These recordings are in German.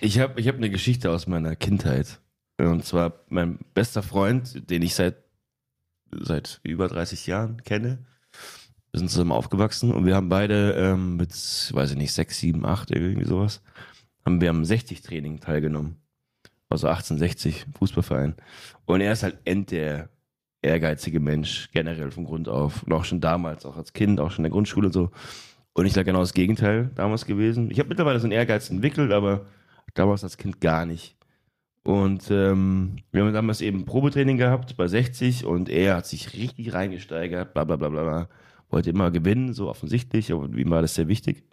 Ich habe ich hab eine Geschichte aus meiner Kindheit. Und zwar mein bester Freund, den ich seit, seit über 30 Jahren kenne. Wir sind zusammen aufgewachsen und wir haben beide ähm, mit, weiß ich nicht, 6, 7, 8, irgendwie sowas, haben wir am 60-Training teilgenommen. Also 1860, Fußballverein. Und er ist halt end der ehrgeizige Mensch, generell von Grund auf. Und auch schon damals, auch als Kind, auch schon in der Grundschule und so. Und ich lag genau das Gegenteil damals gewesen. Ich habe mittlerweile so einen Ehrgeiz entwickelt, aber damals als Kind gar nicht. Und ähm, wir haben damals eben Probetraining gehabt bei 60 und er hat sich richtig reingesteigert, bla bla bla bla. Wollte immer gewinnen, so offensichtlich, aber ihm war das sehr wichtig.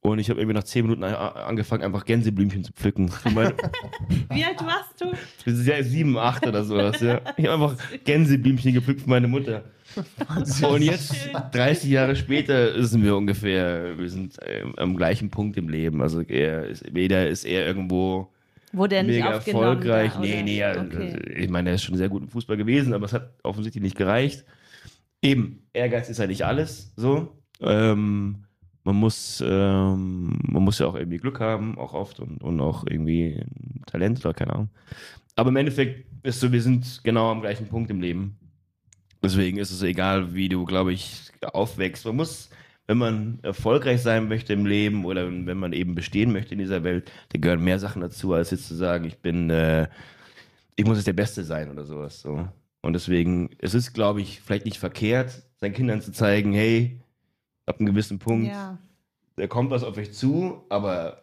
Und ich habe irgendwie nach 10 Minuten angefangen, einfach Gänseblümchen zu pflücken. Meine, Wie alt warst du? ja 7, 8 oder sowas, ja. Ich habe einfach Gänseblümchen gepflückt für meine Mutter. Und jetzt, 30 Jahre später, sind wir ungefähr, wir sind ähm, am gleichen Punkt im Leben. Also er ist, weder ist er irgendwo Wurde mega erfolgreich. da, nee, nee, also, Okay. ich meine, er ist schon sehr gut im Fußball gewesen, aber es hat offensichtlich nicht gereicht. Eben, Ehrgeiz ist ja nicht alles, so. Ähm, man muss, ähm, man muss ja auch irgendwie Glück haben, auch oft und, und auch irgendwie Talent oder keine Ahnung. Aber im Endeffekt ist so, wir sind genau am gleichen Punkt im Leben. Deswegen ist es egal, wie du, glaube ich, aufwächst. Man muss, wenn man erfolgreich sein möchte im Leben oder wenn man eben bestehen möchte in dieser Welt, da gehören mehr Sachen dazu, als jetzt zu sagen, ich bin, äh, ich muss jetzt der Beste sein oder sowas. So. Und deswegen, es ist, glaube ich, vielleicht nicht verkehrt, seinen Kindern zu zeigen, hey, ab einem gewissen Punkt, Ja. da kommt was auf euch zu, aber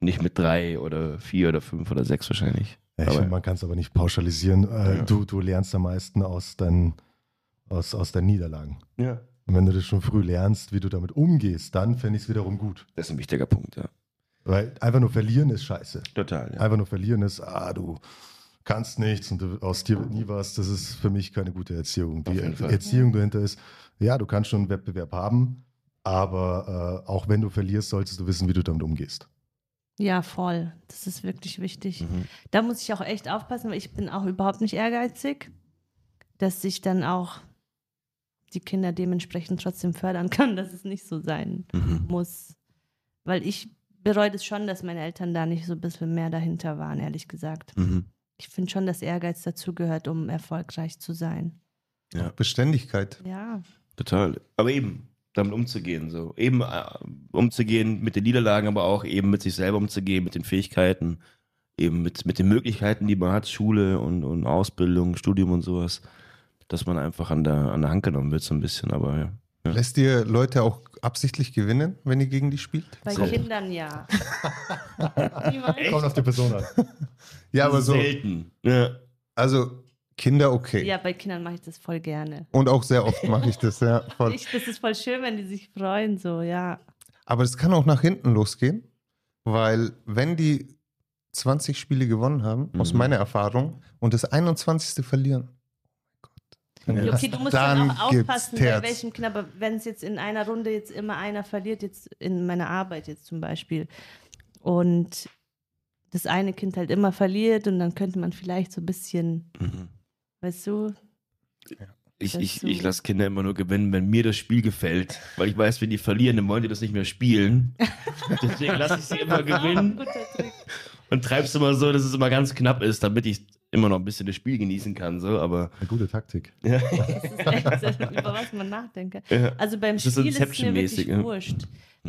nicht mit drei oder vier oder fünf oder sechs wahrscheinlich. Ja, ich Aber- finde, man kann es aber nicht pauschalisieren. Äh, Ja. du, du lernst am meisten aus deinen, aus, aus deinen Niederlagen. Ja. Und wenn du das schon früh lernst, wie du damit umgehst, dann finde ich es wiederum gut. Das ist ein wichtiger Punkt, ja. Weil einfach nur verlieren ist scheiße. Total, ja. Einfach nur verlieren ist, ah, du kannst nichts und du, aus dir wird nie was. Das ist für mich keine gute Erziehung. Auf Die jeden Fall. Erziehung dahinter ist, ja, du kannst schon einen Wettbewerb haben, aber äh, auch wenn du verlierst, solltest du wissen, wie du damit umgehst. Ja, voll. Das ist wirklich wichtig. Mhm. Da muss ich auch echt aufpassen, weil ich bin auch überhaupt nicht ehrgeizig, dass ich dann auch die Kinder dementsprechend trotzdem fördern kann, dass es nicht so sein Mhm. muss. Weil ich bereue das schon, dass meine Eltern da nicht so ein bisschen mehr dahinter waren, ehrlich gesagt. Mhm. Ich finde schon, dass Ehrgeiz dazugehört, um erfolgreich zu sein. Beständigkeit. Ja. Total. Aber eben, damit umzugehen, so. Eben äh, umzugehen mit den Niederlagen, aber auch eben mit sich selber umzugehen, mit den Fähigkeiten, eben mit, mit den Möglichkeiten, die man hat, Schule und, und Ausbildung, Studium und sowas, dass man einfach an der, an der Hand genommen wird, so ein bisschen, aber ja. Ja. Lässt ihr Leute auch absichtlich gewinnen, wenn ihr gegen die spielt? Bei So. Kindern ja. Kommt auf die Person an. Ja, aber so. Selten. Ja. Also Kinder okay. Ja, bei Kindern mache ich das voll gerne. Und auch sehr oft mache ich das, ja. Voll. Ich, das ist voll schön, wenn die sich freuen, so, ja. Aber es kann auch nach hinten losgehen, weil wenn die 20 Spiele gewonnen haben, aus Mhm. meiner Erfahrung, und das 21. verlieren, Ja, Okay, du musst Dann dann auch aufpassen, bei welchem Kind, aber wenn es jetzt in einer Runde jetzt immer einer verliert, jetzt in meiner Arbeit jetzt zum Beispiel, und das eine Kind halt immer verliert und dann könnte man vielleicht so ein bisschen, Mhm. weißt du, Ich, ich, ich lasse Kinder immer nur gewinnen, wenn mir das Spiel gefällt. Weil ich weiß, wenn die verlieren, dann wollen die das nicht mehr spielen. Deswegen lasse ich sie immer gewinnen guter Trick. und treib's immer so, dass es immer ganz knapp ist, damit ich immer noch ein bisschen das Spiel genießen kann. So, aber Eine gute Taktik. ja. Das ist echt, über was man nachdenke. Ja. Also beim ist Spiel ist es mir wirklich ja. wurscht.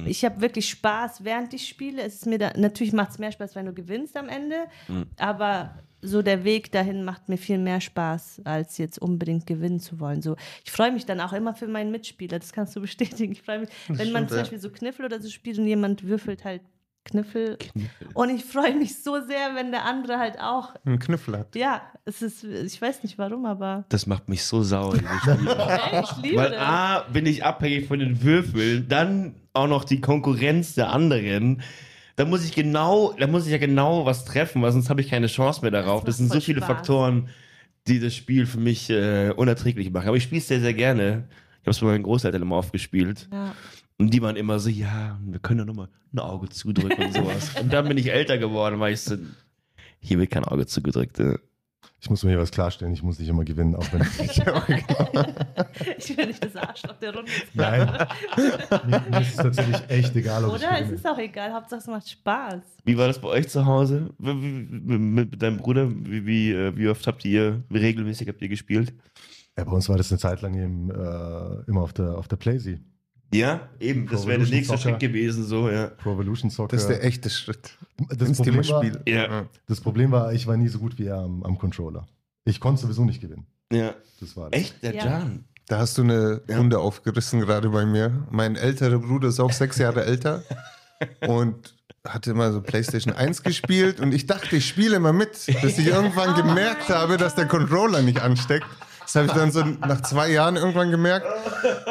Ich habe wirklich Spaß, während ich spiele. Es ist mir da, natürlich macht es mehr Spaß, wenn du gewinnst am Ende, Mhm. aber so der Weg dahin macht mir viel mehr Spaß, als jetzt unbedingt gewinnen zu wollen. So, ich freue mich dann auch immer für meinen Mitspieler, das kannst du bestätigen. Ich freue mich, wenn man stimmt, zum. Beispiel so Kniffel oder so spielt und jemand würfelt halt Kniffel. Und ich freue mich so sehr, wenn der andere halt auch. einen Knüffel hat. Ja, es ist, ich weiß nicht warum, aber Das macht mich so sauer, Spiele. ey, ich liebe Weil das. A, bin ich abhängig von den Würfeln, dann auch noch die Konkurrenz der anderen. Da muss ich genau, da muss ich ja genau was treffen, weil sonst habe ich keine Chance mehr darauf. Das, Das sind so viele Spaß. Faktoren, die das Spiel für mich äh, unerträglich machen. Aber ich spiele es sehr, sehr gerne. Ich habe es bei meinen Großeltern immer aufgespielt. Ja. Und die waren immer so, ja, wir können ja nochmal ein Auge zudrücken und sowas. Und dann bin ich älter geworden, weil ich so, hier wird kein Auge zugedrückt. äh. Ich muss mir hier was klarstellen, ich muss nicht immer gewinnen, auch wenn Ich will nicht das Arschloch der Runde. Nein. mir, mir ist es tatsächlich echt egal, ob ich Oder? Es ist auch egal, Hauptsache es macht Spaß. Wie war das bei euch zu Hause? Mit, deinem Bruder? Wie, wie, äh, wie oft habt ihr, wie regelmäßig habt ihr gespielt? Ja, bei uns war das eine Zeit lang im, äh, immer auf der, auf der Playsee. Ja, eben. Das wäre der nächste Soccer. Schritt gewesen, so, ja. Pro Evolution Soccer. Das ist der echte Schritt. das, ins Problem Thema war, Spiel. Ja. das Problem war, ich war nie so gut wie er am, am Controller. Ich konnte sowieso nicht gewinnen. Ja. Das war das. Echt? Der Ja. Jan? Da hast du eine Ja. Wunde aufgerissen gerade bei mir. Mein älterer Bruder ist auch sechs Jahre älter und hat immer so PlayStation 1 gespielt und ich dachte, ich spiele immer mit, bis ich irgendwann gemerkt habe, dass der Controller nicht ansteckt. Das habe ich dann so nach zwei Jahren irgendwann gemerkt.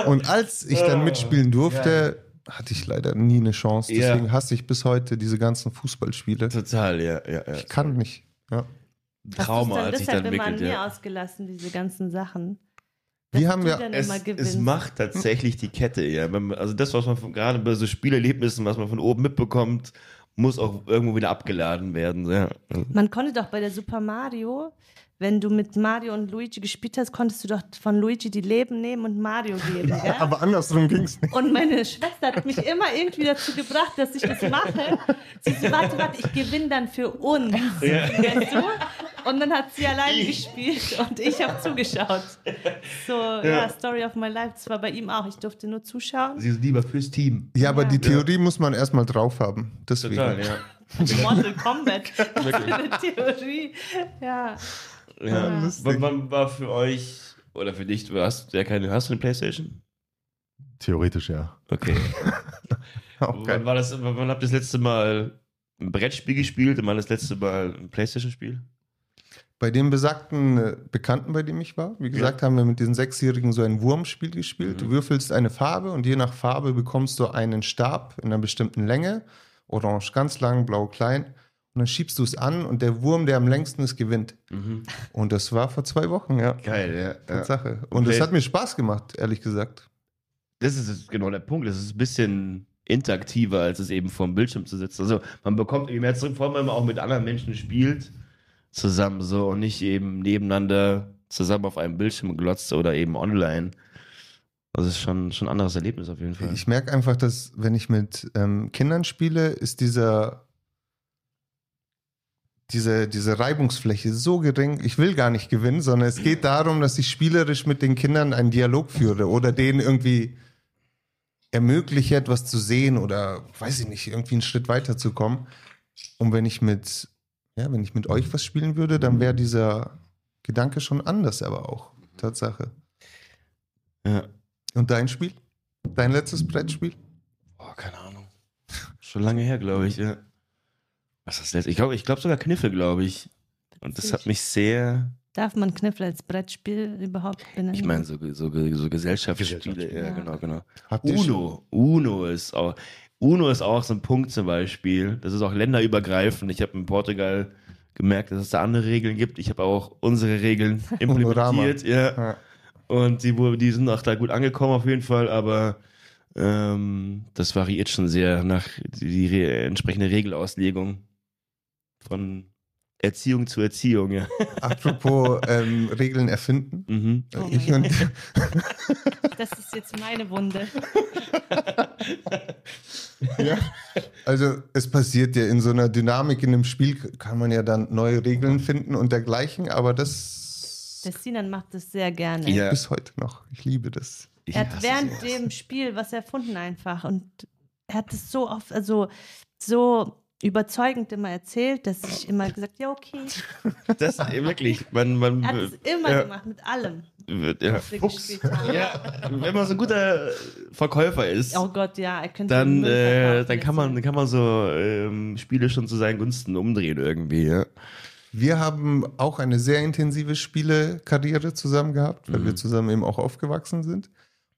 Und als ich dann mitspielen durfte, hatte ich leider nie eine Chance. Ja. Deswegen hasse ich bis heute diese ganzen Fußballspiele. Total, ja. ja, ja. Ich kann nicht. Ja. Trauma sich deshalb dann entwickelt, mir ja. ausgelassen, diese ganzen Sachen. Wie haben wir- Es, es macht tatsächlich die Kette, ja. Also das, was man von, gerade bei so Spielerlebnissen, was man von oben mitbekommt, muss auch irgendwo wieder abgeladen werden. Ja. Man konnte doch bei der Super Mario, wenn du mit Mario und Luigi gespielt hast, konntest du doch von Luigi die Leben nehmen und Mario geben. gell? Aber andersrum ging es nicht. Und meine Schwester hat mich immer irgendwie dazu gebracht, dass ich das mache. Sie so, warte, warte, ich gewinne dann für uns. Weißt du? Und dann hat sie allein gespielt und ich habe zugeschaut. So, ja. Story of my life. Das war bei ihm auch. Ich durfte nur zuschauen. Sie ist lieber fürs Team. Ja, aber Ja. die Theorie muss man erstmal drauf haben. Deswegen. Total, ja. Mortal Kombat. Das ist eine Theorie. Ja. ja. Wann, war für euch oder für dich, du hast ja keine, hast du eine Playstation? Theoretisch ja. Okay. Wann, war das, wann habt ihr das letzte Mal ein Brettspiel gespielt und wann das letzte Mal ein Playstation-Spiel? Bei dem besagten äh, Bekannten, bei dem ich war, wie gesagt, haben wir mit diesen Sechsjährigen so ein Wurmspiel gespielt. Du würfelst eine Farbe und je nach Farbe bekommst du einen Stab in einer bestimmten Länge. Orange ganz lang, blau klein. Und dann schiebst du es an und der Wurm, der am längsten ist, gewinnt. Und das war vor zwei Wochen, ja. Geil, ja. ja. Tatsache. Und es Okay. hat mir Spaß gemacht, ehrlich gesagt. Das ist genau der Punkt. Das ist ein bisschen interaktiver, als es eben vor dem Bildschirm zu sitzen. Also man bekommt irgendwie mehr zurück, vor allem wenn man auch mit anderen Menschen spielt, zusammen so und nicht eben nebeneinander zusammen auf einem Bildschirm glotzt oder eben online. Das ist schon, schon ein anderes Erlebnis auf jeden Fall. Ich merke einfach, dass wenn ich mit ähm, Kindern spiele, ist dieser, diese, diese Reibungsfläche so gering. Ich will gar nicht gewinnen, sondern es geht darum, dass ich spielerisch mit den Kindern einen Dialog führe oder denen irgendwie ermögliche, etwas zu sehen oder weiß ich nicht, irgendwie einen Schritt weiterzukommen. Und wenn ich mit, ja, wenn ich mit euch was spielen würde, dann wäre dieser Gedanke schon anders, aber auch Tatsache. ja. Und dein Spiel? Dein letztes Brettspiel? Oh, keine Ahnung. Schon lange her, glaube ich, ja. Was ist das letzte? Ich glaube ich glaub sogar Kniffel, glaube ich. Und das hat mich sehr, Darf man Kniffel als Brettspiel überhaupt benennen? ich meine, so, so, so Gesellschaftsspiele, Gesellschaftsspiele, ja, ja. genau, genau. Uno. Uno ist auch. Uno ist auch so ein Punkt zum Beispiel. Das ist auch länderübergreifend. Ich habe in Portugal gemerkt, dass es da andere Regeln gibt. Ich habe auch unsere Regeln implementiert. ja. Ja. Und die, die sind auch da gut angekommen auf jeden Fall, aber ähm, das variiert schon sehr nach die, die re entsprechende Regelauslegung von Erziehung zu Erziehung, ja. Apropos ähm, Regeln erfinden. Mhm. Oh ich und, Das ist jetzt meine Wunde. ja, also es passiert ja in so einer Dynamik in einem Spiel, kann man ja dann neue Regeln finden und dergleichen, aber das Der Sinan macht das sehr gerne. Ja. bis heute noch. Ich liebe das. Ich Er hat während dem Spiel was erfunden einfach und er hat es so oft, also so überzeugend immer erzählt, dass ich immer gesagt, ja okay. Das äh, wirklich, man, man Er hat es immer ja, gemacht mit allem, wird- ja. ja, wenn man so ein guter Verkäufer ist, Oh Gott, ja, er könnte dann, äh, dann kann man, kann man so ähm, Spiele schon zu seinen Gunsten umdrehen irgendwie, ja. Wir haben auch eine sehr intensive Spielekarriere zusammen gehabt, weil Mhm. wir zusammen eben auch aufgewachsen sind.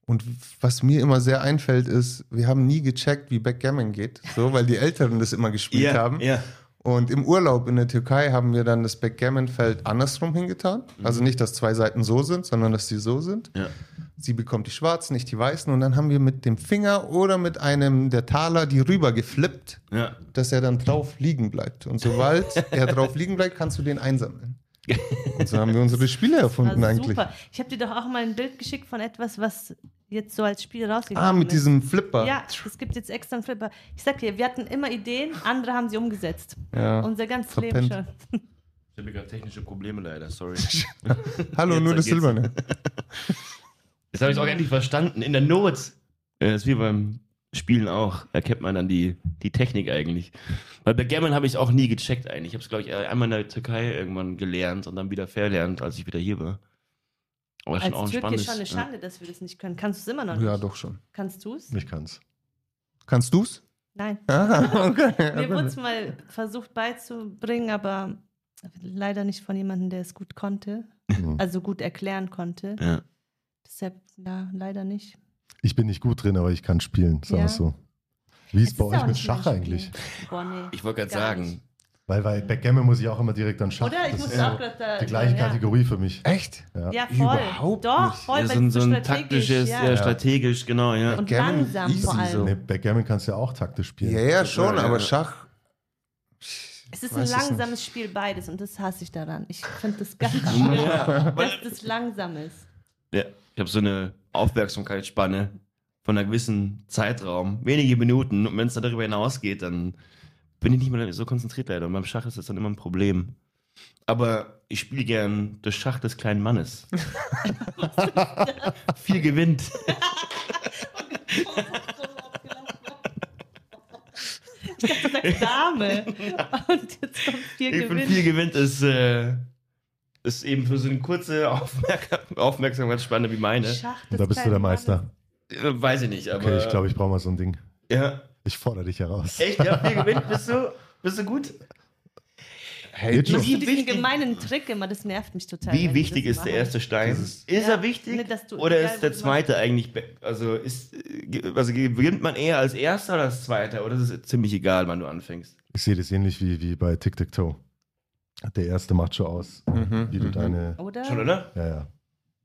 Und was mir immer sehr einfällt, ist, wir haben nie gecheckt, wie Backgammon geht, so, weil die Älteren das immer gespielt haben. ja. Und im Urlaub in der Türkei haben wir dann das Backgammon-Feld andersrum hingetan. Also nicht, dass zwei Seiten so sind, sondern dass die so sind. Ja. Sie bekommt die schwarzen, nicht die weißen. Und dann haben wir mit dem Finger oder mit einem der Taler die rüber geflippt, ja. dass er dann drauf liegen bleibt. Und sobald er drauf liegen bleibt, kannst du den einsammeln. Und so haben wir unsere Spiele erfunden eigentlich. super. Ich habe dir doch auch mal ein Bild geschickt von etwas, was jetzt so als Spiel rausgekommen Ah, mit ist. diesem Flipper. Ja, es gibt jetzt extra einen Flipper. Ich sag dir, wir hatten immer Ideen, andere haben sie umgesetzt. Ja. Unser ganzes verpennt. Leben schon. Ich habe gerade technische Probleme leider, sorry. Hallo, Jetzt nur das. Silberne. Jetzt habe ich auch endlich verstanden. In der Not. Ja, Das ist wie beim Spielen auch. Da kennt man dann die, die Technik eigentlich. Weil bei Gammon habe ich auch nie gecheckt eigentlich. Ich habe es, glaube ich, einmal in der Türkei irgendwann gelernt und dann wieder verlernt, als ich wieder hier war. Aber schon auch Als ein Türke spannendes. schon eine ja. Schande, dass wir das nicht können. Kannst du es immer noch nicht? Ja, doch schon. Kannst du es? Ich kann's. Kannst du's? Nein. Ah, okay. Mir wurde es mal versucht beizubringen, aber leider nicht von jemandem, der es gut konnte. Mhm. Also gut erklären konnte. Ja. Deshalb, ja, leider nicht. Ich bin nicht gut drin, aber ich kann spielen, sagen wir Ja. so. Wie ist Es bei euch mit Schach eigentlich? Boah, nee. Ich wollte gerade sagen, nicht. Weil bei Backgammon muss ich auch immer direkt an Schach. Oder? Ich das muss ist auch gerade da. die gleiche ja. Kategorie für mich. Echt? Ja. Ja, voll. Überhaupt Doch, nicht. voll. ja, weil so so ein strategisch, taktisches, ja. ja. strategisch, genau, ja. Und Gammon langsam easy vor allem. so. Nee, Backgammon kannst du ja auch taktisch spielen. Ja, ja, schon, Ja, ja. aber Schach. Es ist ein langsames Spiel, beides. Und das hasse ich daran. Ich finde das ganz schlimm, dass das langsam ist. Ja, ich habe so eine Aufmerksamkeitsspanne von einer gewissen Zeitraum, wenige Minuten. Und wenn es dann darüber hinausgeht, dann bin ich nicht mehr so konzentriert leider. Und beim Schach ist das dann immer ein Problem. Aber ich spiele gern das Schach des kleinen Mannes. Viel gewinnt. Ich dachte, sagst Dame. Und jetzt kommt vier Ich finde, Gewinn. viel gewinnt ist, äh, ist eben für so eine kurze Aufmerk Aufmerksamkeitsspanne wie meine. Schach Und da bist du der Meister. Mannes. Äh, Weiß ich nicht, aber. Okay, ich glaube, ich brauche mal so ein Ding. Ja. Ich fordere dich heraus. Echt, ja, viel gewinnt. Bist du, bist du gut? Hey, hast Wie diesen wichtig- gemeinen Trick immer, das nervt mich total. Wie wichtig ist der erste Stein? Ist, ist- er Ja, wichtig? du- oder ist der zweite eigentlich, also ist, also gewinnt man eher als erster oder als zweiter? Oder ist es ziemlich egal, wann du anfängst? Ich sehe das ähnlich wie, wie bei Tic-Tac-Toe. Der erste macht schon aus, Mhm, wie du mhm. deine. Oder? Schon, oder? Ja, ja.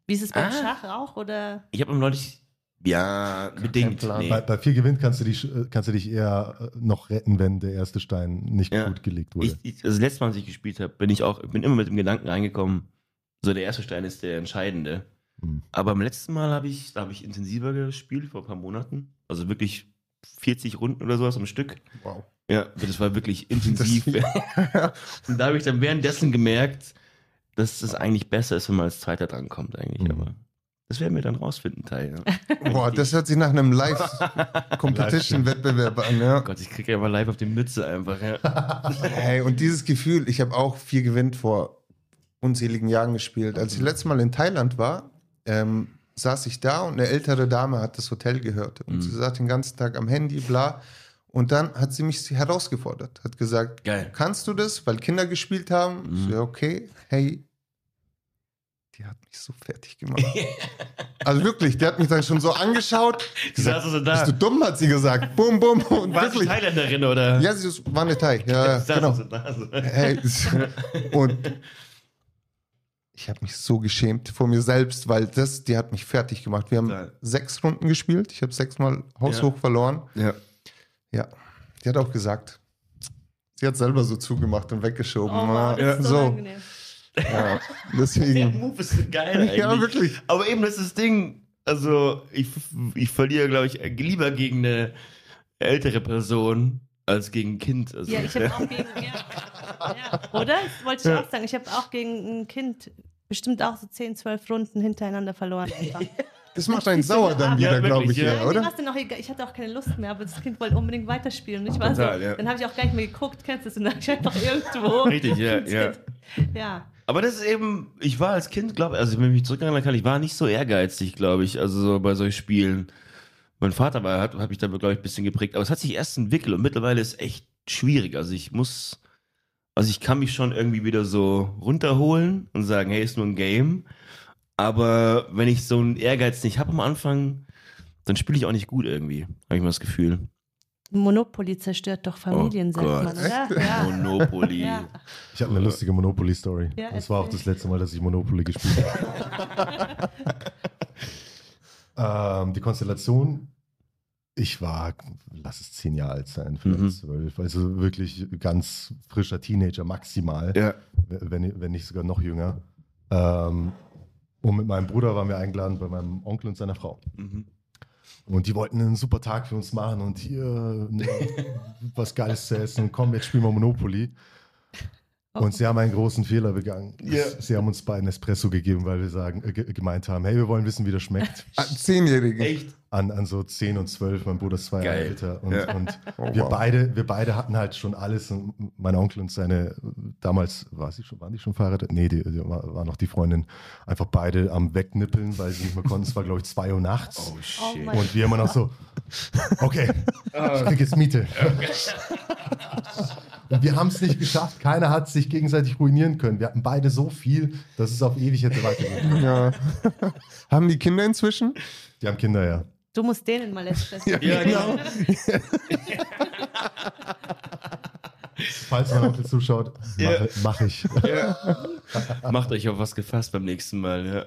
Wie ist es beim Ah. Schach auch? Oder? Ich habe neulich, ja, bedingt. Nee. Bei, bei viel Gewinn kannst du, dich, äh, kannst du dich eher äh, noch retten, wenn der erste Stein nicht Ja. gut gelegt wurde. Ich, ich, also letztes Mal, als ich gespielt habe, bin ich auch, bin immer mit dem Gedanken reingekommen, so der erste Stein ist der entscheidende. Hm. Aber beim letzten Mal habe ich, da habe ich intensiver gespielt, vor ein paar Monaten. Also wirklich 40 Runden oder sowas am Stück. Wow. Ja, das war wirklich intensiv. und da habe ich dann währenddessen gemerkt, dass es eigentlich besser ist, wenn man als Zweiter drankommt eigentlich. Mhm. Aber das werden wir dann rausfinden, Teil. Ja. Boah, das hört sich nach einem Live-Competition-Wettbewerb an, ja. Oh Gott, ich kriege ja mal live auf die Mütze einfach. Ja. Hey, und dieses Gefühl, ich habe auch viel gewinnt vor unzähligen Jahren gespielt. Als ich letztes Mal in Thailand war, ähm, saß ich da und eine ältere Dame hat das Hotel gehört. Und Mhm. sie saß den ganzen Tag am Handy, bla. Und dann hat sie mich herausgefordert, hat gesagt, Geil. kannst du das? Weil Kinder gespielt haben. Mhm. So, ja, okay, hey. Die hat mich so fertig gemacht. also wirklich, die hat mich dann schon so angeschaut. Also da. Bist du dumm, hat sie gesagt. Bum, bum. Und War sie wirklich. Thailänderin oder? Ja, sie war eine Thai. Ja, ja, genau. so. Hey, und ich habe mich so geschämt vor mir selbst, weil das, die hat mich fertig gemacht. Wir haben Total. sechs Runden gespielt. Ich habe sechsmal haushoch verloren. Ja. Ja, die hat auch gesagt, sie hat selber so zugemacht und weggeschoben. Oh, Ja, das ist so, so, angenehm. ja, Der deswegen. Move ist geil eigentlich. Ja, wirklich. Aber eben das ist das Ding, also ich, ich verliere, glaube ich, lieber gegen eine ältere Person als gegen ein Kind. Also, Ja, ich habe auch gegen. Ja, ja. Oder? Das wollte ich auch sagen. Ich habe auch gegen ein Kind bestimmt auch so 10, 12 Runden hintereinander verloren. Das macht einen sauer dann Ja, wieder, glaube wirklich, ich, ja. ja, oder? auch. Ich hatte auch keine Lust mehr, aber das Kind wollte unbedingt weiterspielen. Und ich war so, ja. dann habe ich auch gar nicht mehr geguckt, kennst du das? Und dann ich einfach irgendwo. Richtig, ja, ja. Ja. Aber das ist eben, ich war als Kind, glaube ich, also wenn ich mich zurückerinnern kann, ich war nicht so ehrgeizig, glaube ich, also so bei solchen Spielen. Mein Vater war, hat, hat mich da, glaube ich, ein bisschen geprägt, aber es hat sich erst entwickelt und mittlerweile ist echt schwierig. Also ich muss, also ich kann mich schon irgendwie wieder so runterholen und sagen, hey, ist nur ein Game. Aber wenn ich so einen Ehrgeiz nicht habe am Anfang, dann spiele ich auch nicht gut irgendwie, habe ich mal das Gefühl. Monopoly zerstört doch Familien, sagt Oh Gott. man, oder? Ja. Monopoly. Ja. Ich habe eine lustige Monopoly-Story. Ja, das war auch das letzte Mal, dass ich Monopoly gespielt habe. ähm, die Konstellation ich war, lass es zehn Jahre alt sein, vielleicht Mhm. zwölf. Also wirklich ganz frischer Teenager maximal, Ja. wenn, wenn nicht sogar noch jünger. Ähm, und mit meinem Bruder waren wir eingeladen bei meinem Onkel und seiner Frau. Mhm. Und die wollten einen super Tag für uns machen und hier ne, was Geiles zu essen. Komm, jetzt spielen wir Monopoly. Und sie haben einen großen Fehler begangen. Ja. Sie haben uns beiden Espresso gegeben, weil wir sagen, äh, ge- gemeint haben, hey, wir wollen wissen, wie das schmeckt. Ah, Zehnjährige. Echt? An, an so 10 und 12, mein Bruder ist zwei Jahre Geil. älter. Und, Ja. und Oh, wir, wow. beide, wir beide hatten halt schon alles. Und mein Onkel und seine, damals war sie schon, waren die schon verheiratet? Nee, die, die war, war noch die Freundin. Einfach beide am Wegnippeln, weil sie nicht mehr konnten. Es war, glaube ich, 2 Uhr nachts. Oh, Oh shit. mein Und wir immer noch so, okay, ich krieg jetzt Miete. Und wir haben es nicht geschafft. Keiner hat sich gegenseitig ruinieren können. Wir hatten beide so viel, dass es auf ewig hätte weitergehen können. Ja. Haben die Kinder inzwischen? Die haben Kinder, ja. Du musst denen mal Espresso Ja, genau. Falls mein Onkel zuschaut, mache mach ich. Macht euch auf was gefasst beim nächsten Mal, ja.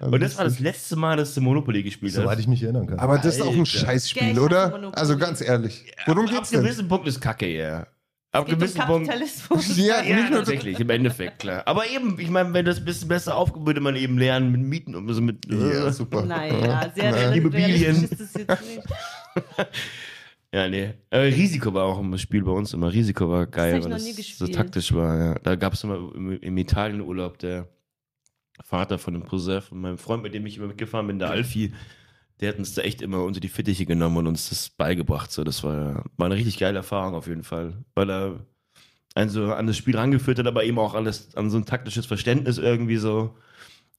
Und das war das letzte Mal, dass du Monopoly gespielt Soweit hast. ich mich erinnern kann. Aber das ist auch ein. Scheißspiel, oder? Also ganz ehrlich. Worum Ab geht's denn? gewissen Punkt ist Kacke, ja. Ab um gewissen Punkt. Kapitalismus. Ja, Ja, nicht nur tatsächlich, im Endeffekt, klar. Aber eben, ich meine, wenn das ein bisschen besser aufgehoben würde, man eben lernen mit Mieten und so mit. Ja, super. Naja, sehr Nein. Immobilien. ist das jetzt nicht. Ja, nee. Äh, Risiko war auch immer Spiel bei uns immer. Risiko war geil, ich weil noch das so taktisch war, ja. Da gab es immer im, im Italienurlaub der Vater von dem Cousin von meinem Freund, mit dem ich immer mitgefahren bin, der Alfie, der hat uns da echt immer unter die Fittiche genommen und uns das beigebracht. So, das war, war eine richtig geile Erfahrung auf jeden Fall. Weil er einen so an das Spiel rangeführt hat, aber eben auch an, das, an so ein taktisches Verständnis irgendwie so.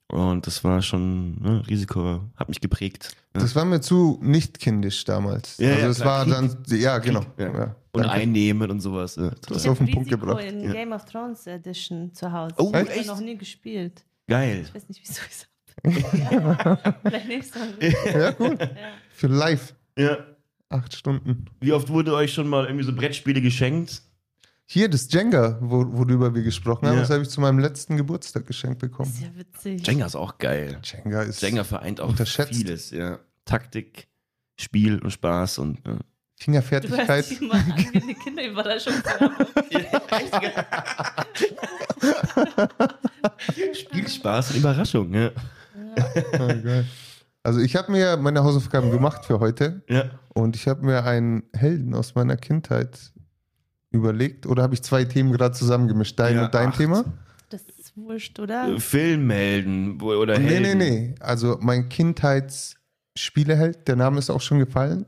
Und das war schon, ne, Risiko hat mich geprägt. Ja. Das war mir zu nicht kindisch damals. Ja, also ja, es klar, war dann, ja, genau. ja. Ja. und Danke. einnehmen und sowas. Ja, Das ist auf den Ich Punkt Risiko gebracht. in Ja. Game of Thrones Edition zu Hause. Oh, ich habe echt? noch nie gespielt. Geil. Ich weiß nicht, wieso ich es habe. Vielleicht nächstes Mal. Ja, gut. Ja. Für live. Ja. Acht Stunden. Wie oft wurde euch schon mal irgendwie so Brettspiele geschenkt? Hier, das Jenga, wo, worüber wir gesprochen haben, Ja. das habe ich zu meinem letzten Geburtstag geschenkt Das bekommen. ist ja witzig. Jenga ist auch geil. Jenga ist Jenga vereint auch Unterschätzt. vieles, ja. Taktik, Spiel und Spaß und ja. Du Fingerfertigkeit. dich mal an wie eine Kinderüberraschung. Spiel, Spaß und Überraschung, ja. Ah. Also ich habe mir meine Hausaufgaben gemacht für heute Ja. und ich habe mir einen Helden aus meiner Kindheit überlegt. Oder habe ich zwei Themen gerade zusammengemischt? Dein Ja, und dein acht. Thema? Das ist wurscht, oder? Filmhelden wo- oder Nee, Helden. nee, nee. Also mein Kindheitsspieleheld, der Name ist auch schon gefallen.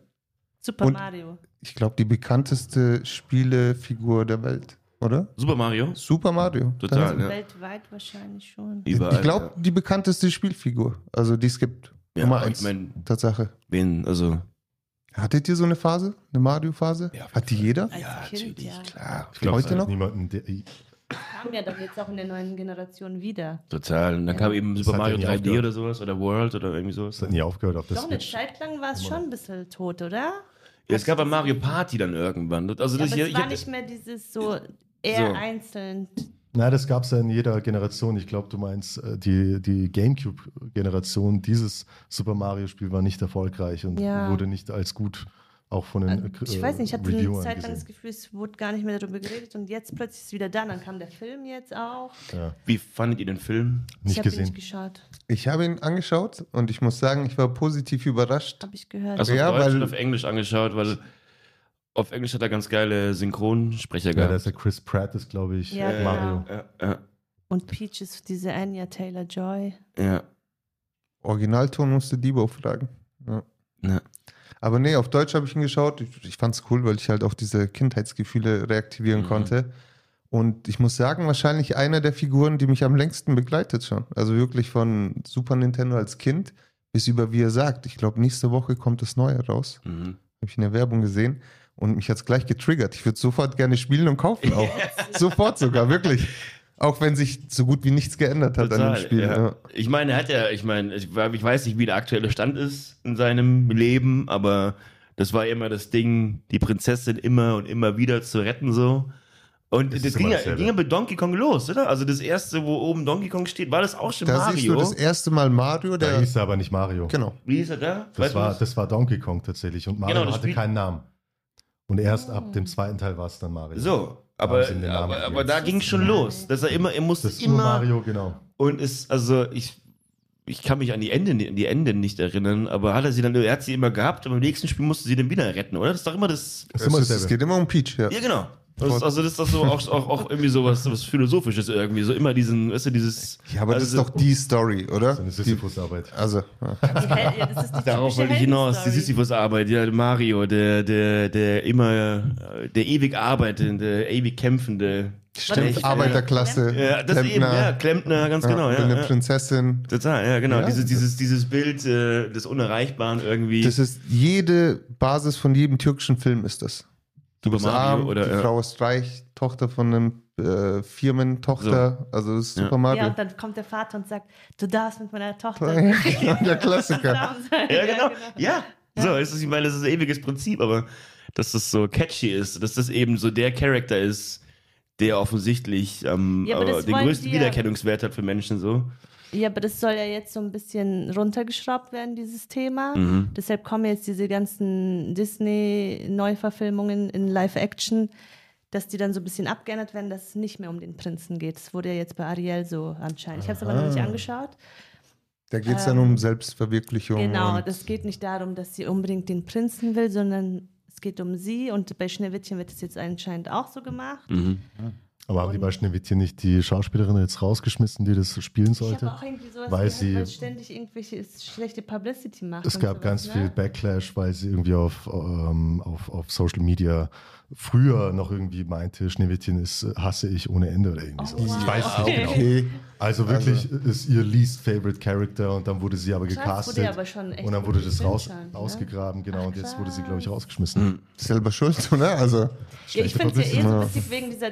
Super Und- Mario. Ich glaube, die bekannteste Spielefigur der Welt, oder? Super Mario? Super Mario. Total, Dann- ja. Weltweit wahrscheinlich schon. Überall. Ich glaube, die bekannteste Spielfigur. Also die es gibt. ja, Nummer eins. Ich meine, Tatsache. wen, also. Hattet ihr so eine Phase? Eine Mario-Phase? Ja, Hat die jeder? Ja, Kind, natürlich, ja. klar. Ich glaube, Heute es noch? niemanden, der, Kam ja doch jetzt auch in der neuen Generation wieder. Total. Und dann Ja. kam eben Das Super Mario ja nie 3D aufgehört. oder sowas oder World oder irgendwie sowas. das hat nie aufgehört auf der Doch, eine. Zeit lang war es schon ein bisschen tot, oder? Ja, es gab ja Mario Party dann irgendwann. Also Ja, das aber hier, es war ich, nicht mehr dieses so eher So. einzeln. Na, das gab es ja in jeder Generation. Ich glaube, du meinst, äh, die, die GameCube-Generation, dieses Super Mario-Spiel war nicht erfolgreich und Ja. wurde nicht als gut auch von den äh, ich weiß nicht, ich hatte eine Zeit lang das. Gefühl, es wurde gar nicht mehr darüber geredet und jetzt plötzlich ist es wieder da. Dann kam der Film jetzt auch. Ja, wie fandet ihr den Film? ich nicht habe ihn gesehen. nicht geschaut, Ich habe ihn angeschaut und ich muss sagen, ich war positiv überrascht. habe ich gehört. Also Ja, auf Deutsch weil- und auf Englisch angeschaut, weil auf Englisch hat er ganz geile Synchronsprecher Ja, da gehabt. ist der Chris Pratt, ist glaube ich Ja, äh, genau. Mario. Ja, ja, und Peach ist diese Anya Taylor-Joy. ja, Originalton musste Debo fragen. Ja. Aber nee, auf Deutsch habe ich ihn geschaut. Ich, ich fand es cool, weil ich halt auch diese Kindheitsgefühle reaktivieren Mhm. konnte. Und ich muss sagen, wahrscheinlich einer der Figuren, die mich am längsten begleitet schon. Also wirklich von Super Nintendo als Kind bis über, wie er sagt, ich glaube, nächste Woche kommt das Neue raus. Mhm. Habe ich in der Werbung gesehen. Und mich hat es gleich getriggert. Ich würde sofort gerne spielen und kaufen auch. sofort sogar, wirklich. Auch wenn sich so gut wie nichts geändert hat an Total, dem Spiel. ja. Ja. Ich meine, er hat ja, ich meine, ich, ich weiß nicht, wie der aktuelle Stand ist in seinem Leben, aber das war immer das Ding, die Prinzessin immer und immer wieder zu retten so. Und das ist ging ja, ging ja bei Donkey Kong los, oder? Also das erste, wo oben Donkey Kong steht, war das auch schon Da siehst du Mario? das erste Mal Mario, Da der. hieß er aber nicht Mario. Genau. Wie hieß er da? Das Weißt war, das war Donkey Kong tatsächlich und Mario Genau, das hatte keinen Namen. Und erst ab dem zweiten Teil war es dann Mario. so, aber, aber, aber da ging schon los, dass er immer, er musste Das immer Mario, genau. und ist, also ich, ich kann mich an die Ende, an die Ende nicht erinnern, aber hat er sie dann, er hat sie immer gehabt, aber im nächsten Spiel musste sie dann wieder retten, oder? Das ist doch immer das, Es, geht immer um Peach, ja. ja genau. Das ist, also das ist doch so auch, auch, auch irgendwie sowas, was Philosophisches irgendwie, so immer diesen, weißt du, dieses. Ja, aber also das ist doch die Story, oder? So eine Die, Sisyphus-Arbeit. also, ja. Ja, Darauf wollte ich hinaus, die. Sisyphus-Arbeit, ja, Mario, der, der, der immer, äh, der ewig arbeitende, ewig kämpfende. Stimmt, Echt, Arbeiterklasse. Ja, das eben, ja, Klempner, ganz genau, bin ja. eine ja. Prinzessin. Total, ja, genau. Ja, dieses, dieses, dieses Bild äh, des Unerreichbaren irgendwie. Das ist jede Basis von jedem türkischen Film ist das. Du Super bist Mario arm, oder, die ja. Frau ist reich, Tochter von einem äh, Firmentochter, also das ist Ja. Super Mario. Ja, und dann kommt der Vater und sagt, du darfst mit meiner Tochter der Klassiker. ja, genau. Ja, so, es ist, ich meine, das ist ein ewiges Prinzip, aber dass das so catchy ist, dass das eben so der Charakter ist, der offensichtlich ähm, Ja, äh, den größten ja- Wiedererkennungswert hat für Menschen so. Ja, aber das soll ja jetzt so ein bisschen runtergeschraubt werden, dieses Thema. Mhm. Deshalb kommen jetzt diese ganzen Disney-Neuverfilmungen in Live-Action, dass die dann so ein bisschen abgeändert werden, dass es nicht mehr um den Prinzen geht. Das wurde ja jetzt bei Ariel so anscheinend. Ich habe es aber noch nicht angeschaut. Da geht es dann um Selbstverwirklichung. Genau, das geht nicht darum, dass sie unbedingt den Prinzen will, sondern es geht um sie. Und bei Schneewittchen wird es jetzt anscheinend auch so gemacht. Mhm. Aber haben die bei Schneewittchen nicht die Schauspielerin jetzt rausgeschmissen, die das spielen Ich sollte? habe auch irgendwie sowas Weil gehört, sie- weil es ständig irgendwelche schlechte Publicity macht. Es gab sowas, ganz ne? viel Backlash, weil sie irgendwie auf, ähm, auf, auf Social Media früher noch irgendwie meinte, Schneewittchen ist äh, hasse ich ohne Ende oder irgendwie so. Oh, wow. Ich weiß es nicht genau. Okay. Also wirklich ist ihr least favorite Character und dann wurde sie aber gecastet wurde aber schon echt und dann wurde das raus, schon, ne? ausgegraben, genau, Ach, und jetzt wurde sie, glaube ich, rausgeschmissen. Selber schuld, oder? Also, Ja, ich finde es ja eh so witzig, wegen dieser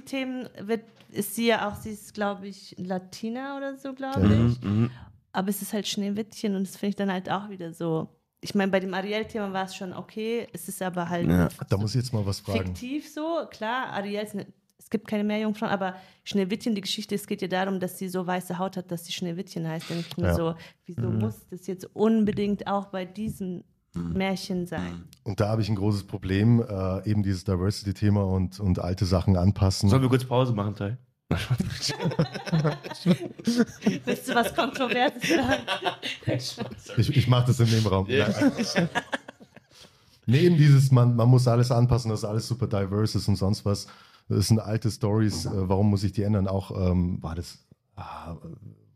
Diversity-Themen wird, ist sie ja auch, sie ist, glaube ich, Latina oder so, glaube Mhm. ich. Aber es ist halt Schneewittchen und das finde ich dann halt auch wieder so. Ich meine, bei dem Ariel-Thema war es schon okay, es ist aber halt Ja. Da muss ich jetzt mal was fragen. fiktiv so. Klar, Ariel ist eine, es gibt keine Meerjungfrauen, aber Schneewittchen, die Geschichte, es geht ja darum, dass sie so weiße Haut hat, dass sie Schneewittchen heißt. Und ich mir Ja. so, wieso muss das jetzt unbedingt auch bei diesem Märchen sein? Und da habe ich ein großes Problem, äh, eben dieses Diversity-Thema und, und alte Sachen anpassen. Sollen wir kurz Pause machen, Tai? Willst du was Kontroverses sagen? Ich, ich mache das im Nebenraum. Ja. Nein. Nee, eben dieses, man, man muss alles anpassen, dass alles super diverse ist und sonst was. Das sind alte Stories, äh, warum muss ich die ändern? Auch ähm, war das, ah,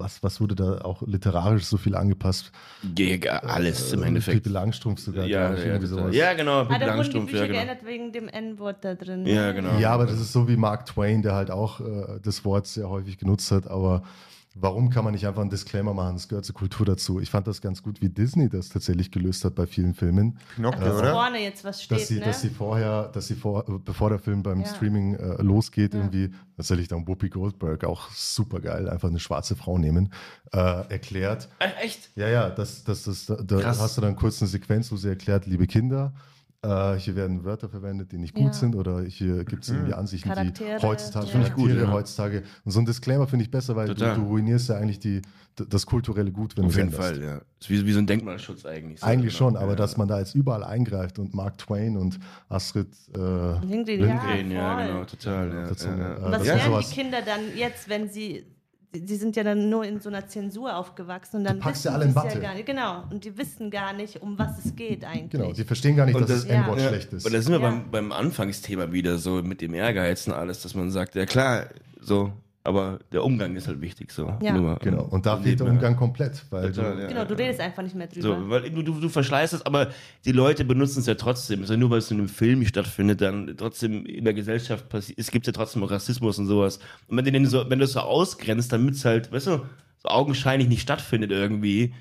was, was wurde da auch literarisch so viel angepasst? Ja, alles im Äh, Endeffekt. Pippi Langstrumpf sogar. Ja, ja, sowas. ja, genau. Ah, Pippi die Langstrumpf, Bücher ja, genau. geändert wegen dem N-Wort da drin. Ja, genau. Ja, aber das ist so wie Mark Twain, der halt auch äh, das Wort sehr häufig genutzt hat. Aber warum kann man nicht einfach einen Disclaimer machen? Das gehört zur Kultur dazu. Ich fand das ganz gut, wie Disney das tatsächlich gelöst hat bei vielen Filmen. Pinocchio, Dass oder? vorne jetzt was steht, dass sie, ne? dass sie vorher, dass sie vor, bevor der Film beim Ja. Streaming äh, losgeht, Ja. irgendwie, tatsächlich dann Whoopi Goldberg, auch super geil, einfach eine schwarze Frau nehmen, äh, erklärt. Äh, Echt? Ja, ja, das, das, das, da, da hast du dann kurz eine Sequenz, wo sie erklärt, liebe Kinder, äh, hier werden Wörter verwendet, die nicht gut Ja. sind oder hier gibt es irgendwie Ansichten, Charaktere, die heutzutage, ja. Gut, ja. heutzutage. Und so ein Disclaimer finde ich besser, weil du, du ruinierst ja eigentlich die, das kulturelle Gut, wenn Auf du es jeden änderst. Fall, ja. Ist wie, wie so ein Denkmalschutz eigentlich. So, Eigentlich genau. schon, aber ja. dass man da jetzt überall eingreift und Mark Twain und Astrid äh, Lindgren, Lindgren, ja, genau, total. Ja, Dazu, ja, äh, das lernen sowas- die Kinder dann jetzt, wenn sie, die die sind ja dann nur in so einer Zensur aufgewachsen und dann packst wissen ja alle in sie Watte. ja gar nicht. Genau, und die wissen gar nicht, um was es geht eigentlich. Genau, die verstehen gar nicht, Und dass das- das N-Wort Ja. schlecht ist. Und da sind wir Ja. beim, beim Anfangsthema wieder so mit dem Ehrgeiz und alles, dass man sagt, ja klar, so, aber der Umgang ist halt wichtig so. Ja. Nur Genau, und da fehlt der Umgang komplett, weil Total, du, ja. Genau, du redest einfach nicht mehr drüber. So, weil du, du, du verschleißt es, aber die Leute benutzen es ja trotzdem. Also nur weil es in einem Film nicht stattfindet, dann trotzdem in der Gesellschaft passiert. Es gibt ja trotzdem Rassismus und sowas. Und wenn du den so, wenn du es so ausgrenzt, damit es halt, weißt du, so augenscheinlich nicht stattfindet irgendwie,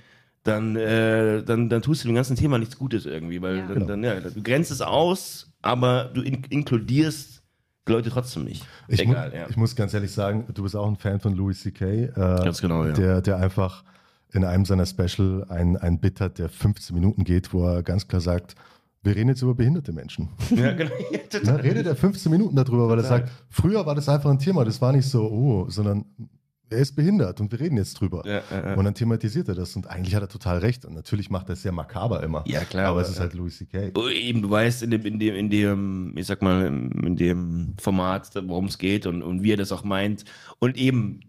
dann, äh, dann, dann tust du dem ganzen Thema nichts Gutes irgendwie, weil Ja. dann, Genau. dann, ja, du grenzt es aus, aber du in, inkludierst die Leute trotzdem nicht. ich, mu Egal, ja. ich muss ganz ehrlich sagen, du bist auch ein Fan von Louis C.K., äh, Ganz genau, ja. der, der einfach in einem seiner Special ein, ein Bit hat, der 15 Minuten geht, wo er ganz klar sagt, wir reden jetzt über behinderte Menschen. Ja, genau. Ja. Ne, redet er 15 Minuten darüber, weil er sagt, früher war das einfach ein Thema, das war nicht so, oh, sondern er ist behindert und wir reden jetzt drüber. Ja, ja, ja. Und dann thematisiert er das und eigentlich hat er total recht. Und natürlich macht er es sehr makaber immer. Ja, klar, Aber, aber, es ist halt Louis C.K. Oh, Eben, du weißt in dem, in dem, in dem, ich sag mal, in dem Format, worum es geht und, und wie er das auch meint. Und eben,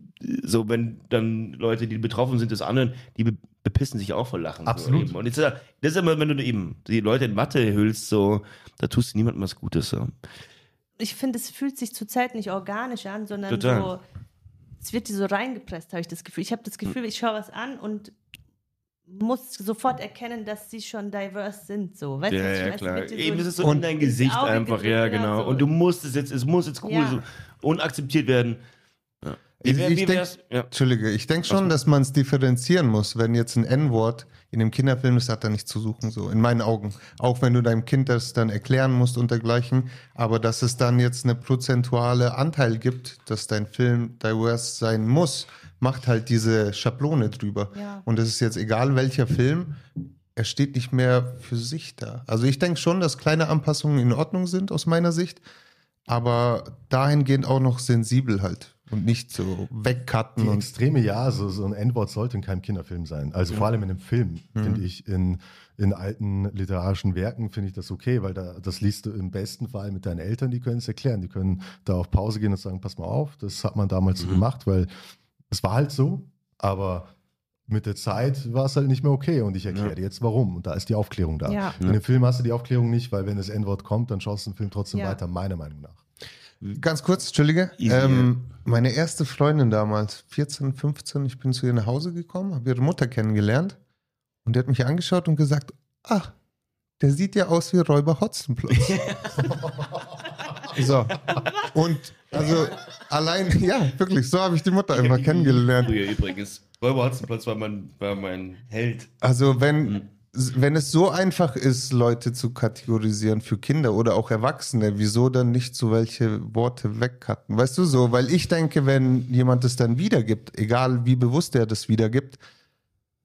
so wenn dann Leute, die betroffen sind des anderen, die be bepissen sich auch vor Lachen. Absolut. So eben. Und jetzt, das ist immer, wenn du eben die Leute in Watte hüllst, so, da tust du niemandem was Gutes. So. Ich finde, es fühlt sich zurzeit nicht organisch an, sondern Total. so, es wird dir so reingepresst, habe ich das Gefühl. Ich habe das Gefühl, ich schaue was an und muss sofort erkennen, dass sie schon diverse sind. So. Weißt du, Ja, was ich ja, klar. so- Eben ist es so Und in dein Gesicht einfach, ja, genau. so. Und du musst es jetzt, es muss jetzt cool, Ja. so unakzeptiert werden. Ja. Ich, wär- ich denk, ja. Entschuldige, ich denke schon, dass man es differenzieren muss. Wenn jetzt ein N-Wort in einem Kinderfilm ist, hat er nichts zu suchen, so in meinen Augen. Auch wenn du deinem Kind das dann erklären musst und dergleichen. Aber dass es dann jetzt eine prozentuale Anteil gibt, dass dein Film diverse sein muss, macht halt diese Schablone drüber. Ja. Und es ist jetzt egal, welcher Film, er steht nicht mehr für sich da. Also ich denke schon, dass kleine Anpassungen in Ordnung sind aus meiner Sicht, aber dahingehend auch noch sensibel halt und nicht so wegcutten Die und extreme Ja, so, so ein N-Wort sollte in keinem Kinderfilm sein. Also vor allem in einem Film, Mhm. finde ich. In, in alten literarischen Werken finde ich das okay, weil da, das liest du im besten Fall mit deinen Eltern, die können es erklären. Die können da auf Pause gehen und sagen, pass mal auf, das hat man damals so Mhm. gemacht, weil es war halt so, aber mit der Zeit war es halt nicht mehr okay und ich erkläre Ja. dir jetzt warum. Und da ist die Aufklärung da. Ja. In dem Film hast du die Aufklärung nicht, weil wenn das N-Wort kommt, dann schaust du den Film trotzdem Ja. weiter, meiner Meinung nach. Ganz kurz, Entschuldige. Ähm, meine erste Freundin damals, 14, 15, ich bin zu ihr nach Hause gekommen, habe ihre Mutter kennengelernt und die hat mich angeschaut und gesagt, ach, der sieht ja aus wie Räuber Hotzenplotz. so. Und also allein, ja, wirklich, so habe ich die Mutter einfach kennengelernt. Früher übrigens. Räuber Hotzenplotz war mein, war mein Held. Also wenn, wenn es so einfach ist, Leute zu kategorisieren für Kinder oder auch Erwachsene, wieso dann nicht so welche Worte wegcutten? Weißt du so? Weil ich denke, wenn jemand es dann wiedergibt, egal wie bewusst er das wiedergibt,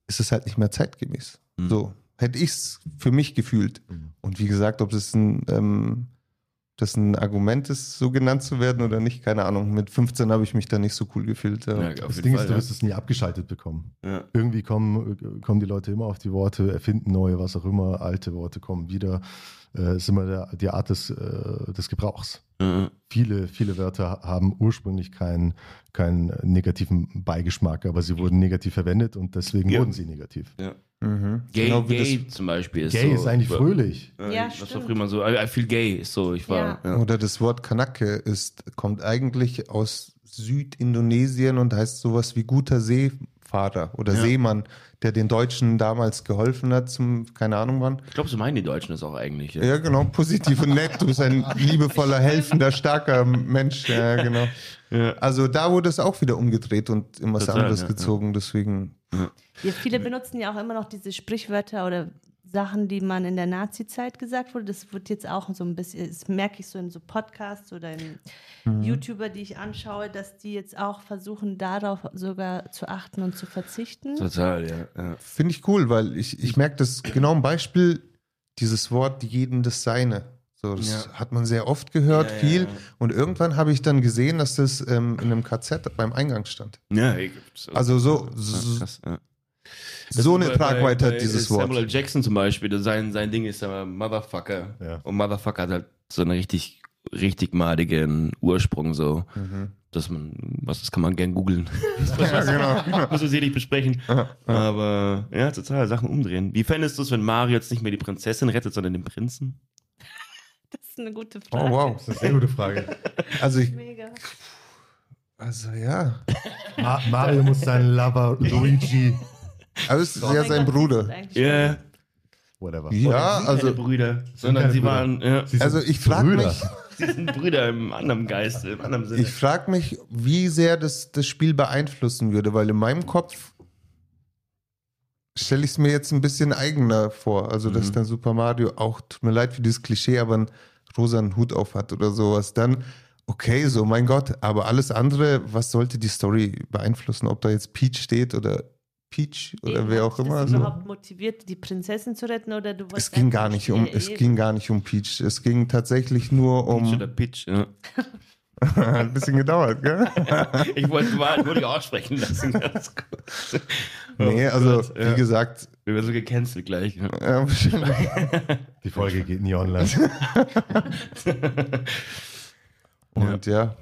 ist es halt nicht mehr zeitgemäß. Mhm. So hätte ich es für mich gefühlt. Und wie gesagt, ob das ein, ähm, das ein Argument ist, so genannt zu werden oder nicht, keine Ahnung. Mit 15 habe ich mich da nicht so cool gefühlt. Ja. Ja, Das Ding Fall, ist, du ja. wirst es nie abgeschaltet bekommen. Ja. irgendwie kommen, kommen die Leute immer auf die Worte, erfinden neue, was auch immer, alte Worte kommen wieder. Äh, ist immer der, die Art des, äh, des Gebrauchs. Ja. Viele, viele Wörter haben ursprünglich keinen, keinen negativen Beigeschmack, aber sie wurden negativ verwendet und deswegen Ja. wurden sie negativ. Ja. Mhm. Gay, Genau wie gay zum Beispiel ist Gay so. ist eigentlich fröhlich. Äh, Ja, das war stimmt. früher mal so. I, I feel gay ist so. Ich war. Ja. Ja. Oder das Wort Kanake ist, kommt eigentlich aus Südindonesien und heißt sowas wie guter Seefahrer oder Ja. Seemann, der den Deutschen damals geholfen hat zum, keine Ahnung wann. Ich glaube, so meinen die Deutschen das auch eigentlich. Ja. Ja, genau, positiv und nett. Du bist ein liebevoller, helfender, starker Mensch. Ja, genau. Ja. Also da wurde es auch wieder umgedreht und in was anderes ja, gezogen. Deswegen. Ja, viele benutzen ja auch immer noch diese Sprichwörter oder Sachen, die man in der Nazi-Zeit gesagt wurde. Das wird jetzt auch so ein bisschen, das merke ich so in so Podcasts oder in Mhm. YouTuber, die ich anschaue, dass die jetzt auch versuchen, darauf sogar zu achten und zu verzichten. Total, ja. ja. Finde ich cool, weil ich, ich merke das genau ein Beispiel, dieses Wort jedem das Seine. So, das Ja. hat man sehr oft gehört, Ja, viel. ja. Und irgendwann habe ich dann gesehen, dass das ähm, in einem KZ beim Eingang stand. Ja, ich- so, Also so, ja, so, krass, ja. so eine Tragweite hat dieses bei Wort. Samuel. Jackson zum Beispiel, das sein, sein Ding ist aber Motherfucker. Ja. Und Motherfucker hat halt so einen richtig, richtig madigen Ursprung, so. Mhm. Dass man, was, das kann man gern googeln. Ja, genau, genau. Muss es hier nicht besprechen. Aber ja, total, Sachen umdrehen. Wie fändest du es, wenn Mario jetzt nicht mehr die Prinzessin rettet, sondern den Prinzen? Das ist eine gute Oh, Frage. wow. Das ist eine sehr gute Frage. Also, ich, Mega. also ja. Ma Mario muss seinen Lover Luigi, Aber es ist ja sein Gott, Bruder. Ja, whatever. Ja, sind also, keine Brüder, sondern keine sie Brüder. waren, ja, Sie sind also ich frage Brüder. mich, sie sind Brüder im anderen Geist, im anderen Sinne. ich frage mich, wie sehr das das Spiel beeinflussen würde, weil in meinem Kopf stelle ich es mir jetzt ein bisschen eigener vor. Also, dass Mhm. dann Super Mario auch, tut mir leid für dieses Klischee, aber einen rosanen Hut auf hat oder sowas. Dann, okay, so, mein Gott, aber alles andere, was sollte die Story beeinflussen? Ob da jetzt Peach steht oder Peach oder Wen wer auch immer. Das So. überhaupt motiviert, die Prinzessin zu retten oder du Es ging gar nicht um, es ging gar nicht um Peach. Es ging tatsächlich nur um. oder Pitch, ja. Hat ein bisschen gedauert, gell? Ich wollte mal, wollte ich aussprechen lassen. Ganz kurz. Nee, Oh also Gott, wie ja. gesagt, Wir werden so gecancelt gleich. Ja. ja. Die Folge geht nie online. und ja,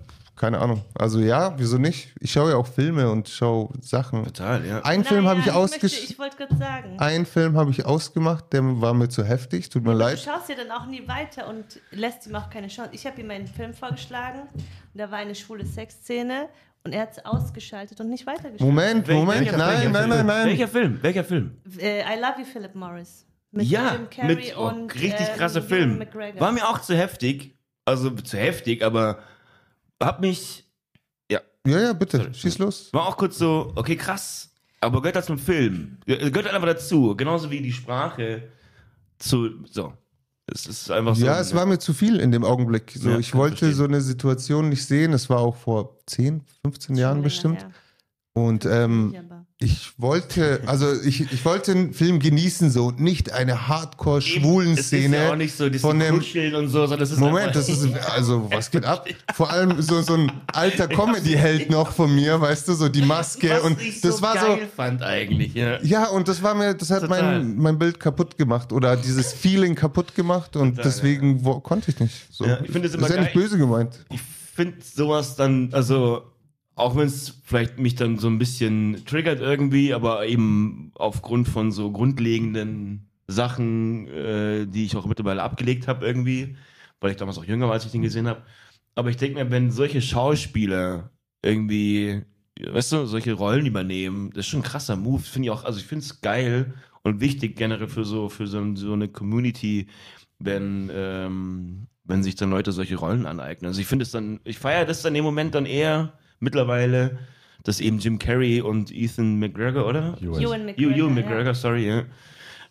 keine Ahnung. Also ja, wieso nicht? Ich schaue ja auch Filme und schaue Sachen. Total, ja. Einen Film habe ich möchte- Ich wollte gerade sagen. Einen Film habe ich ausgemacht, der war mir zu heftig, tut mir Du leid. schaust ja dann auch nie weiter und lässt ihm auch keine Chance. Ich habe ihm einen Film vorgeschlagen und da war eine schwule Sexszene und er hat es ausgeschaltet und nicht weitergeschaltet. Moment, Moment, Welcher- nein, welcher nein, nein, nein. Welcher Film? Welcher Film? Äh, I Love You, Philip Morris. Mit ja, Jim Carrey mit, oh, und richtig ähm, krasser Ewan Film. McGregor. War mir auch zu heftig. Also zu heftig, aber hab mich. Ja, Ja, ja, bitte, Sorry. schieß los. war auch kurz so, okay, krass. Aber gehört das zum Film? Ge- Gehört einfach dazu. Genauso wie die Sprache zu. So. Es ist einfach so. Ja, es war mir zu viel in dem Augenblick. So, Ja, ich wollte verstehen. so eine Situation nicht sehen. Es war auch vor 10, 15 Schon Jahren bestimmt. her. Und ähm, Ja, ich wollte, also ich, ich wollte den Film genießen, so nicht eine hardcore-schwulen Es ist ja auch nicht so dieses von dem- Kuscheln und so, sondern das ist Moment, das ist, also was geht ab? Vor allem so, so ein alter Comedy-Held noch von mir, weißt du, so die Maske. was und ich das so war so, geil fand eigentlich, ja. Ja, und das war mir, das hat Total. mein, mein Bild kaputt gemacht oder dieses Feeling kaputt gemacht und Total, deswegen wo, konnte ich nicht. So. Ja, ich finde es immer das ist ja nicht geil. böse gemeint. ich finde sowas dann, also auch wenn es vielleicht mich dann so ein bisschen triggert irgendwie, aber eben aufgrund von so grundlegenden Sachen, äh, die ich auch mittlerweile abgelegt habe irgendwie, weil ich damals auch jünger war, als ich den gesehen habe. Aber ich denke mir, wenn solche Schauspieler irgendwie, weißt du, solche Rollen übernehmen, das ist schon ein krasser Move. Finde ich auch, also ich finde es geil und wichtig generell für so, für so, so eine Community, wenn, ähm, wenn sich dann Leute solche Rollen aneignen. Also ich finde es dann, ich feiere das dann im Moment dann eher mittlerweile, dass eben Jim Carrey und Ethan McGregor, oder? Ewan. Ewan Ewan McGregor. Ewan ja. McGregor, sorry, ja.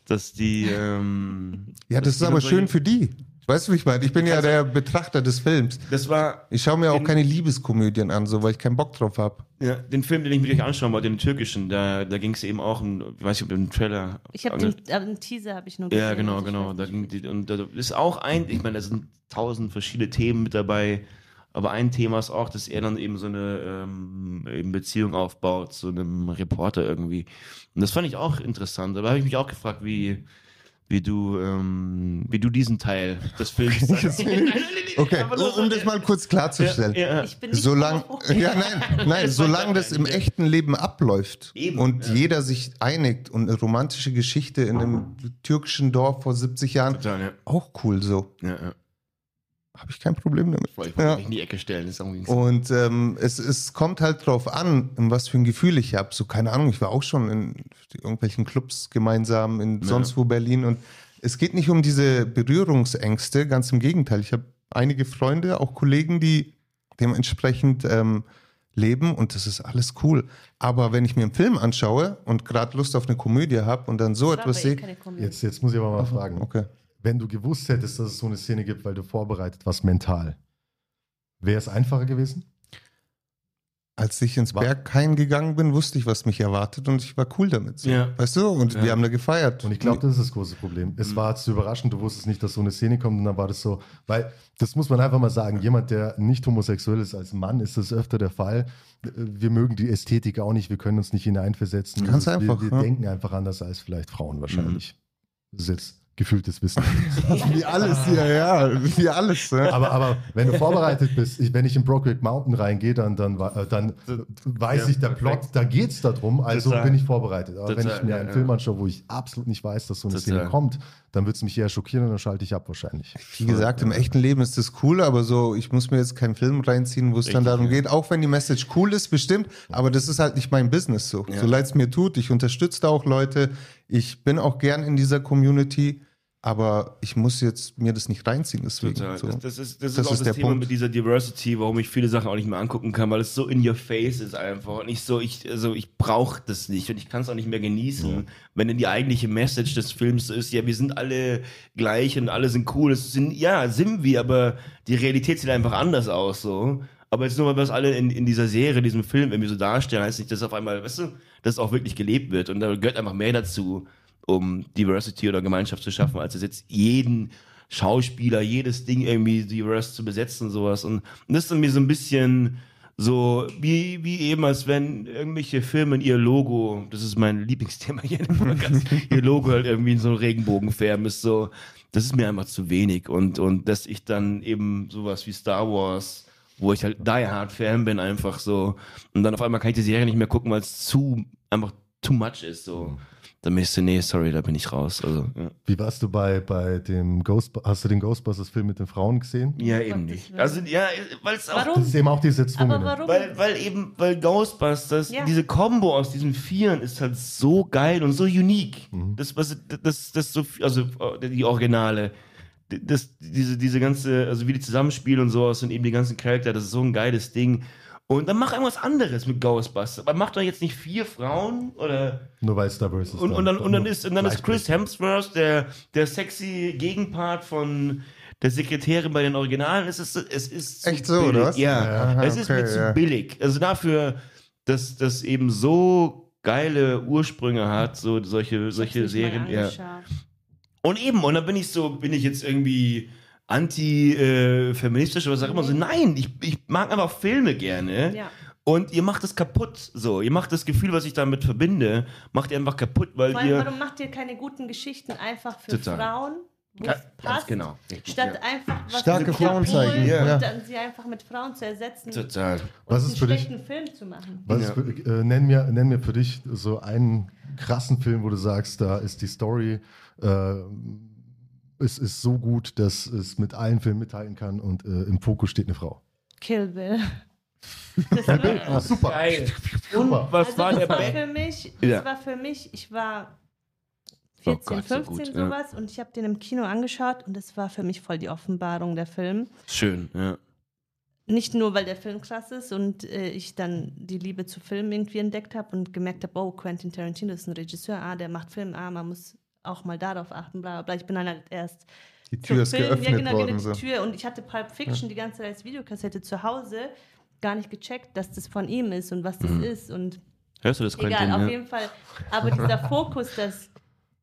Dass die, ähm, Ja, das ist aber schön für die. Weißt du, wie ich meine? Ich bin ja der Betrachter des Films. Das war Ich schaue mir auch Den- keine Liebeskomödien an, so weil ich keinen Bock drauf habe. ja, den Film, den ich mir gleich anschauen wollte, den türkischen, da, da ging es eben auch um, ich weiß nicht, ob du den Trailer. Ich habe den, den Teaser habe ich nur gesehen. Ja, genau, genau. Da ging die, und da ist auch ein, ich meine, da sind tausend verschiedene Themen mit dabei, aber ein Thema ist auch, dass er dann eben so eine ähm, eben Beziehung aufbaut zu einem Reporter irgendwie. Und das fand ich auch interessant. Aber habe ich mich auch gefragt, wie, wie du, ähm, wie du diesen Teil des Films. Okay, um das mal kurz klarzustellen. Ja, ja. Ich bin nicht Solange, ja, nein, nein, Das solange das im echten Leben abläuft Eben, und ja. jeder sich einigt und eine romantische Geschichte in einem türkischen Dorf vor 70 Jahren, Total, ja. auch cool so. Ja, ja. Habe ich kein Problem damit. Ich wollte Ja. mich in die Ecke stellen. Das ist irgendwie Und ähm, es, es kommt halt drauf an, in was für ein Gefühl ich habe. So, keine Ahnung, ich war auch schon in irgendwelchen Clubs gemeinsam in sonst wo Berlin. Und es geht nicht um diese Berührungsängste, ganz im Gegenteil. Ich habe einige Freunde, auch Kollegen, die dementsprechend ähm, leben und das ist alles cool. Aber wenn ich mir einen Film anschaue und gerade Lust auf eine Komödie habe und dann so Das etwas eh sehe. keine Komödie. Jetzt, jetzt muss ich aber mal fragen. Okay. Wenn du gewusst hättest, dass es so eine Szene gibt, weil du vorbereitet warst mental, wäre es einfacher gewesen? Als ich ins War- Berghain gegangen bin, wusste ich, was mich erwartet und ich war cool damit. So. Ja. Weißt du? Und Ja. wir haben da gefeiert. Und ich glaube, das ist das große Problem. Es war zu überraschend, du wusstest nicht, dass so eine Szene kommt und dann war das so, weil das muss man einfach mal sagen, jemand, der nicht homosexuell ist als Mann, ist das öfter der Fall. Wir mögen die Ästhetik auch nicht, wir können uns nicht hineinversetzen. Ganz einfach, Wir, wir ja. denken einfach anders als vielleicht Frauen wahrscheinlich. Das ist jetzt gefühltes Wissen. Wie alles hier, ja. Wie alles. Ne? aber, aber wenn du vorbereitet bist, ich, wenn ich in Brokeback Mountain reingehe, dann, dann, äh, dann weiß Ja, ich, der Plot, perfekt. da geht es darum, also Total. bin ich vorbereitet. Aber wenn Total, ich mir ja, einen ja. Film anschaue, wo ich absolut nicht weiß, dass so eine Total. Szene kommt, dann wird es mich eher schockieren und dann schalte ich ab wahrscheinlich. Wie gesagt, im echten Leben ist das cool, aber so, ich muss mir jetzt keinen Film reinziehen, wo es dann darum ja. geht, auch wenn die Message cool ist, bestimmt, aber das ist halt nicht mein Business so. Ja. So leid es mir tut, ich unterstütze da auch Leute, ich bin auch gern in dieser Community, aber ich muss jetzt mir das nicht reinziehen, deswegen. Total. So. Das, das ist, das, Das ist auch ist das der Thema Punkt. mit dieser Diversity, warum ich viele Sachen auch nicht mehr angucken kann, weil es so in your face ist einfach. Und ich so, ich, also ich brauche das nicht und ich kann es auch nicht mehr genießen, wenn denn die eigentliche Message des Films so ist, ja, wir sind alle gleich und alle sind cool. Es sind, ja, sind wir, aber die Realität sieht einfach anders aus so. Aber jetzt nur, weil wir es alle in, in dieser Serie, diesem Film irgendwie so darstellen, heißt nicht, dass auf einmal, weißt du, dass auch wirklich gelebt wird. Und da gehört einfach mehr dazu, um Diversity oder Gemeinschaft zu schaffen, als es jetzt jeden Schauspieler, jedes Ding irgendwie diverse zu besetzen und sowas. Und, und das ist dann mir so ein bisschen so wie, wie eben, als wenn irgendwelche Firmen ihr Logo, das ist mein Lieblingsthema hier Podcast, ihr Logo halt irgendwie in so einen Regenbogen färben, ist so, das ist mir einfach zu wenig. Und, und dass ich dann eben sowas wie Star Wars, wo ich halt Die Hard Fan bin, einfach so, und dann auf einmal kann ich die Serie nicht mehr gucken, weil es zu, einfach too much ist, so. Dann bin ich so, nee, sorry, da bin ich raus. Also, ja. Wie warst du bei, bei dem Ghost, hast du den Ghostbusters-Film mit den Frauen gesehen? Ja, eben nicht. Also, ja, weil es auch. Das Warum? ist eben auch diese Aber Erzwungene. warum? Weil, weil eben, weil Ghostbusters, Ja. diese Combo aus diesen Vieren ist halt so geil und so unique. Das, was, das, das so, also die Originale. Das, diese, diese ganze, also wie die zusammenspielen und sowas und eben die ganzen Charakter, das ist so ein geiles Ding. Und dann mach irgendwas anderes mit Ghostbusters. Aber mach doch jetzt nicht vier Frauen oder Nur weil diverse ist. und, und dann, und dann ist, und dann ist Chris Hemsworth der, der sexy Gegenpart von der Sekretärin bei den Originalen. Es ist, es ist Echt so, billig. oder was? Ja, Aha, es ist okay, mir zu ja. billig. Also dafür, dass das eben so geile Ursprünge hat, so solche, solche Serien. Ja. Und eben, und dann bin ich so, bin ich jetzt irgendwie anti-feministisch oder was auch immer. So, nein, ich, ich mag einfach Filme gerne. Ja. Und ihr macht es kaputt, so. Ihr macht das Gefühl, was ich damit verbinde, macht ihr einfach kaputt, weil Vor allem, ihr. warum macht ihr keine guten Geschichten einfach für Total. Frauen, Ja, passt, genau. Richtig, statt ja. einfach was Starke mit Frauen zeigen, ja. und dann sie einfach mit Frauen zu ersetzen Total. und Was einen ist für dich- schlechten Film zu machen. Was Ja. ist für, äh, nenn, mir, nenn mir für dich so einen krassen Film, wo du sagst, da ist die Story äh, es ist so gut, dass es mit allen Filmen mithalten kann und äh, im Fokus steht eine Frau. Kill Bill. Das war, Ah, super. Geil. Super. Was also war das der war für mich, Ja. das war für mich, ich war Oh 14, Gott, so 15 gut, ja. sowas und ich habe den im Kino angeschaut und das war für mich voll die Offenbarung der Film. Schön, ja. Nicht nur, weil der Film krass ist und äh, ich dann die Liebe zu Filmen irgendwie entdeckt habe und gemerkt habe, oh, Quentin Tarantino ist ein Regisseur, ah, der macht Film, ah, man muss auch mal darauf achten, bla bla bla. Ich bin dann halt erst Die Tür zum ist Film, geöffnet ja, genau, worden. So. die Tür und ich hatte Pulp Fiction die ganze Zeit als Videokassette zu Hause gar nicht gecheckt, dass das von ihm ist und was das ist und Hörst du das, egal, Quentin? auf ja? jeden Fall. Aber dieser Fokus, dass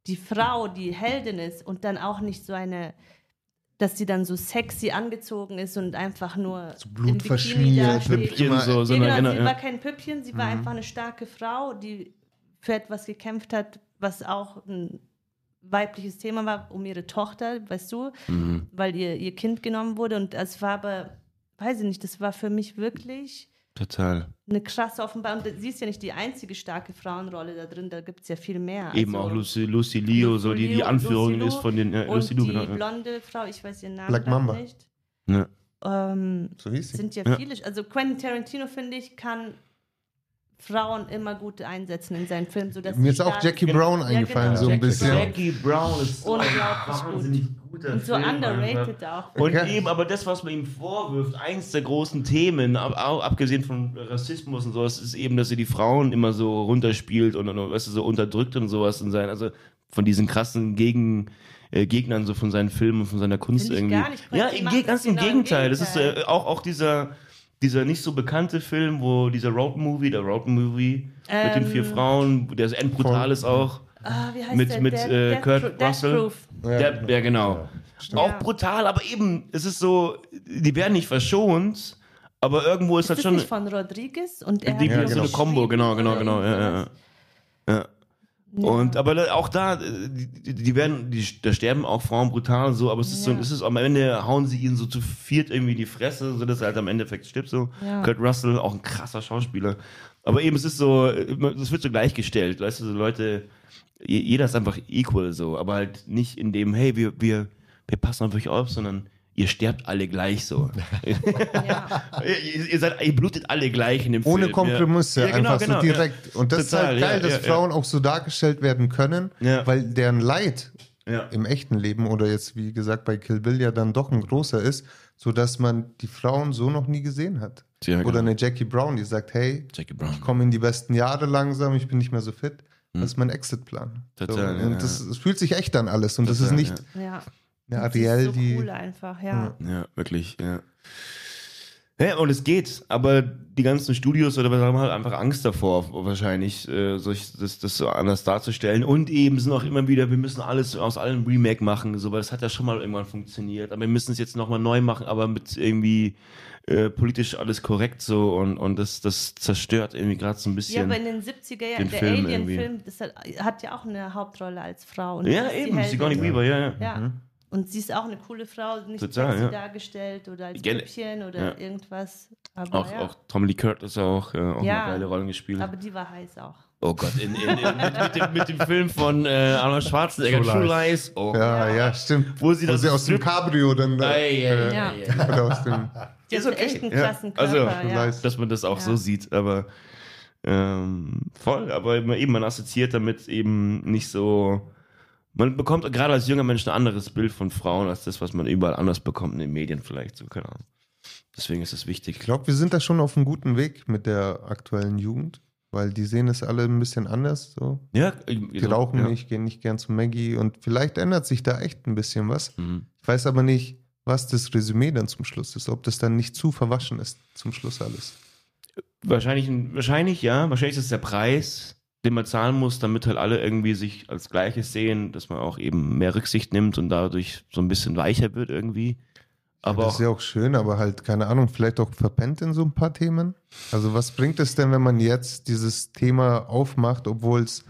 die Frau die Heldin ist und dann auch nicht so eine, dass sie dann so sexy angezogen ist und einfach nur So Blut verschmiert. Püppchen, so, so ja, eine, genau, genau, sie war ja. kein Püppchen, sie war einfach eine starke Frau, die für etwas gekämpft hat, was auch ein weibliches Thema war, um ihre Tochter, weißt du, Mhm. weil ihr, ihr Kind genommen wurde. Und es war aber, weiß ich nicht, das war für mich wirklich Total. eine krasse Offenbarung. Und sie ist ja nicht die einzige starke Frauenrolle da drin, da gibt es ja viel mehr. Eben Also, auch Lucy, Lucy Leo, so die, die Lucy Anführerin ist von den. Äh, Und Lucy die genau. Ja. blonde Frau, ich weiß ihren Namen Black Mamba. nicht. Ja. Ähm, So hieß sie. sind ja, Ja. viele. Also Quentin Tarantino, finde ich, kann Frauen immer gut einsetzen in seinen Filmen. Sodass Mir ist auch Jackie sind. Brown Ja, eingefallen, genau. so ein bisschen. Jackie Brown ist Unglaublich gut. guter Und so Film underrated einfach. auch. Und Okay. eben, aber das, was man ihm vorwirft, eins der großen Themen, ab, abgesehen von Rassismus und sowas, ist eben, dass er die Frauen immer so runterspielt und, und weißt du, so unterdrückt und sowas in sein, also von diesen krassen Gegen, äh, Gegnern so von seinen Filmen, von seiner Kunst irgendwie. gar nicht. ja, ganz im genau im Gegenteil. Das ist äh, auch, auch dieser, dieser nicht so bekannte Film, wo dieser Road Movie, der Road Movie mit den vier Ähm. Frauen, der so endbrutal ist auch. Ah, wie heißt Mit- der? mit, Death- äh, Kurt Death Russell. Proof. Der, ja, genau. Auch Ja. brutal, aber eben, es ist so, die werden nicht verschont, aber irgendwo ist, Ist halt das schon. nicht von Rodriguez? Und er die Ja, so genau. eine Combo, genau, genau, genau. Ja, ja, ja. Ja. Und aber auch da, äh, die, die werden, die, da sterben auch Frauen brutal und so, aber es ist so, Ja. es ist am Ende hauen sie ihn so zu viert irgendwie in die Fresse, so dass er halt am Endeffekt stirbt so. Ja. Kurt Russell, auch ein krasser Schauspieler. Aber eben, es ist so, es wird so gleichgestellt, weißt du, so Leute, je- jeder ist einfach equal so, aber halt nicht in dem, hey, wir, wir, wir passen auf euch auf, sondern ihr sterbt alle gleich so. Ja. ihr, ihr, seid, ihr blutet alle gleich in dem Ohne Film. Kompromisse, ja. Ja, genau, einfach genau, so direkt. Und das Total, ist halt geil, ja, dass ja, Frauen auch so dargestellt werden können, Ja. weil deren Leid Ja. ja. im echten Leben oder jetzt, wie gesagt, bei Kill Bill ja dann doch ein großer ist, sodass man die Frauen so noch nie gesehen hat. Ja, genau. Oder eine Jackie Brown, die sagt, hey, Jackie Brown. ich komme in die besten Jahre langsam, ich bin nicht mehr so fit. Das ist mein Exitplan. Total, so, ja, und ja. das, das fühlt sich echt an alles. Und das ist Total, nicht ja. Ist Ariel, so die. cool einfach, ja. Ja, wirklich, ja. Ja, und es geht, aber die ganzen Studios oder was haben halt einfach Angst davor, wahrscheinlich, äh, solch, das, das so anders darzustellen. Und eben sind auch immer wieder, wir müssen alles aus allem Remake machen, so, weil das hat ja schon mal irgendwann funktioniert. Aber wir müssen es jetzt nochmal neu machen, aber mit irgendwie äh, politisch alles korrekt so und, und das, das zerstört irgendwie gerade so ein Ja, bisschen. aber in den 70er Jahren, der Film Alien-Film, das hat, hat ja auch eine Hauptrolle als Frau. Und ja, eben, Sigourney. Weaver, ja, ja. Ja. Und sie ist auch eine coole Frau, nicht Total, sexy ja. dargestellt oder als Püppchen oder ja. irgendwas. Aber, Auch, ja. auch Tommy Lee Curtis auch, äh, auch Ja. eine geile Rollen gespielt. aber die war heiß auch. oh Gott, in, in, in, mit, mit, dem, mit dem Film von äh, Arnold Schwarzenegger, True Lies. Oh, Ja, ja, stimmt. Wo sie das aus dem Cabrio dann da, ei, ei, Ja. oder aus dem Die Ist hat okay, echt einen ja. krassen Also, Körper. ja. nice. dass man das auch Ja. so sieht, aber ähm, voll, aber eben, man assoziiert damit eben nicht so, man bekommt gerade als junger Mensch ein anderes Bild von Frauen als das, was man überall anders bekommt in den Medien vielleicht, so, keine Ahnung. Deswegen ist es wichtig. Ich glaube, wir sind da schon auf einem guten Weg mit der aktuellen Jugend, weil die sehen es alle ein bisschen anders. So. Ja, Die rauchen nicht, gehen nicht gern zu Maggie und vielleicht ändert sich da echt ein bisschen was. Mhm. Ich weiß aber nicht, was das Resümee dann zum Schluss ist, ob das dann nicht zu verwaschen ist zum Schluss alles. Wahrscheinlich, wahrscheinlich, ja. Wahrscheinlich ist es der Preis, den man zahlen muss, damit halt alle irgendwie sich als Gleiches sehen, dass man auch eben mehr Rücksicht nimmt und dadurch so ein bisschen weicher wird irgendwie. Aber das auch, ist ja auch schön, aber halt, keine Ahnung, vielleicht auch verpennt in so ein paar Themen. Also was bringt es denn, wenn man jetzt dieses Thema aufmacht, obwohl es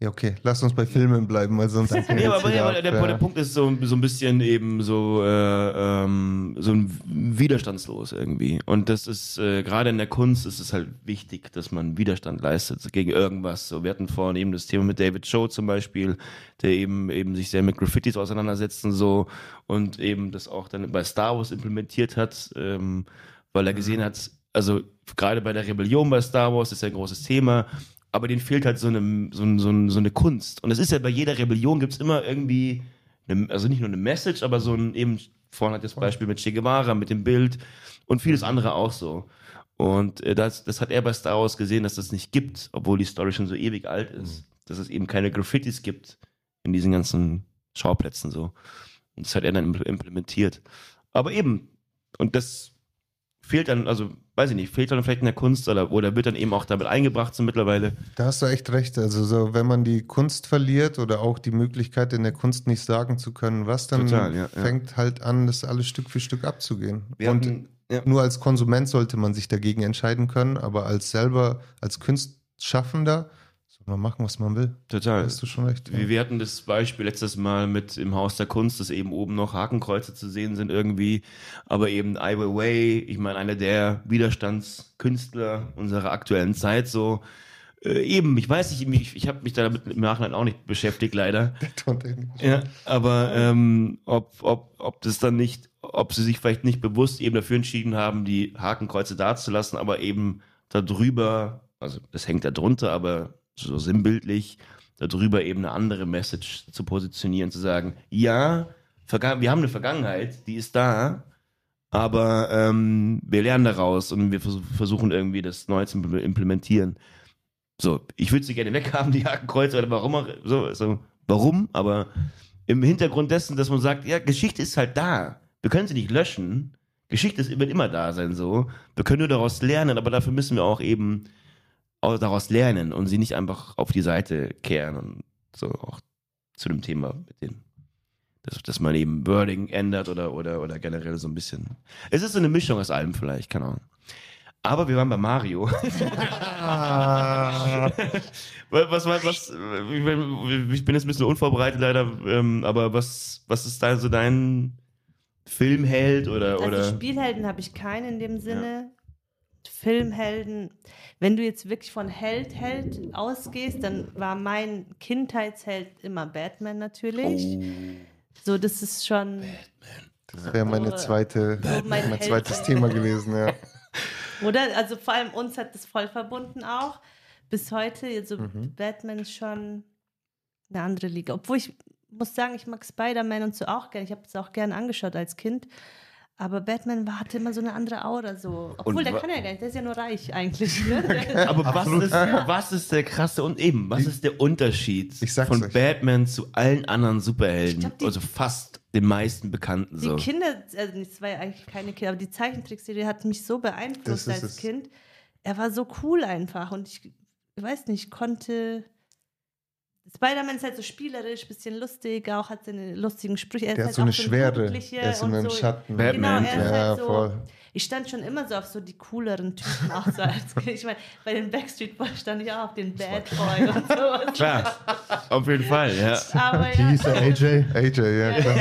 ja, okay, lass uns bei Filmen bleiben, weil sonst. Nee, aber, aber, aber der, der Punkt ist so, so ein bisschen eben so, äh, ähm, so ein widerstandslos irgendwie. Und das ist, äh, gerade in der Kunst ist es halt wichtig, dass man Widerstand leistet gegen irgendwas. So, wir hatten vorhin eben das Thema mit David Cho zum Beispiel, der eben, eben sich sehr mit Graffitis auseinandersetzt und so und eben das auch dann bei Star Wars implementiert hat, ähm, weil er gesehen hat, also gerade bei der Rebellion bei Star Wars ist ja ein großes Thema, aber denen fehlt halt so eine, so, so, so eine Kunst. Und es ist ja bei jeder Rebellion gibt es immer irgendwie, eine, also nicht nur eine Message, aber so ein eben, vorhin hat das Beispiel mit Che Guevara, mit dem Bild und vieles andere auch so. Und äh, das, das hat er bei Star Wars gesehen, dass das nicht gibt, obwohl die Story schon so ewig alt ist. Dass es eben keine Graffitis gibt in diesen ganzen Schauplätzen so. Und das hat er dann impl- implementiert. Aber eben, und das fehlt dann, also weiß ich nicht, fehlt dann vielleicht in der Kunst oder, oder wird dann eben auch damit eingebracht so mittlerweile. Da hast du echt recht. Also, so, wenn man die Kunst verliert oder auch die Möglichkeit in der Kunst nicht sagen zu können, was, dann Total, ja, ja. fängt halt an, das alles Stück für Stück abzugehen. Wir Und hatten- ja. nur als Konsument sollte man sich dagegen entscheiden können, aber als selber, als Kunstschaffender, man machen, was man will. Total. hast du schon recht. Wir, wir hatten das Beispiel letztes Mal mit im Haus der Kunst, dass eben oben noch Hakenkreuze zu sehen sind irgendwie, aber eben Ai Weiwei, ich meine, einer der Widerstandskünstler unserer aktuellen Zeit, so äh, eben, ich weiß nicht, ich, ich habe mich damit im Nachhinein auch nicht beschäftigt, leider. Ja, aber ähm, ob, ob, ob das dann nicht, ob sie sich vielleicht nicht bewusst eben dafür entschieden haben, die Hakenkreuze dazulassen, aber eben darüber, also das hängt da drunter, aber so sinnbildlich, darüber eben eine andere Message zu positionieren, zu sagen, ja, wir haben eine Vergangenheit, die ist da, aber ähm, wir lernen daraus und wir vers versuchen irgendwie das neu zu impl- implementieren. So, ich würde sie gerne weghaben, die Hakenkreuze, oder warum auch, so, so, warum, aber im Hintergrund dessen, dass man sagt, ja, Geschichte ist halt da. Wir können sie nicht löschen. Geschichte wird immer da sein, so. Wir können nur daraus lernen, aber dafür müssen wir auch eben daraus lernen und sie nicht einfach auf die Seite kehren und so auch zu dem Thema mit den, dass, dass man eben Wording ändert oder, oder, oder generell so ein bisschen. Es ist so eine Mischung aus allem vielleicht, keine Ahnung. Aber wir waren bei Mario. was, was, was, ich bin- jetzt ein bisschen unvorbereitet leider, ähm, aber was, was ist da so dein Filmheld oder, Also oder? Spielhelden habe ich keinen in dem Sinne. Filmhelden, wenn du jetzt wirklich von Held, Held ausgehst, dann war mein Kindheitsheld immer Batman natürlich. So, das ist schon. Das wäre meine zweite, So mein mein zweites Thema gewesen, ja. Oder? Also vor allem uns hat das voll verbunden auch. Bis heute, also Mhm. Batman ist schon eine andere Liga. Obwohl ich muss sagen, ich mag Spider-Man und so auch gerne. Ich habe es auch gerne angeschaut als Kind. Aber Batman war, hatte immer so eine andere Aura. So. Obwohl, Und der kann ja gar nicht, der ist ja nur reich eigentlich. Ne? Aber was ist, was ist der krasse und eben, was ist der Unterschied von euch. Batman zu allen anderen Superhelden? Glaub, die- also fast den meisten Bekannten Die so. Kinder, also es war ja eigentlich keine Kinder, aber die Zeichentrickserie hat mich so beeinflusst als es. Kind. Er war so cool einfach und ich, ich weiß nicht, konnte. Spider-Man ist halt so spielerisch, bisschen lustig, auch hat seine lustigen Sprüche. Er Der ist hat so halt eine auch Schwere. Jugendliche Er ist immer im so. Schatten. Batman. Genau, er ist Ja, halt so. voll. Ich stand schon immer so auf so die cooleren Typen auch so als Kind. Ich meine, bei den Backstreet Boys stand ich auch auf den Bad Boy und sowas. Klar, auf jeden Fall, ja. Aber Wie ja. hieß der AJ? AJ, ja, klar.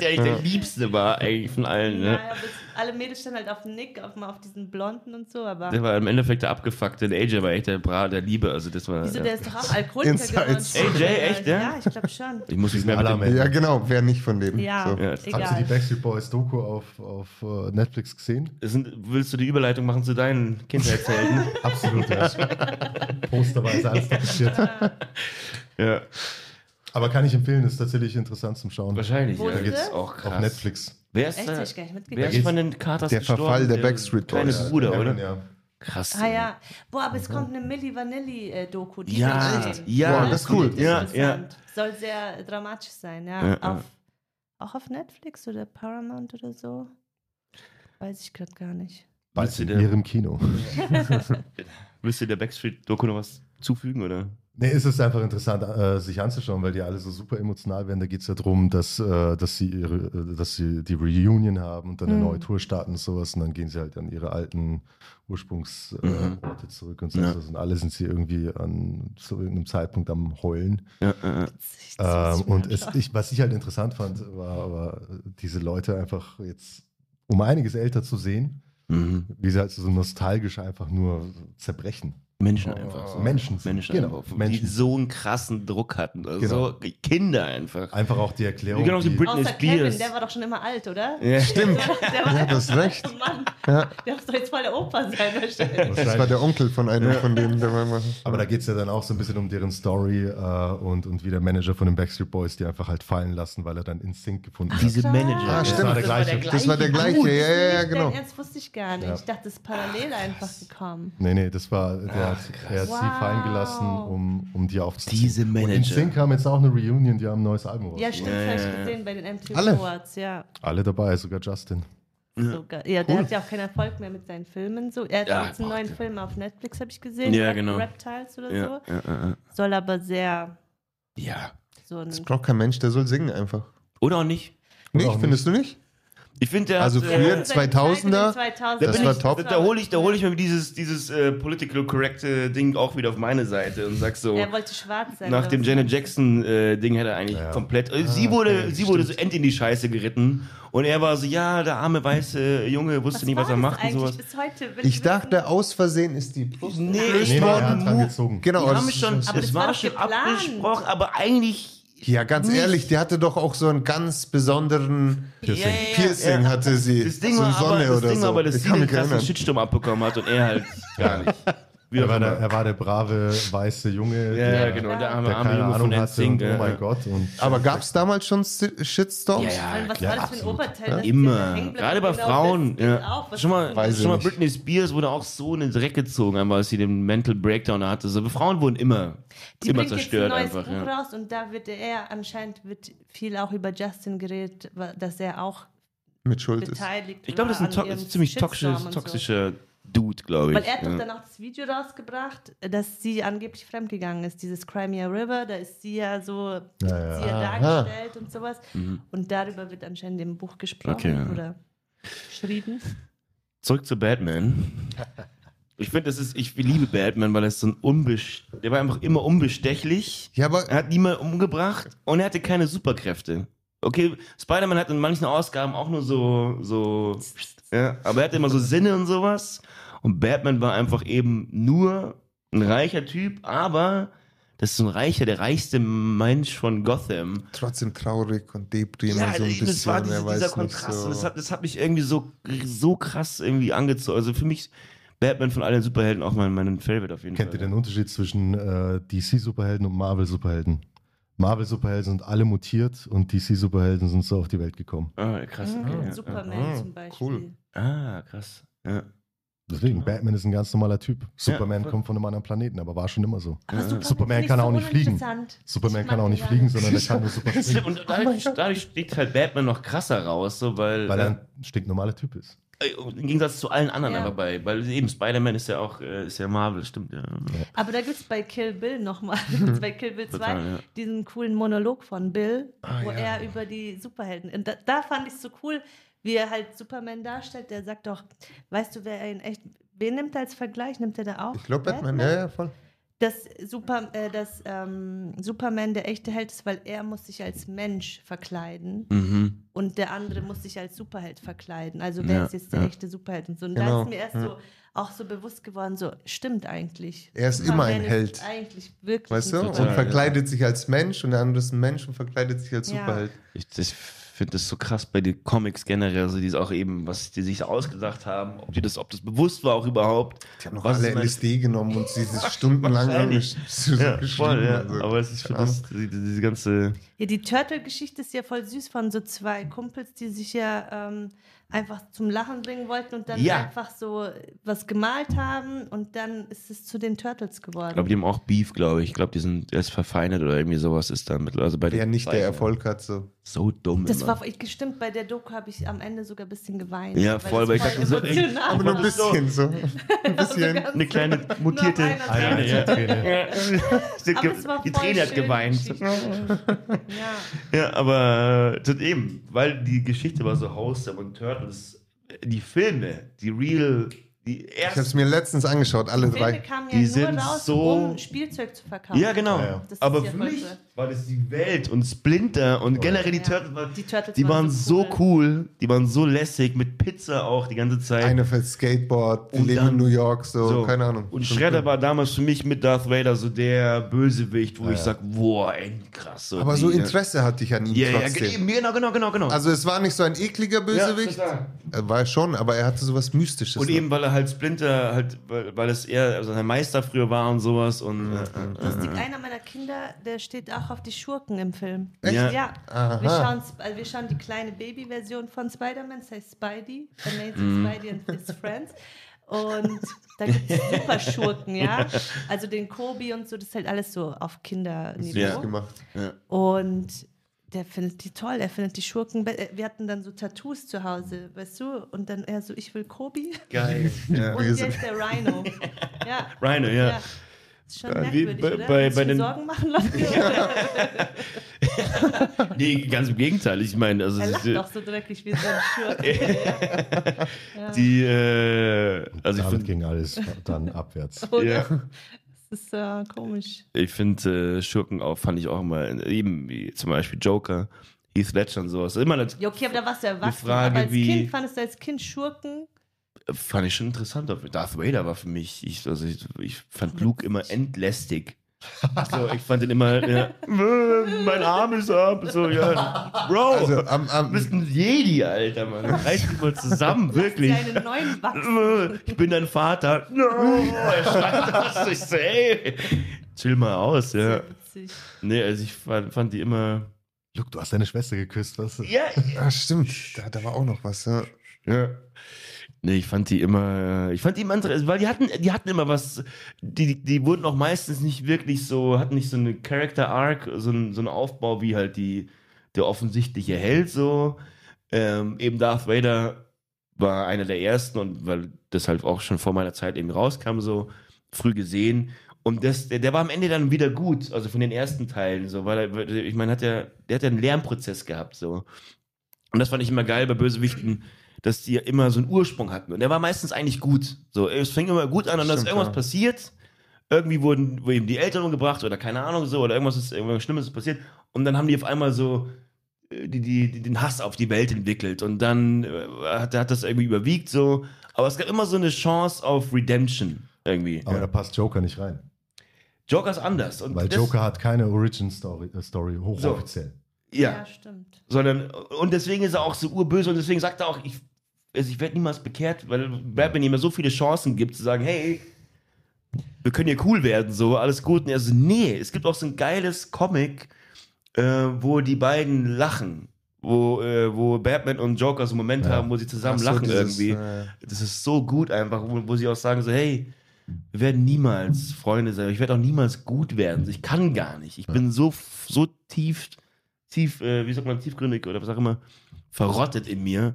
Der eigentlich der Liebste war eigentlich von allen, Ja, ne? aber es- alle Mädels standen halt auf Nick, auf, auf diesen Blonden und so, aber. Der war im Endeffekt der abgefuckte. Der AJ war echt der Bra der Liebe. Also das war. Wieso, ja. der ist doch auch Alkoholiker geworden. AJ, echt, ja? Ja, ich glaube schon. Ich muss mich mehr mit dem, ja, genau. Wer nicht von denen. Ja, So. Ja, Hast du die egal. Backstreet Boys Doku auf, auf äh, Netflix gesehen? Sind, willst du die Überleitung machen zu deinen Kindheitshelden? Absolut, ja. Posterweise alles tapeziert. ja, Aber kann ich empfehlen, ist tatsächlich interessant zum Schauen. wahrscheinlich. Wo ja. Gibt's sie? auch krass. Auf Netflix. Wer ist, Echt, da, hab ich gar nicht wer mitgekriegt. ist von den Carters Der gestorben? Verfall der Backstreet kleine Boys. Bruder, Aaron, oder? Ja. Krass. Ah ja. Boah, aber es kommt eine Milli Vanilli-Doku. Die Ja, ja, Boah, das ist cool. Ja, Interessant. Soll sehr dramatisch sein, ja. Ja, ja. auf, Auch auf Netflix oder Paramount oder so. Weiß ich gerade gar nicht. Bald in ihrem Kino. Willst du der Backstreet-Doku noch was zufügen, oder? Nee, es ist einfach interessant, äh, sich anzuschauen, weil die alle so super emotional werden. Da geht es ja darum, dass, äh, dass, sie ihre, äh, dass sie die Reunion haben und dann eine Mhm. neue Tour starten und sowas. Und dann gehen sie halt an ihre alten Ursprungsorte Mhm. äh, zurück und so. Ja. Und alle sind sie irgendwie an zu irgendeinem Zeitpunkt am Heulen. Ja, äh, Ähm, und es, ich, was ich halt interessant fand, war aber diese Leute einfach jetzt um einiges älter zu sehen, mhm. wie sie halt so nostalgisch einfach nur zerbrechen. Menschen einfach. So. Menschen Menschen genau, einfach. Menschen. Die so einen krassen Druck hatten. Also Genau. so Kinder einfach. Einfach auch die Erklärung. Genau, die die- Britney Außer Spears. Kevin, der war doch schon immer alt, oder? Ja. Stimmt. Der war Ja, du hast recht. Mann, Ja. der muss doch jetzt voll der Opa sein, wahrscheinlich. Das war der Onkel von einem von denen, der war immer. Aber da geht es ja dann auch so ein bisschen um deren Story äh, und, und wie der Manager von den Backstreet Boys die einfach halt fallen lassen, weil er dann Instinct gefunden hat. Diese. Manager. Ah, Das stimmt. war der gleiche. Das war der gleiche, ja, ja, ja, Dein genau. Ernst wusste ich gar nicht. Ja. Ich dachte, das ist parallel einfach gekommen. Nee, nee, das war, der hat, er hat Wow. sie fallen gelassen, um, um die aufzuziehen. Diese Manager. Und Instinct haben jetzt auch eine Reunion, die haben ein neues Album raus. Ja, stimmt, Ja, habe ich gesehen bei den MTV Alle? Awards, ja. Alle dabei, sogar Justin. Sogar. Ja, der hat ja auch keinen Erfolg mehr mit seinen Filmen. So. Er hat Ja, jetzt einen neuen der- Film auf Netflix, habe ich gesehen. Ja, genau. Reptiles oder Ja, so. ja. Soll aber sehr ja. so ein. Das braucht kein Mensch, der soll singen einfach. Oder auch nicht. Nicht, auch findest du nicht? Ich finde, der Also hat, früher- äh, Seine 2000er, Zeit in den 2000er. da das bin war ich, top. Da, da hole ich, da hol ich mir dieses, dieses äh, political correct äh, Ding auch wieder auf meine Seite und sag so, Er wollte schwarz sein. nach dem? Janet Jackson äh, Ding hätte er eigentlich Ja. komplett, äh, sie wurde, okay, sie wurde so end in die Scheiße geritten und er war so, ja, der arme weiße Junge wusste Was nicht, war was er macht und eigentlich sowas. bis heute? Will Ich wissen. dachte, aus Versehen ist die Brust Nee, Nee, es nee, war gezogen. Genau, Die das haben schon, Aber es das war schon geplant. abgesprochen, aber eigentlich Ja, ganz Nicht. ehrlich, die hatte doch auch so einen ganz besonderen Piercing. Ja, ja, ja. Piercing, Ja. hatte sie. Das Ding so war eine aber, Sonne das oder Ding so. war aber, dass ich sie den krassen. Shitstorm abbekommen hat und er halt gar nicht. Wie Er war, der, er war der brave weiße Junge, Ja, der, genau, der arme, der arme keine Junge von Ahnung hatte. NSYNC. Und, oh mein Gott. Und Aber gab es damals schon Shitstorms? Ja, ja, was Ja, war das für ein. Oberteil? die Immer. Gerade bei Genau Frauen. Ja. Schon mal, Weiß schon mal. Britney Spears wurde auch so in den Dreck gezogen, einfach als sie den Mental Breakdown hatte. So, Frauen wurden immer, Die immer zerstört jetzt ein neues einfach. Buch Ja. raus und da wird er anscheinend wird viel auch über Justin geredet, dass er auch Mit Schuld ist. beteiligt Ich glaube, das ist ein, to ziemlich toxischer, toxischer Dude, glaube ich. Weil er hat ja. doch dann auch das Video rausgebracht, dass sie angeblich fremdgegangen ist. Dieses Crimea River, da ist sie ja so Ja, ja. sie ja Aha. dargestellt und sowas. Mhm. Und darüber wird anscheinend im Buch gesprochen Okay, oder geschrieben. Zurück zu Batman. Ich finde, das ist, ich liebe Batman, weil er ist so ein unbest, der war einfach immer unbestechlich. Ja, aber Er hat niemand umgebracht und er hatte keine Superkräfte. Okay, Spider-Man hat in manchen Ausgaben auch nur so, so, ja, aber er hatte immer so Sinne und sowas. Und Batman war einfach eben nur ein reicher Typ, aber das ist so ein reicher, der reichste Mensch von Gotham. trotzdem traurig und deprimierend Ja, so ein bisschen. das war diese, er dieser Kontrast. so. Und das, hat, das hat mich irgendwie so, so krass irgendwie angezogen. Also für mich Batman von allen Superhelden auch mein, mein Favorite auf jeden Kennt ihr Fall. den Unterschied zwischen äh, DC-Superhelden und Marvel-Superhelden? Marvel-Superhelden sind alle mutiert und DC-Superhelden sind so auf die Welt gekommen. Ah, krass. Okay, ja, Superman Ah, zum Beispiel. cool. Ja. Ah, krass. Ja. Deswegen, Batman ist ein ganz normaler Typ. Superman voll. kommt von einem anderen Planeten, aber war schon immer so. Aber Superman, Superman finde kann auch nicht fliegen. Superman kann auch nicht fliegen, sondern der kann nur super springen. Und dadurch, dadurch sticht halt Batman noch krasser raus, so, weil, Weil er ein stinknormaler Typ ist. äh, im Gegensatz zu allen anderen Ja. aber bei, weil eben Spider-Man ist ja auch, äh, ist ja Marvel, stimmt ja. Aber da gibt es bei Kill Bill nochmal, bei Kill Bill 2, Total, ja. diesen coolen Monolog von Bill, Ah, wo ja. er über die Superhelden. Und da, da fand ich es so cool, wie er halt Superman darstellt. Der sagt doch, weißt du, wer er in echt. Wen nimmt er als Vergleich? Nimmt er da auch? Ich glaube Batman, ja, ja, voll. Dass, Super, äh, dass ähm, Superman der echte Held ist, weil er muss sich als Mensch verkleiden Mhm. und der andere muss sich als Superheld verkleiden. Also wer Ja, ist jetzt der ja. echte Superheld und so. Und Genau, da ist mir erst so auch so bewusst geworden, so stimmt eigentlich. Er ist immer ein Superman Held. Eigentlich wirklich Weißt du? Und verkleidet sich als Mensch und der andere ist ein Mensch und verkleidet sich als Ja. Superheld. Ich, ich finde das so krass bei den Comics generell, also die auch eben, was die sich ausgedacht haben, ob die das, ob das bewusst war auch überhaupt. Die haben noch Was alle LSD genommen und sie sich stundenlang so Ja, geschrieben. voll, ja. Also, Aber es ist für das, die, diese ganze. Ja, die Turtle-Geschichte ist ja voll süß von so zwei Kumpels, die sich ja ähm, einfach zum Lachen bringen wollten und dann Ja. einfach so was gemalt haben und dann ist es zu den Turtles Ich geworden. glaube, die haben auch Beef, glaube ich. Ich glaube, die sind erst verfeinert oder irgendwie sowas ist da mit. Also bei den nicht der beiden. Erfolg hat, so. So dumm. das immer. war gestimmt, bei der Doku habe ich am Ende sogar ein bisschen geweint. Ja, voll, weil ich dachte so, ey, Aber nur ein bisschen so. Ein bisschen. eine kleine mutierte Träne. Seite. Ja. Es war die Träne hat geweint. die ja. Ja, aber äh, das eben, weil die Geschichte war so wholesome und Turtles, die Filme, die real, die Ich habe es mir letztens angeschaut, alle Filme drei. kamen ja Die nur sind raus, so- um Spielzeug zu verkaufen. Ja, genau. Ja, ja. Das ist Aber ja für mich so. War das die Welt und Splinter und generell die Ja. Turtles, waren- Die Turtles die waren waren so so cool, die waren so lässig, mit Pizza auch die ganze Zeit. Eine fährt Skateboard, die Und leben dann- in New York, so, So. keine Ahnung. Und Shredder cool. war damals für mich mit Darth Vader so der Bösewicht, wo Ja, ich ja. sag, boah, ey, krass. So Aber so die- Interesse hatte ich an ihm Ja, ja, trotzdem. genau, genau, genau, genau. Also es war nicht so ein ekliger Bösewicht. total. Er war schon, aber er hatte sowas Mystisches. Und noch. eben, weil er halt Splinter, halt, weil, weil es eher also sein Meister früher war und sowas. Und äh, äh, Lustig, einer meiner Kinder, der steht auch auf die Schurken im Film. Echt? Ja. Ja. Wir, schauen, also wir schauen die kleine Baby-Version von Spider-Man, das heißt Spidey, Amazing Spidey and His Friends. Und da gibt es super Schurken, ja. Also den Kobi und so, das ist halt alles so auf Kinderniveau. Ja. gemacht. Und der findet die toll, er findet die Schurken. äh, Wir hatten dann so Tattoos zu Hause, weißt du? Und dann er so, ich will Kobi. geil. Ja. Und jetzt der Rhino. Ja. Rhino, ja. ja. Ist schon Ja, wie merkwürdig, bei- oder? bei- bei den- Sorgen machen Leute? Nee, ganz im Gegenteil. Ich meine, also Er lacht die, doch so dreckig wie so ein Schurke. ja. die äh, also ich Damit finde, ging alles dann abwärts. Oder? ja, Das ist äh, komisch. ich finde äh, Schurken auch fand ich auch immer eben wie zum Beispiel Joker, Heath Ledger und sowas. Immer das Ja, okay, aber da warst du erwachsen. Frage, aber als wie- Kind fandest du als Kind Schurken. Fand ich schon interessant. Darth Vader war für mich, ich, also ich, ich fand Luke immer entlästig. So, ich fand ihn immer, ja, mein Arm ist ab. So, ja, Bro, Also am, du am, bist ein Jedi, Alter, Mann. Reiß dich mal zusammen, wirklich. Deine neuen wachsen. Ich bin dein Vater. No, er schreit das. Ich so, ey, chill mal aus, ja. Nee, also ich fand, fand die immer, Luke, du hast deine Schwester geküsst, was? ja, ah, stimmt, da, da war auch noch was. Ja. Ja. Nee, ich fand die immer, ich fand die immer interessant, weil die hatten, die hatten immer was, die, die wurden auch meistens nicht wirklich so, hatten nicht so eine Character Arc, so ein, so einen Aufbau wie halt die, der offensichtliche Held so. Ähm, eben Darth Vader war einer der ersten und weil das halt auch schon vor meiner Zeit eben rauskam, so früh gesehen. Und das, der, der war am Ende dann wieder gut, also von den ersten Teilen, so, weil er, ich meine, hat ja, der hat ja einen Lernprozess gehabt, so. Und das fand ich immer geil bei Bösewichten, dass die ja immer so einen Ursprung hatten. Und der war meistens eigentlich gut. So, es fing immer gut an und dann ist irgendwas ja. passiert. Irgendwie wurden, wurden eben die Eltern umgebracht oder keine Ahnung so, oder irgendwas ist, irgendwas Schlimmes ist passiert. Und dann haben die auf einmal so äh, die, die, die, den Hass auf die Welt entwickelt. Und dann äh, hat, hat das irgendwie überwiegt so. Aber es gab immer so eine Chance auf Redemption irgendwie. Aber da passt Joker nicht rein. Joker ist anders. Und Weil Joker hat keine Origin-Story äh, Story, hochoffiziell. Ja, Ja, stimmt. sondern und deswegen ist er auch so urböse und deswegen sagt er auch, ich, also ich werde niemals bekehrt, weil Batman ihm ja so viele Chancen gibt, zu sagen, hey, wir können hier cool werden, so, alles gut. Und er so, nee, es gibt auch so ein geiles Comic, äh, wo die beiden lachen. wo, äh, wo Batman und Joker so einen Moment Ja. haben, wo sie zusammen so, lachen dieses, irgendwie. äh, Das ist so gut einfach, wo, wo sie auch sagen so, hey, wir werden niemals Freunde sein, ich werde auch niemals gut werden, ich kann gar nicht. Ich bin so, so tief, tief, äh, wie sagt man, tiefgründig oder was auch immer, verrottet in mir.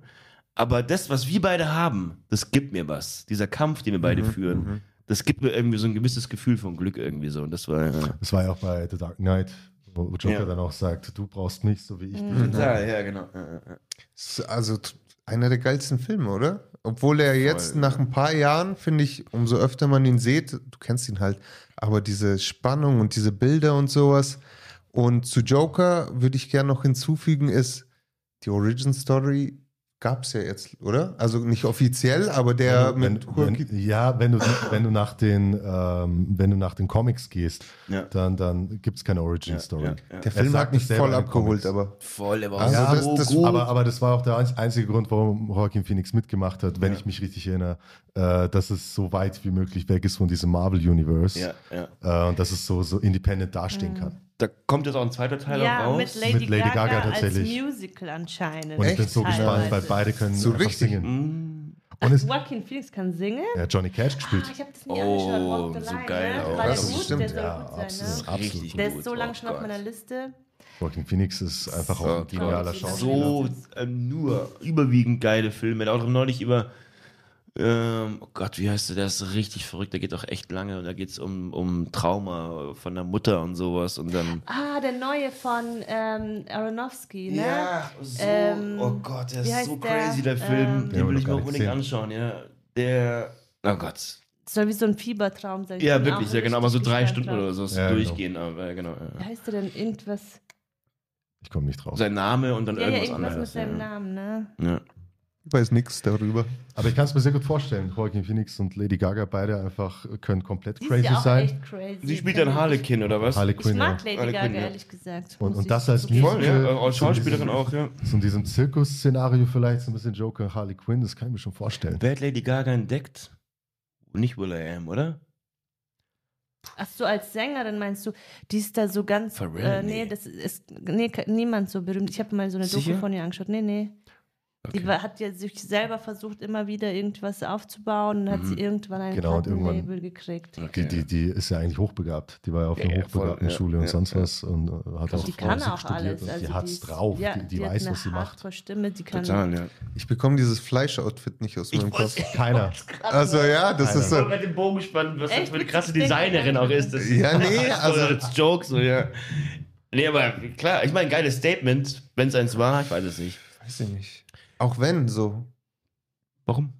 Aber das, was wir beide haben, das gibt mir was. Dieser Kampf, den wir beide Mhm, führen, das gibt mir irgendwie so ein gewisses Gefühl von Glück irgendwie so. Und das war, äh, Das war ja auch bei The Dark Knight, wo Joker Ja. dann auch sagt, du brauchst mich, so wie ich Mhm. dich. ja, ja, genau. Ja, ja, ja. also einer der geilsten Filme, oder? Obwohl er jetzt Voll. nach ein paar Jahren, finde ich, umso öfter man ihn sieht, du kennst ihn halt, aber diese Spannung und diese Bilder und sowas. Und zu Joker würde ich gerne noch hinzufügen, ist die Origin Story gab es ja jetzt, oder? Also nicht offiziell, aber der wenn, mit wenn, ja, wenn du, wenn du nach den, ähm, wenn du nach den Comics gehst, Ja. dann, dann gibt es keine Origin Ja, Story. ja, ja. Der Er Film sagt hat mich voll abgeholt, Comics. aber Voll, der war Also das- so das- gut. aber, aber das war auch der einz- einzige Grund, warum Joaquin Phoenix mitgemacht hat, wenn Ja. ich mich richtig erinnere, äh, dass es so weit wie möglich weg ist von diesem Marvel-Universe ja, ja. äh, und dass es so, so independent dastehen kann. Da kommt jetzt auch ein zweiter Teil Ja, raus. mit Lady, Mit Lady Gaga, Gaga als tatsächlich. Musical anscheinend. Und ich bin so gespannt, weil beide können So einfach richtig? singen. Mm. Und es, Joaquin Phoenix kann singen? ja, Johnny Cash Ah, gespielt. ich habe das nie Oh, angeschaut. So Line, geil ne? auch. War der Das gut? stimmt. Der soll Ja, gut sein, absolut. ne? absolut. Richtig Der gut. ist so lange Oh schon auf Gott. meiner Liste. Joaquin Phoenix ist einfach auch ein So, genialer so. Schauspieler. So äh, nur überwiegend geile Filme. Er hat auch neulich über, ähm, oh Gott, wie heißt der? Der ist richtig verrückt. Der geht auch echt lange. Und da geht es um, um Trauma von der Mutter und sowas. Und dann. Ah, der neue von ähm, Aronofsky, ne? so. Ähm, oh Gott, der wie ist so der? crazy, der Ähm, Film. Den haben Den will wir ich mir nicht unbedingt anschauen, ja. Der. Oh Gott. Soll wie so ein Fiebertraum sein. Ich Ja, bin wirklich, auch ja, genau. Aber so drei Stunden oder so Ja, genau. durchgehen. Aber ja, genau. Wie Ja. heißt der denn? Irgendwas. Ich komme nicht drauf. Sein Name und dann Ja, ja, irgendwas irgendwas mit anderes. seinem ja. Namen, ne? Ja. Ich weiß nichts darüber. Aber ich kann es mir sehr gut vorstellen. Joaquin Phoenix und Lady Gaga beide einfach können komplett Die ist crazy ja auch sein. echt crazy. Sie spielt dann Harlequin, oder was? Harley Ich Quinn mag. Lady Harley Gaga, Quinn, ja. ehrlich gesagt. Und- und das als. Voll, ja. Musical- Als Schauspielerin auch, ja. So in diesem Zirkus-Szenario vielleicht, so ein bisschen Joker, Harley Quinn, das kann ich mir schon vorstellen. Wer hat Lady Gaga entdeckt? Nicht Will I Am, oder? Ach so, als Sängerin meinst du, die ist da so ganz. Pharrell? Äh, nee, Nee. das ist nee, niemand so berühmt. Ich habe mal so eine Sicher? Doku von ihr angeschaut. Nee, nee. Die Okay. war, hat ja sich selber versucht, immer wieder irgendwas aufzubauen und hat Mhm. sie irgendwann ein Genau, und Plattenlabel gekriegt. Die, die, die ist ja eigentlich hochbegabt. Die war ja auf Ja, einer ja, voll, Hochbegabtenschule ja, und ja, sonst ja. was und äh, hat auch Die kann auch studiert alles. und Also die hat's ist- drauf. Ja, die die, hat weiß, eine was sie macht. Hardcore-Stimme, die kann. Total, ja. Ich bekomme dieses Fleisch-Outfit nicht aus meinem Kopf. Keiner. Also ja, das ist so. mit dem Bogen spannen, was Echt? das für eine krasse Ich Designerin auch ist. Das Ja, nee, also also- als Joke so, ja. Nee, aber klar, ich meine, geiles Statement, wenn es eins war, ich weiß es nicht. Weiß ich nicht. Auch wenn, so. Warum?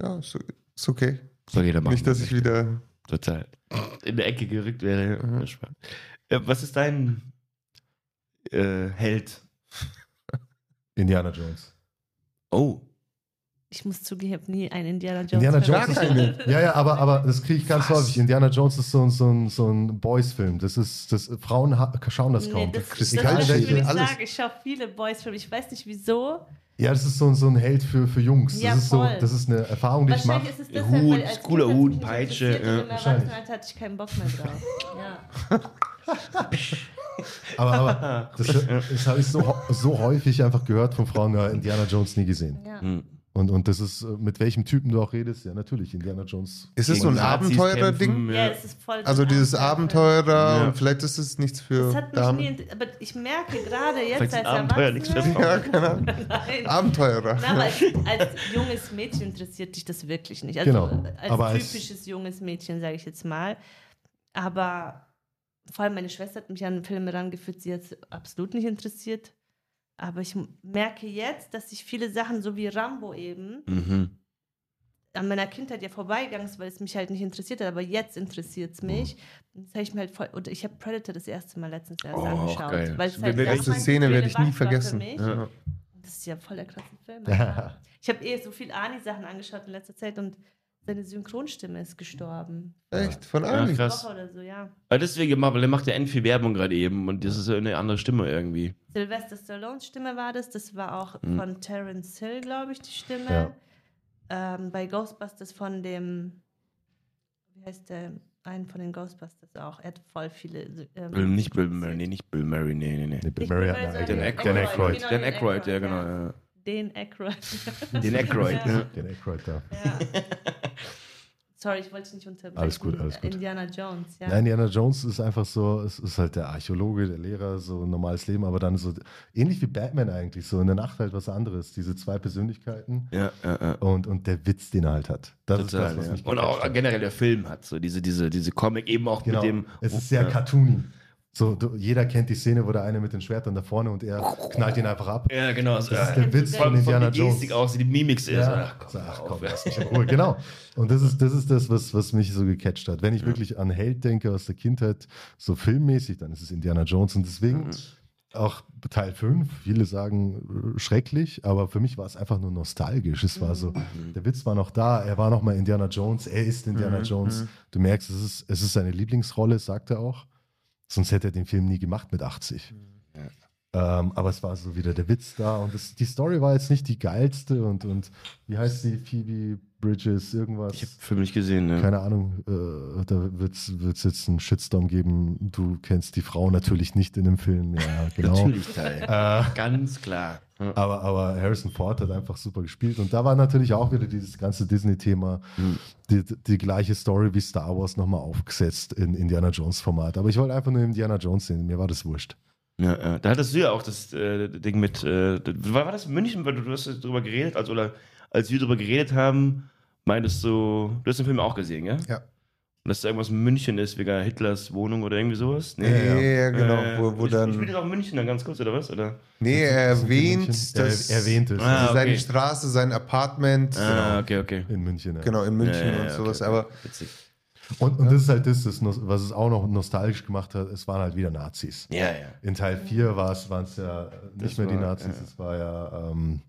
Ja, ist, ist okay. Soll jeder machen. Nicht, dass ich wieder. total in der Ecke gerückt wäre. Mhm. Äh, was ist dein äh, Held? Indiana Jones. Oh, Ich muss zugeben, ich habe nie einen Indiana Jones. Indiana Jones gesehen. ist, ja, ja, aber, aber das kriege ich ganz häufig. Indiana Jones ist so, ein- so ein, so ein Boys-Film. Das ist, das, Frauen ha- schauen das Nee, kaum. das, das Kristall- ist, welche- ich alles. sagen, ich schaue viele Boys-Filme. Ich weiß nicht wieso. Ja, das ist so, ein- so ein Held für, für Jungs. Das, Ja, ist so, das ist eine Erfahrung, die ich mache. Hut, cooler Hut, Peitsche, ja. Im hatte ich keinen Bock mehr drauf. Ja. Aber, aber das, das habe ich so, so häufig einfach gehört von Frauen, ja, Indiana Jones nie gesehen. Ja. hm. Und, und das ist, äh, mit welchem Typen du auch redest, ja, natürlich, Indiana Jones. Ist es so ein Abenteurer-Ding? ja, es ist voll. Also dieses. Abenteurer Ja. und vielleicht ist es nichts für Das hat mich nie, Damen. int- aber ich merke gerade jetzt Vielleicht als Abenteuer nichts für Ja, keine Ahnung. Nein. Abenteurer. Na, aber als, als junges Mädchen interessiert dich das wirklich nicht. Also Genau. als Aber als- typisches junges Mädchen, sage ich jetzt mal. Aber vor allem meine Schwester hat mich an Filme rangeführt, sie hat es absolut nicht interessiert. Aber ich merke jetzt, dass ich viele Sachen, so wie Rambo eben, Mhm. an meiner Kindheit ja vorbeigegangen ist, weil es mich halt nicht interessiert hat, aber jetzt interessiert es mich. Und Das habe ich mir halt voll, und ich habe Predator das erste Mal letztens erst Oh, angeschaut. geil. Weil es Die halt letzte Szene werde ich nie vergessen. Ja. Das ist ja voll der krasse Film. Alter. ich habe eh so viel Ani-Sachen angeschaut in letzter Zeit und seine Synchronstimme ist gestorben. Echt? Von Ja, allen? krass. Woche oder so, ja. Aber deswegen, weil er macht ja end viel Werbung gerade eben und das ist ja eine andere Stimme irgendwie. Sylvester Stallones Stimme war das. Das war auch Mhm. von Terence Hill, glaube ich, die Stimme. Ja. Ähm, bei Ghostbusters von dem, wie heißt der? einen von den Ghostbusters auch. Er hat voll viele. Ähm, Bill, nicht Bill Murray, nee, nicht Bill Murray, nee, nee, nee. Nee, Bill Murray hat. Dan Aykroyd. Genau, Dan den Aykroyd, ja, genau. ja. Den Aykroyd. Den Aykroyd, Ja. ja. Den Aykroyd da. Ja. Sorry, ich wollte dich nicht unterbrechen. Alles gut, alles gut. Indiana Jones, ja. Ja, Indiana Jones ist einfach so, es ist halt der Archäologe, der Lehrer, so ein normales Leben, aber dann so ähnlich wie Batman eigentlich, so in der Nacht halt was anderes. Diese zwei Persönlichkeiten Ja, ja, ja. und, und der Witz, den er halt hat. Das ist Total, das, was ja. mich Und auch hat. generell der Film hat so diese, diese, diese Comic eben auch Genau. mit dem. es ist sehr ja. cartoony. So, du, jeder kennt die Szene, wo der eine mit den Schwertern da vorne und er knallt ihn einfach ab. Ja, genau. Das ist ja. der Witz Von, von von Indiana die Jones. Gestik auch, so die Mimik ist. Ja. Ach, komm, So, ach auf, komm, ja. lass mich in Ruhe. Genau. Und das ist, das ist das, was, was mich so gecatcht hat. Wenn ich wirklich an Held denke aus der Kindheit, so filmmäßig, dann ist es Indiana Jones. Und deswegen Mhm. auch Teil 5, viele sagen äh, schrecklich, aber für mich war es einfach nur nostalgisch. Es war so, Mhm. der Witz war noch da, er war noch mal Indiana Jones, er ist Indiana Mhm. Jones. Du merkst, es ist, es ist seine Lieblingsrolle, sagt er auch. Sonst hätte er den Film nie gemacht mit 80. Ähm, aber es war so wieder der Witz da und es, die Story war jetzt nicht die geilste und, und wie heißt sie, Phoebe Bridges, irgendwas. Ich habe Film nicht gesehen. Ne? keine Ahnung, äh, da wird es jetzt einen Shitstorm geben. Du kennst die Frau natürlich nicht in dem Film, ja, genau. Natürlich, Teil. Äh, Ganz klar. Ja. aber, aber Harrison Ford hat einfach super gespielt. Und da war natürlich auch wieder dieses ganze Disney-Thema, Hm. die, die gleiche Story wie Star Wars nochmal aufgesetzt in Indiana Jones-Format. Aber ich wollte einfach nur Indiana Jones sehen, mir war das wurscht. Ja, ja. Da hattest du ja auch das äh, Ding mit, äh, war, war das in München, weil du, du hast darüber geredet, also, oder als wir darüber geredet haben, meintest du, du hast den Film auch gesehen, ja? Ja. Und dass da irgendwas in München ist, wegen Hitlers Wohnung oder irgendwie sowas? Ja, ja, ja, genau. Äh, wo, wo ich, dann. Auch in München dann ganz kurz, oder was? Oder? nee, er erwähnt, er, dass erwähnt es Ah, okay. seine Straße, sein Apartment, Ah, okay, okay. in München. Ja. genau, in München Ja, ja, und sowas. okay. Aber Witzig. Und, und das ist halt das, das, was es auch noch nostalgisch gemacht hat, es waren halt wieder Nazis. Ja, ja. In Teil 4 waren es ja nicht Das mehr die war, Nazis, ja. es war ja ähm.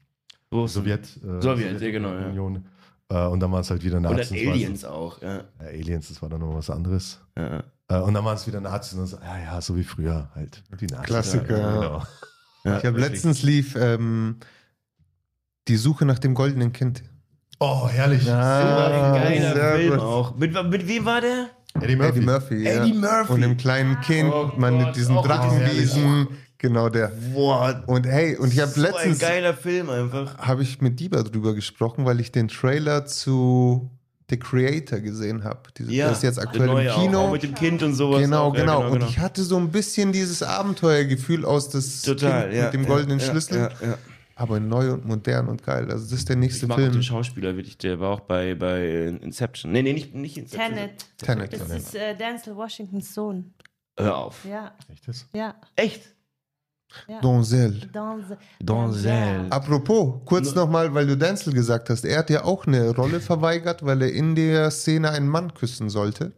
Sowjet, äh, Sowjet, ja, genau, ja. Union. Und dann waren es halt wieder Und Nazis. war- Aliens auch, ja. Ja, Aliens, das war dann noch was anderes. ja. Äh, und dann waren es wieder Nazis und dann so, ja, ja, so wie früher halt. Die Nazis. Klassiker, Ja, ja. genau. ja ich habe letztens lief ähm, die Suche nach dem goldenen Kind. Oh, herrlich. Ah, ein geiler sehr Film gut. auch. Mit, mit wem war der? Eddie Murphy. Eddie Murphy. Eddie ja. Murphy. Und dem kleinen Kind, Oh man Gott, mit diesen auch Drachenwesen. Genau der. Boah, Und hey, und ich habe so ein letztens geiler Film einfach. habe ich mit Dieber drüber gesprochen, weil ich den Trailer zu The Creator gesehen habe. Der ist jetzt aktuell im Kino. Auch, auch mit dem Kind und sowas. Genau, auch, ja, genau, Und ich hatte so ein bisschen dieses Abenteuergefühl aus das Total, kind ja. mit dem ja, goldenen ja, Schlüssel. Ja, ja. Aber neu und modern und geil. Also das ist der nächste Ich mag auch Film. den Schauspieler, wirklich. Der war auch bei, bei Inception. Nee, nee, nicht, nicht Inception. Tenet. Tenet. Das ist äh, Denzel Washingtons Sohn. Hör auf. Ja, Echt das? ja. Echt? Ja. Donzel. Denzel. Denzel. Apropos, kurz nochmal, weil du Denzel gesagt hast. Er hat ja auch eine Rolle verweigert, weil er in der Szene einen Mann küssen sollte.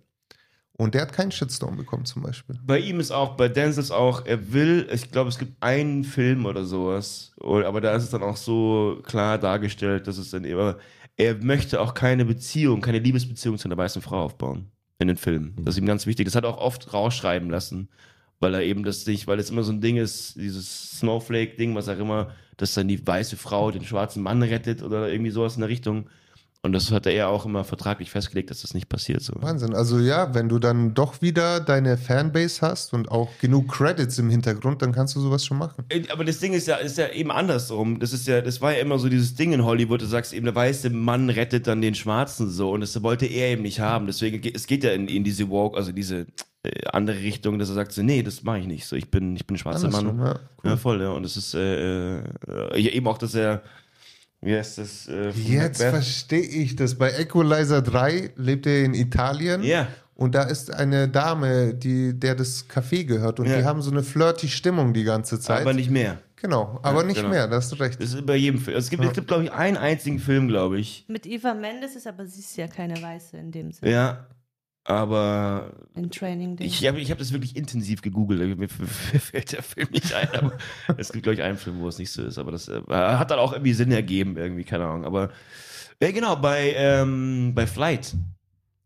Und der hat keinen Shitstorm bekommen zum Beispiel. Bei ihm ist auch, bei Denzel ist auch, er will, ich glaube, es gibt einen Film oder sowas, aber da ist es dann auch so klar dargestellt, dass es dann immer, er möchte auch keine Beziehung, keine Liebesbeziehung zu einer weißen Frau aufbauen in den Filmen. Das ist ihm ganz wichtig. Das hat er auch oft rausschreiben lassen, weil er eben das nicht, weil es immer so ein Ding ist, dieses Snowflake-Ding, was auch immer, dass dann die weiße Frau den schwarzen Mann rettet oder irgendwie sowas in der Richtung. Und das hat er auch immer vertraglich festgelegt, dass das nicht passiert. So. Wahnsinn. Also ja, wenn du dann doch wieder deine Fanbase hast und auch genug Credits im Hintergrund, dann kannst du sowas schon machen. Äh, Aber das Ding ist ja, ist ja eben andersrum. Das ist ja, das war ja immer so dieses Ding in Hollywood, du sagst eben, der weiße Mann rettet dann den Schwarzen so und das wollte er eben nicht haben. Deswegen geht es geht ja in, in diese Walk, also diese andere Richtung, dass er sagt so, nee, das mache ich nicht. So, ich bin, ich bin ein schwarzer Mann. ja, cool. Ja, voll, ja. Und das ist äh, äh, ja, eben auch, dass er, wie heißt das? Äh, Jetzt verstehe ich das. Bei Equalizer 3 lebt er in Italien. Ja. Und da ist eine Dame, die, der das Café gehört. Und Ja. die haben so eine flirty Stimmung die ganze Zeit. aber nicht mehr. Genau, aber Ja, nicht genau. mehr, da hast du recht. Das ist bei jedem Film. Also es gibt, es gibt glaube ich, einen einzigen Film, glaube ich. Mit Eva Mendes ist aber sie ist ja keine Weiße in dem Sinne. Ja. Aber In Training. Ich habe ich hab das wirklich intensiv gegoogelt. Mir, fällt der Film nicht ein. Aber es gibt, glaube ich, einen Film, wo es nicht so ist. Aber das äh, hat dann auch irgendwie Sinn ergeben, irgendwie, keine Ahnung. Aber ja, genau, bei, ähm, bei Flight.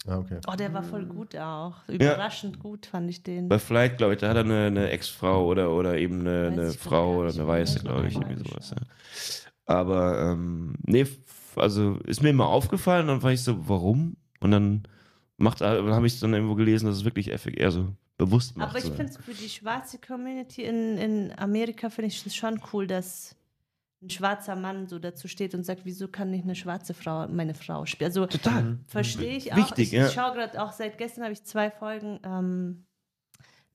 Ah, okay. Oh, der war voll gut auch. Überraschend gut fand ich den. Bei Flight, glaube ich, da hat er eine, eine Ex-Frau oder, oder eben eine, eine Frau oder eine Weiße, glaube ich, irgendwie sowas. Ja. Aber, ähm, nee, also ist mir immer aufgefallen, dann war ich so, warum? Und dann macht, habe ich dann irgendwo gelesen, dass es wirklich effektiv, eher so bewusst macht. Aber ich so. finde es für die schwarze Community in, in Amerika finde ich es schon cool, dass ein schwarzer Mann so dazu steht und sagt, wieso kann nicht eine schwarze Frau meine Frau spielen? Also Total. verstehe ich auch. Wichtig, ich ja. ich schaue gerade auch seit gestern habe ich zwei Folgen ähm,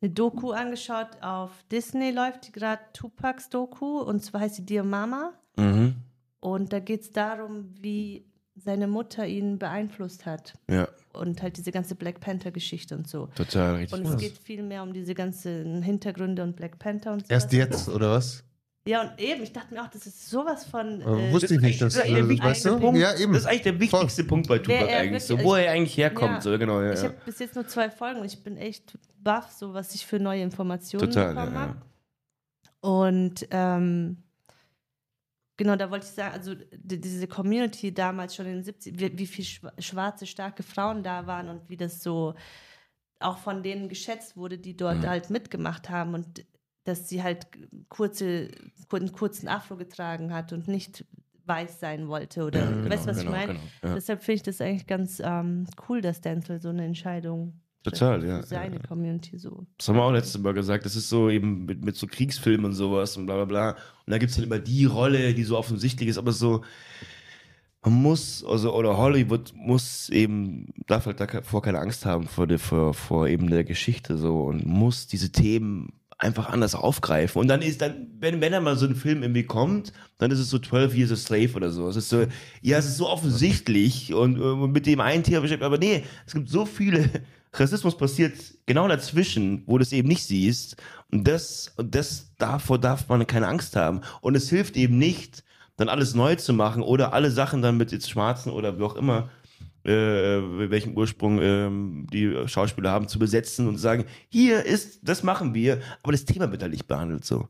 eine Doku angeschaut auf Disney läuft die gerade Tupacs Doku und zwar heißt sie Dear Mama Mhm. und da geht es darum, wie seine Mutter ihn beeinflusst hat Ja, und halt diese ganze Black Panther Geschichte und so. total richtig. Und es geht viel mehr um diese ganzen Hintergründe und Black Panther und so. Erst jetzt, oder was? Ja, und eben, ich dachte mir auch, das ist sowas von. Äh, Äh, wusste ich nicht, dass, das ist äh, der weißt du? Punkt. Ja, eben. Das ist eigentlich der wichtigste Punkt bei Tupac er eigentlich, so, wirklich- wo er eigentlich herkommt. Ja. so, genau, ja, ich ja. habe bis jetzt nur zwei Folgen und ich bin echt baff, so was ich für neue Informationen Total, bekommen ja, habe. ja. Und ähm, genau, da wollte ich sagen, also die, diese Community damals schon in den 70 wie, wie viele schwa- schwarze, starke Frauen da waren und wie das so auch von denen geschätzt wurde, die dort Mhm. halt mitgemacht haben und dass sie halt kurze, kur- einen kurzen Afro getragen hat und nicht weiß sein wollte oder Ja, weißt du, was genau, ich meine? genau, ja. Deshalb finde ich das eigentlich ganz ähm, cool, dass Denzel so eine Entscheidung Total, ja, seine ja. Community so. Das haben wir auch letztes Mal gesagt. Das ist so eben mit, mit so Kriegsfilmen und sowas und bla bla bla. Und da gibt es halt immer die Rolle, die so offensichtlich ist, aber so, man muss, also, oder Hollywood muss eben, darf halt davor keine Angst haben vor, der, vor, vor eben der Geschichte so und muss diese Themen einfach anders aufgreifen. Und dann ist dann, wenn, wenn dann mal so ein Film irgendwie kommt, dann ist es so 12 Years a Slave oder so. Es ist so, ja, es ist so offensichtlich und, äh, mit dem einen Thema beschäftigt, aber nee, es gibt so viele, Rassismus passiert genau dazwischen, wo du es eben nicht siehst. Und das, das, davor darf man keine Angst haben. Und es hilft eben nicht, dann alles neu zu machen oder alle Sachen dann mit jetzt Schwarzen oder wie auch immer, äh, welchen Ursprung ähm, die Schauspieler haben, zu besetzen und sagen, hier ist, das machen wir, aber das Thema wird halt nicht behandelt so.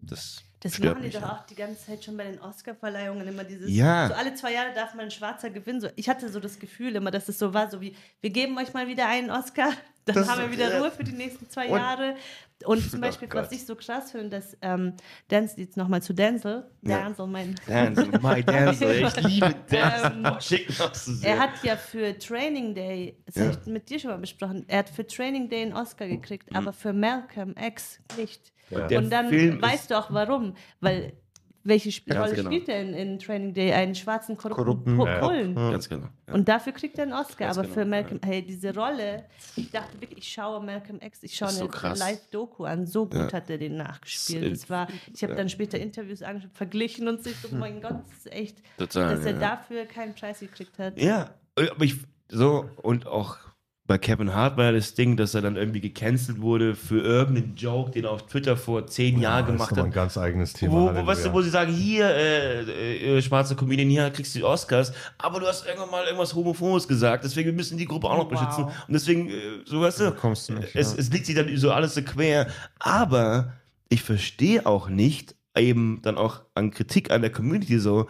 Das, Das stört machen die doch ja. auch die ganze Zeit schon bei den Oscar-Verleihungen immer dieses. Ja. So alle zwei Jahre darf mal ein Schwarzer gewinnen. So, ich hatte so das Gefühl immer, dass es so war, so wie, wir geben euch mal wieder einen Oscar, dann Das- haben wir wieder ja. Ruhe für die nächsten zwei Und- Jahre. Und zum Oh Beispiel, Gott. was ich so krass finde, dass ähm, Denzel, jetzt nochmal zu Denzel, Ja. Denzel, mein. Denzel, my Denzel, ich liebe Denzel. Ähm, Oh, schick noch so sehr. Er hat ja für Training Day, das Ja. habe ich mit dir schon mal besprochen, er hat für Training Day einen Oscar gekriegt, aber für Malcolm X nicht. Der Und dann weißt du auch warum, weil welche Sp Rolle genau. spielt er in, in Training Day? Einen schwarzen korrupten, ja. Bullen. Ganz genau. Ja. Und dafür kriegt er einen Oscar. Ganz aber genau, für Malcolm, hey, diese Rolle, ich dachte wirklich, ich schaue Malcolm X, ich schaue so eine. Live-Doku an. So gut Ja. hat er den nachgespielt. Das war, ich habe dann später Interviews angeschaut, verglichen und sich so, oh mein Gott, das ist echt, Total, dass er ja. dafür keinen Preis gekriegt hat. Ja, aber ich, so, und auch bei Kevin Hart war ja das Ding, dass er dann irgendwie gecancelt wurde für irgendeinen Joke, den er auf Twitter vor zehn Jahren das ist gemacht nochmal ein hat. ganz eigenes Thema. Wo, wo, weißt du, wo sie sagen, hier, äh, äh, schwarze Comedian, hier kriegst du die Oscars, aber du hast irgendwann mal irgendwas Homophobes gesagt, deswegen wir müssen die Gruppe auch noch Wow. beschützen. Und deswegen, äh, so weißt du, Kommst du nicht, es, ja. es liegt sich dann so alles so quer. Aber ich verstehe auch nicht, eben dann auch an Kritik an der Community so,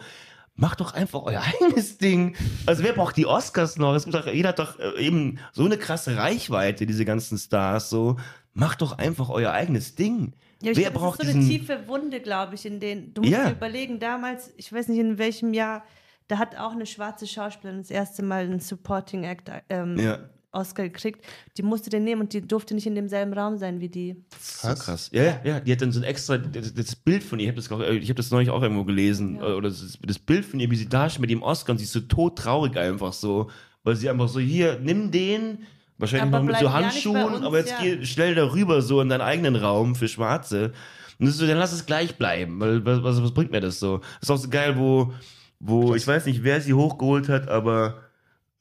macht doch einfach euer eigenes Ding. Also wer braucht die Oscars noch? Es gibt doch, jeder hat doch äh, eben so eine krasse Reichweite, diese ganzen Stars, so. Macht doch einfach euer eigenes Ding. Ja, ich wer glaub, braucht das ist so eine tiefe Wunde, glaube ich, in den. Du musst Ja. dir überlegen, damals, ich weiß nicht in welchem Jahr, da hat auch eine schwarze Schauspielerin das erste Mal einen Supporting Act ähm, Ja. Oscar gekriegt. Die musste den nehmen und die durfte nicht in demselben Raum sein wie die. So krass. Ja, ja, ja, die hat dann so ein extra, das, das Bild von ihr, ich habe das, ich hab das neulich auch irgendwo gelesen, Ja. oder das, das Bild von ihr, wie sie da steht mit dem Oscar und sie ist so todtraurig einfach so, weil sie einfach so, hier, nimm den, wahrscheinlich Aber noch mit so Handschuhen, uns, aber jetzt ja. geh schnell darüber so in deinen eigenen Raum für Schwarze. Und das ist so, dann lass es gleich bleiben, weil was, was, was bringt mir das so? Das ist auch so geil, wo, wo, ich weiß nicht, wer sie hochgeholt hat, aber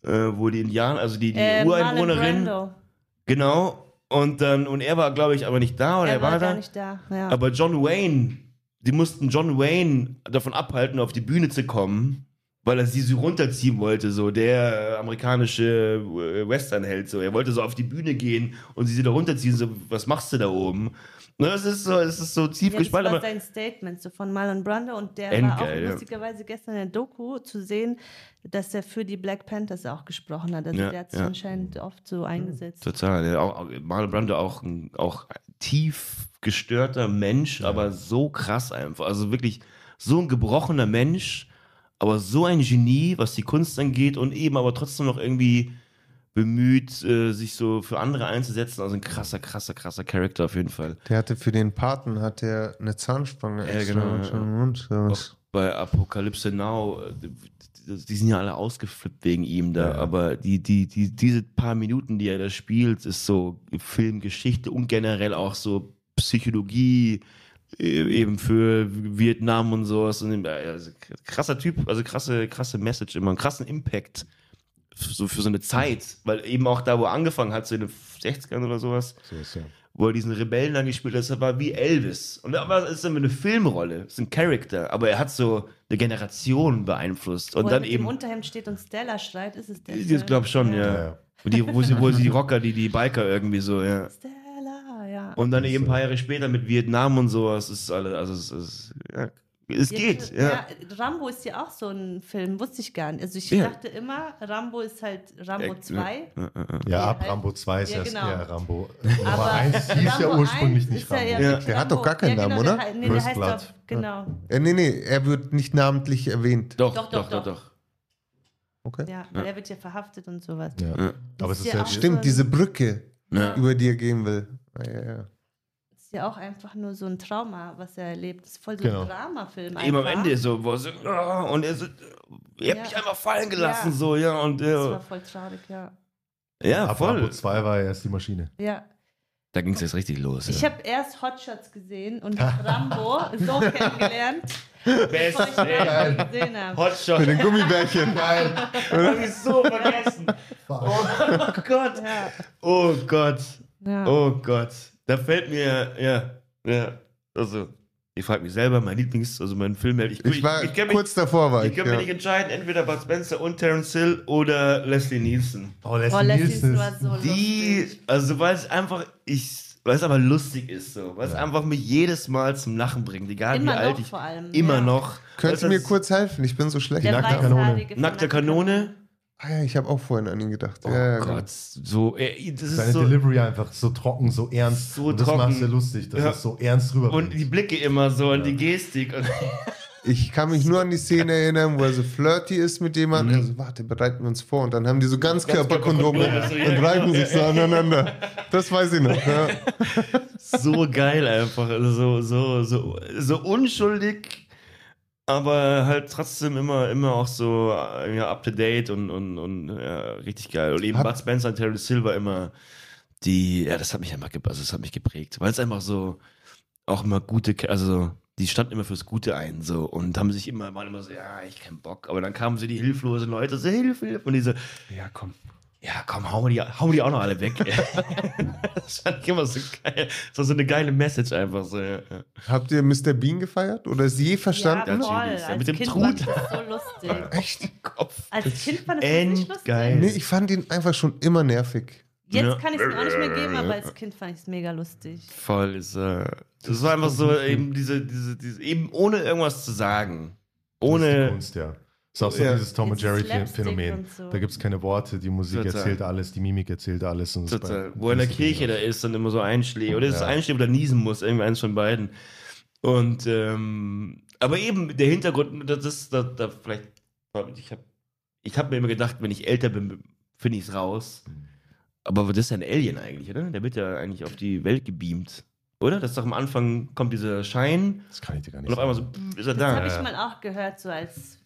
äh, wo die Indianer, also die, die Äh, Ureinwohnerin, genau, und dann, und er war, glaube ich, aber nicht da, oder Er er, war war da. nicht da. Ja. Aber John Wayne, die mussten John Wayne davon abhalten, auf die Bühne zu kommen, weil er sie so runterziehen wollte, so der amerikanische äh, Westernheld. So. Er wollte so auf die Bühne gehen und sie sie da runterziehen, so, was machst du da oben? Ne, Es ist so, es ist so tief ja, das gespalten, war sein Statement so von Marlon Brando und der Endgeil, war auch ja. lustigerweise gestern in der Doku zu sehen, dass er für die Black Panthers auch gesprochen hat. Also Ja, der hat sich ja. anscheinend oft so eingesetzt. total. Ja, auch, auch, Marlon Brando auch, ein- auch tief gestörter Mensch, aber so krass einfach. Also wirklich so ein gebrochener Mensch, aber so ein Genie, was die Kunst angeht und eben aber trotzdem noch irgendwie bemüht, äh, sich so für andere einzusetzen. Also ein krasser, krasser, krasser Charakter auf jeden Fall. Der hatte für den Paten hat er eine Zahnspange Ja, extra genau, ja. Mund. Auch bei Apokalypse Now, äh, die, sind ja alle ausgeflippt wegen ihm da, Ja, aber die, die, die, diese paar Minuten, die er da spielt, ist so Filmgeschichte und generell auch so Psychologie äh, eben für Vietnam und sowas. Äh, also krasser Typ, also krasse, krasse Message immer, einen krassen Impact so für so eine Zeit, weil eben auch da, wo er angefangen hat, so in den 60ern oder sowas, So ist ja. wo er diesen Rebellen dann gespielt hat, das war wie Elvis. Und aber es ist dann eine Filmrolle, es ist ein Charakter, aber er hat so eine Generation beeinflusst. Und Wo er dann mit eben, dem Unterhemd steht und Stella schreit, ist es der ich glaube schon, ja. Ja. Und die, wo, sie, wo sie die Rocker, die, die Biker irgendwie so, ja. Stella, ja. Und dann eben ein paar Jahre später mit Vietnam und sowas, ist alles, also es, es, ja, es geht, ja. ja. Rambo ist ja auch so ein Film, wusste ich gar nicht. Also ich Ja. dachte immer, Rambo ist halt Rambo Ja, 2. Ja, ab halt- Rambo 2 ist Ja, genau. eher Rambo. Nummer Aber 1 hieß ja Rambo ursprünglich 1 nicht ja Rambo. Ja. Der hat Rambo- doch gar keinen ja, genau, Namen, der oder? hei- Nee, der heißt doch, genau. Äh, nee, nee, er wird nicht namentlich erwähnt. Doch, Doch, doch, doch, doch. Okay. Ja, weil er wird ja verhaftet und sowas. Ja. Ja. Aber es Ist ja ja auch- Stimmt, diese Brücke, Ja. über die er gehen will. Ja, ja, ja. Ist ja auch einfach nur so ein Trauma, was er erlebt. Das ist voll so Genau. ein Dramafilm. Eben am. Ende so, wo er so, ah, und er so, ihr habt Ja. mich einfach fallen gelassen, Ja. so, ja, und Das war ja, voll traurig, ja. ja Ab voll. Rambo 2 war erst die Maschine. Ja. Da ging es jetzt richtig los. Ich ja. habe erst Hotshots gesehen und Rambo so kennengelernt, Best, gesehen habe. Hotshot. Mit den Gummibärchen. Geil. Hab ich so vergessen. Oh Gott. Ja, Oh Gott. ja. Oh Gott. Da fällt mir, ja, ja, also, ich frage mich selber, mein Lieblings-, also mein Filmheld. Ich, Ich war ich, mich, kurz davor, war ich ich. kann mich Ja. nicht entscheiden, entweder Bud Spencer und Terence Hill oder Leslie Nielsen. Oh, Leslie Oh, Leslie Nielsen war so Die, lustig. also weil es einfach, ich, weil es aber lustig ist so, weil es einfach mich jedes Mal zum Lachen bringt, egal Immer wie alt noch ich, vor allem, immer ja. noch. Könnt ihr Weil mir kurz helfen? Ich bin so schlecht. Nackte Kanone. Nackte Kanone? Ah ja, ich habe auch vorhin an ihn gedacht. Oh ja, ja, Gott, so, äh, das ist Seine so, Delivery einfach so trocken, so ernst. So und das trocken. macht sehr lustig, dass Ja. es so ernst rüber und die Blicke immer so und die Gestik. Und Ich kann mich nur an die Szene erinnern, wo er so flirty ist mit jemandem. Mhm. Also, warte, bereiten wir uns vor. Und dann haben die so Ganzkörperkondome Ganzkörperkondome, so, ja, und reiben genau. sich so aneinander. Das weiß ich noch. Ja. so geil einfach, also so, so, so, so unschuldig, aber halt trotzdem immer, immer auch so äh, ja, up to date und, und, und ja, richtig geil. Und eben Hab- Bud Spencer und Terry Silver immer die, ja, das hat mich einfach, also das hat mich geprägt, weil es einfach so auch immer gute, also die standen immer fürs Gute ein so. Und haben sich immer, waren immer so, ja, ich keinen Bock, aber dann kamen so die hilflosen Leute, so Hilfe, Hilfe und die so, ja, komm, ja, komm, hauen wir die, wir die auch noch alle weg. das fand ich immer so geil. Das war so eine geile Message einfach so, ja. Habt ihr Mr. Bean gefeiert? Oder ist je verstanden? Ja, voll. Ja, Als mit dem kind Trut. das so lustig. Echt? Kopf. Als Kind fand ich das nicht lustig. Nee, ich fand ihn einfach schon immer nervig. Jetzt Ja. kann ich es mir auch nicht mehr geben, aber als Kind fand ich es mega lustig. Voll ist, äh, das war einfach so eben diese, diese, diese, eben ohne irgendwas zu sagen. Das ist die Ohne, Kunst, ja. Ist auch so Ja. dieses Tom und Jerry Phänomen. und so. Da gibt es keine Worte, die Musik Total. erzählt alles, die Mimik erzählt alles. Und das total, wo er in der das Kirche da so- ist und immer so einschlägt. Oder es ist Ja. einschlägt oder niesen muss, irgendwie eins von beiden. Und, ähm, aber eben der Hintergrund, das ist, da, da vielleicht, ich habe ich hab mir immer gedacht, wenn ich älter bin, finde ich es raus. Aber das ist ja ein Alien eigentlich, oder? Der wird ja eigentlich auf die Welt gebeamt. Oder? Das ist doch am Anfang kommt dieser Schein Das kann ich dir gar nicht und auf einmal so sagen. pff, ist er Das da. habe ich ja. mal auch gehört, so als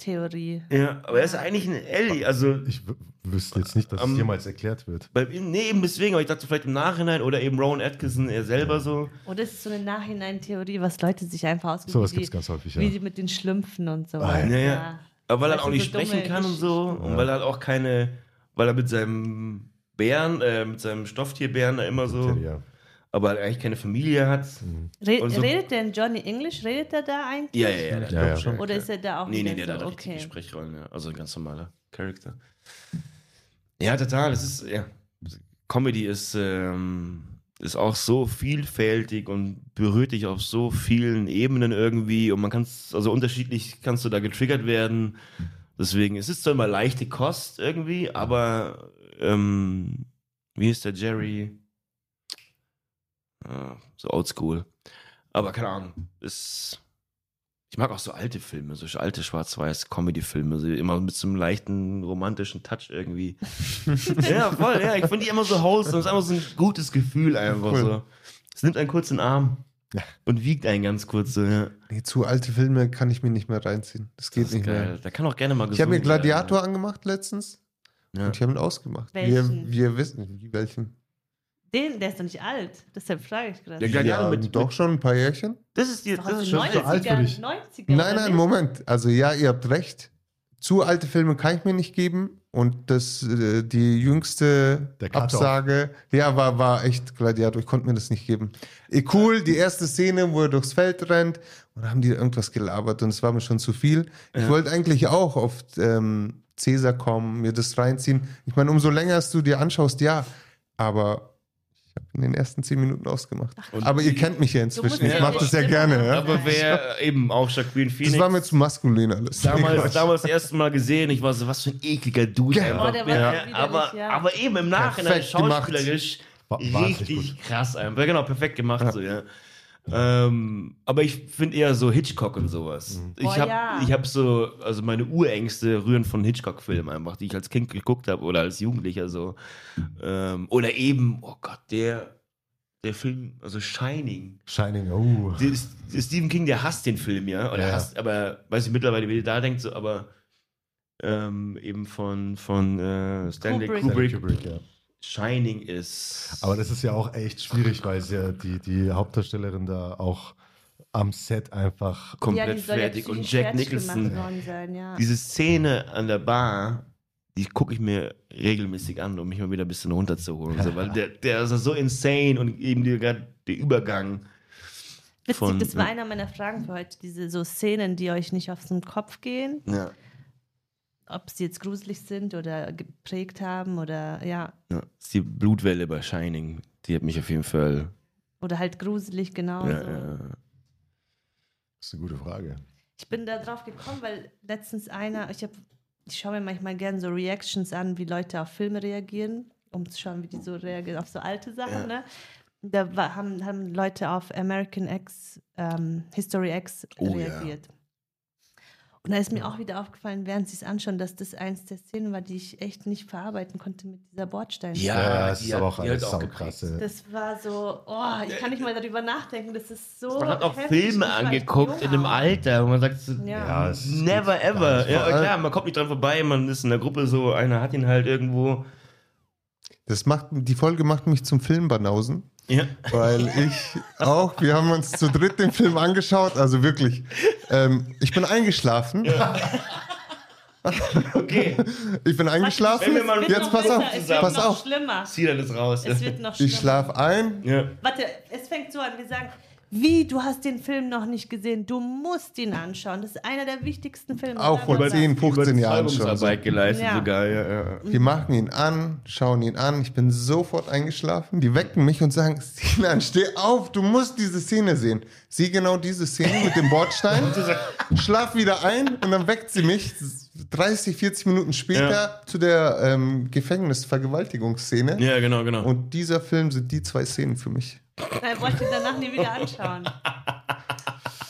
Theorie. Ja, aber er ist eigentlich ein Alien. Also, Ich wüsste jetzt nicht, dass Am- es jemals erklärt wird. bei, nee, eben deswegen, aber ich dachte vielleicht im Nachhinein oder eben Rowan Atkinson, er selber so. Oder ist es so eine Nachhinein-Theorie, was Leute sich einfach ausdenken, Sowas wie, gibt es ganz häufig, ja. wie die mit den Schlümpfen und so. Ah, ja. Ja, ja. Aber weil er auch nicht so sprechen kann und so. Und Ja. weil er halt auch keine, weil er mit seinem Bären, äh, mit seinem Stofftierbären da immer so, ja. Aber eigentlich keine Familie hat. Re so- redet der in Johnny English? Redet er da eigentlich? Ja, ja, ja. ich Ja, ja. schon. Oder ist er da auch Nee, nee, wieder der hat richtige okay. Sprechrollen, ja. Also ein ganz normaler Charakter. Ja, total. Es ist, ja. Comedy ist, ähm, ist auch so vielfältig und berührt dich auf so vielen Ebenen irgendwie und man kann es, also unterschiedlich kannst du da getriggert werden. Deswegen, es ist zwar immer leichte Kost irgendwie, aber ähm, wie ist der Jerry? So oldschool. Aber keine Ahnung. Ist, Ich mag auch so alte Filme, so alte Schwarz-Weiß-Comedy-Filme, so immer mit so einem leichten romantischen Touch irgendwie. ja, voll, ja. Ich finde die immer so wholesome. Das ist einfach so ein gutes Gefühl einfach Cool. so. Es nimmt einen kurz in den Arm Ja. und wiegt einen ganz kurz so, ja. Nee, zu alte Filme kann ich mir nicht mehr reinziehen. Das geht Das ist nicht geil. mehr. Da kann auch gerne mal Ich habe mir. Gladiator angemacht letztens Ja. und ich habe ihn ausgemacht. Wir, Welchen? wir wissen, wie welchen. Den, der ist doch nicht alt. Deshalb frage ich gerade. Der Gladiator Ja, mit, doch schon ein paar Jährchen. Das ist die, das aus ist schon so alt für 90ern, dich. 90er. Nein, nein? Moment. Also ja, ihr habt recht. Zu alte Filme kann ich mir nicht geben. Und das, äh, die jüngste. Absage, ja, war, war echt Gladiator. Ich konnte mir das nicht geben. Eh, cool, die erste Szene, wo er durchs Feld rennt und dann haben die irgendwas gelabert und es war mir schon zu viel. Ich wollte eigentlich auch auf ähm, Cäsar kommen, mir das reinziehen. Ich meine, umso länger es du dir anschaust, ja. Aber ich habe in den ersten zehn Minuten ausgemacht. Und- Aber ihr kennt mich ja inzwischen. Ich mache das ja gerne. Ja? Aber wer eben auch Jacqueline Phoenix. Das war mir zu maskulin alles. damals, damals das erste Mal gesehen, ich war so, was für ein ekliger Dude Ja. einfach. Oh, der war ja, aber, ja. aber eben im Nachhinein Perfekt gemacht. schauspielerisch wahnsinnig richtig krass einfach. Genau, perfekt gemacht so, ja. Ähm, aber ich finde eher so Hitchcock und sowas. Ich Oh, habe ja. ich hab so, also meine Urängste rühren von Hitchcock-Filmen einfach, die ich als Kind geguckt habe oder als Jugendlicher so. Ähm, oder eben, oh Gott, der, der Film, also Shining. Shining, oh. Die- die- Stephen King, der hasst den Film, ja. Oder Ja. hasst, aber weiß ich mittlerweile, wie der da denkt, so, aber ähm, eben von, von äh, Stanley Kubrick. Kubrick. Stanley Kubrick, ja. Shining ist. Aber das ist ja auch echt schwierig, weil sie ja die, die Hauptdarstellerin da auch am Set einfach. komplett ja fertig. Und Jack Nicholson, Sein, ja. diese Szene an der Bar, die gucke ich mir regelmäßig an, um mich mal wieder ein bisschen runterzuholen. So, weil der, der ist so insane und eben die, grad der Übergang. Witzig, von- das war einer meiner Fragen für heute. Diese so Szenen, die euch nicht aus dem Kopf gehen. Ja. Ob sie jetzt gruselig sind oder geprägt haben oder ja. ja. Das ist die Blutwelle bei Shining. Die hat mich auf jeden Fall. Oder halt gruselig, genau. Ja, ja. Das ist eine gute Frage. Ich bin da drauf gekommen, weil letztens einer, ich habe, ich schaue mir manchmal gerne so Reactions an, wie Leute auf Filme reagieren, um zu schauen, wie die so reagieren auf so alte Sachen, Ja. ne? Da war, haben, haben Leute auf American X, ähm, History X Oh, ja. Und da ist mir auch wieder aufgefallen, während sie es anschauen, dass das eins der Szenen war, die ich echt nicht verarbeiten konnte mit dieser Bordstein. Ja, es die ist aber auch alles auch geprägt. ja. Das war so, oh, ich kann nicht mal darüber nachdenken, das ist so. Man hat auch. Filme angeguckt in auch. Alter, wo man sagt, so, Ja. Ja, never ever. Ja, klar, man kommt nicht dran vorbei, man ist in der Gruppe so, einer hat ihn halt irgendwo. Das macht, die Folge macht mich zum Filmbanausen, Ja. weil ich auch, wir haben uns zu dritt den Film angeschaut, also wirklich. Ähm, ich bin eingeschlafen. Okay, Ich bin eingeschlafen. Wenn wir mal- Es wird Jetzt pass auf, es wird pass noch auf. schlimmer. zieh dann das raus. Es wird noch schlimmer. Ich schlafe ein. ja. Warte, es fängt so an, wir sagen, wie, du hast den Film noch nicht gesehen, du musst ihn anschauen. Das ist einer der wichtigsten Filme. Auch vor Bla, bla, bla. 10, 15 Jahren schon. Arbeit geleistet Ja. sogar, ja, ja. Wir machen ihn an, schauen ihn an. Ich bin sofort eingeschlafen. Die wecken mich und sagen: Sinan, steh auf, du musst diese Szene sehen. Sieh genau diese Szene mit dem Bordstein. Schlaf wieder ein und dann weckt sie mich 30, 40 Minuten später Ja. zu der ähm, Gefängnisvergewaltigungsszene. Ja, genau, genau. Und dieser Film sind die zwei Szenen für mich. Nein, wollte ich danach nie wieder anschauen.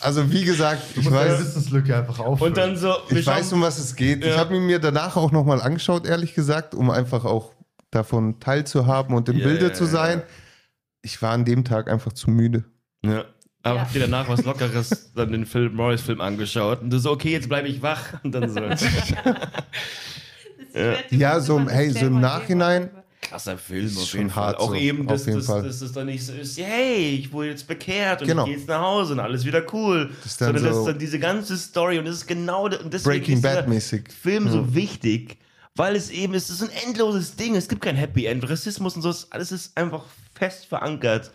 Also wie gesagt, Du ich musst deine weiß, Wissenslücke einfach auffüllen. und dann so, ich weiß, um was es geht. Ich Ja. habe ihn mir danach auch nochmal angeschaut, ehrlich gesagt, um einfach auch davon teilzuhaben und im Ja, Bilde ja, zu ja. sein. Ich war an dem Tag einfach zu müde. Ja. Aber Ja. habt ihr danach was Lockeres, dann den Philip Morris-Film angeschaut und du so, okay, jetzt bleibe ich wach. Und dann so, Ich dir Ja, bitte so hey, so im Nachhinein- geben. Krasser Film Ist auf schon jeden Fall. hart Auch so, eben, dass, dass, Fall. dass es dann nicht so ist, hey, ich wurde jetzt bekehrt und Genau. ich gehe jetzt nach Hause und alles wieder cool. Das ist dann Sondern das so- ist dann diese ganze Story und das ist genau, und deswegen Breaking ist Bad mäßig. Film so wichtig, weil es eben ist, es ist ein endloses Ding. Es gibt kein Happy End. Rassismus und so, ist- alles ist einfach fest verankert.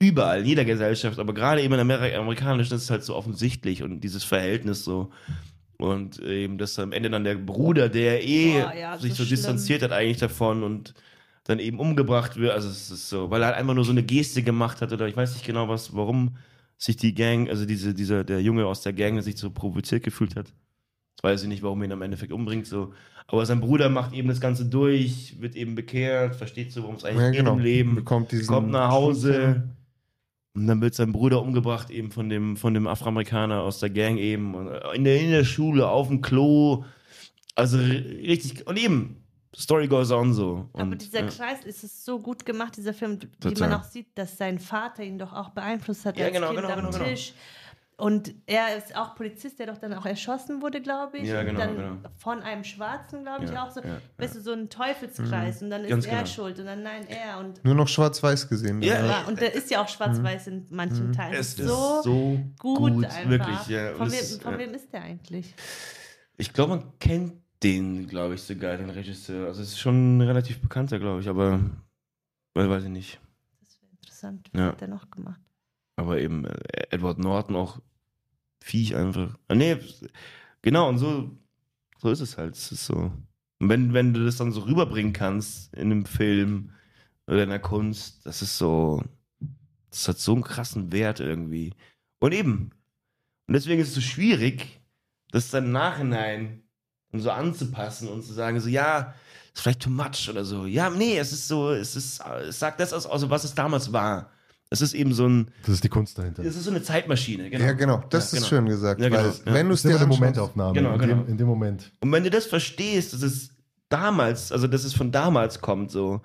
Überall, in jeder Gesellschaft, aber gerade eben in Amerika, amerikanischen ist es halt so offensichtlich und dieses Verhältnis so. Und eben, dass am Ende dann der Bruder, der eh Boah, ja, sich so so, schlimm. distanziert hat eigentlich davon und dann eben umgebracht wird. Also es ist so, weil er halt einfach nur so eine Geste gemacht hat oder ich weiß nicht genau was, warum sich die Gang, also diese, dieser, der Junge aus der Gang sich so provoziert gefühlt hat. Weiß ich nicht, warum er ihn am Endeffekt umbringt, so. Aber sein Bruder macht eben das Ganze durch, wird eben bekehrt, versteht so, worum es eigentlich Ja, geht genau. im Leben, Bekommt diesen kommt nach Hause Und dann wird sein Bruder umgebracht, eben von dem, von dem Afroamerikaner aus der Gang eben. Und in der, in der Schule, auf dem Klo. Also ri- richtig. Und eben, Story goes on so. Und, Aber dieser ja. Kreis ist es so gut gemacht, dieser Film, wie Total. man auch sieht, dass sein Vater ihn doch auch beeinflusst hat Ja, als genau, Kind genau, am genau, genau. Tisch. Und er ist auch Polizist, der doch dann auch erschossen wurde, glaube ich. Ja, und genau, dann genau. von einem Schwarzen, glaube ich, Ja, auch so. ja, weißt du, so ein Teufelskreis. Und dann ist Ganz er genau. schuld und dann nein, er. Und, Nur noch schwarz-weiß gesehen. Ja, ja, und der ist ja auch schwarz-weiß in manchen Teilen. Es ist ist so, so gut, gut, einfach. wirklich, ja. Von, wem, ist, von ja. wem ist der eigentlich? Ich glaube, man kennt den, glaube ich, sogar, den Regisseur. Also es ist schon ein relativ bekannter, glaube ich, aber weil weiß ich nicht. Das wäre interessant. Was Ja. hat der noch gemacht? Aber eben äh, Edward Norton auch Viech einfach. Ah, nee, genau, und so, so ist es halt. Es ist so. Und wenn, wenn du das dann so rüberbringen kannst in einem Film oder in der Kunst, das ist so, das hat so einen krassen Wert irgendwie. Und eben, und deswegen ist es so schwierig, das dann im Nachhinein so anzupassen und zu sagen, so, ja, ist vielleicht too much oder so. Ja, nee, es ist so, es ist, es sagt das aus, also was es damals war. Es ist eben so ein, Das ist die Kunst dahinter. es ist so eine Zeitmaschine, genau. Ja, genau. Das Ja, ist genau. schön gesagt. Ja, genau. Weil, Ja. wenn du es dir eine Momentaufnahme. Genau, in, genau. Dem, in dem Moment. Und wenn du das verstehst, dass es damals, also dass es von damals kommt, so,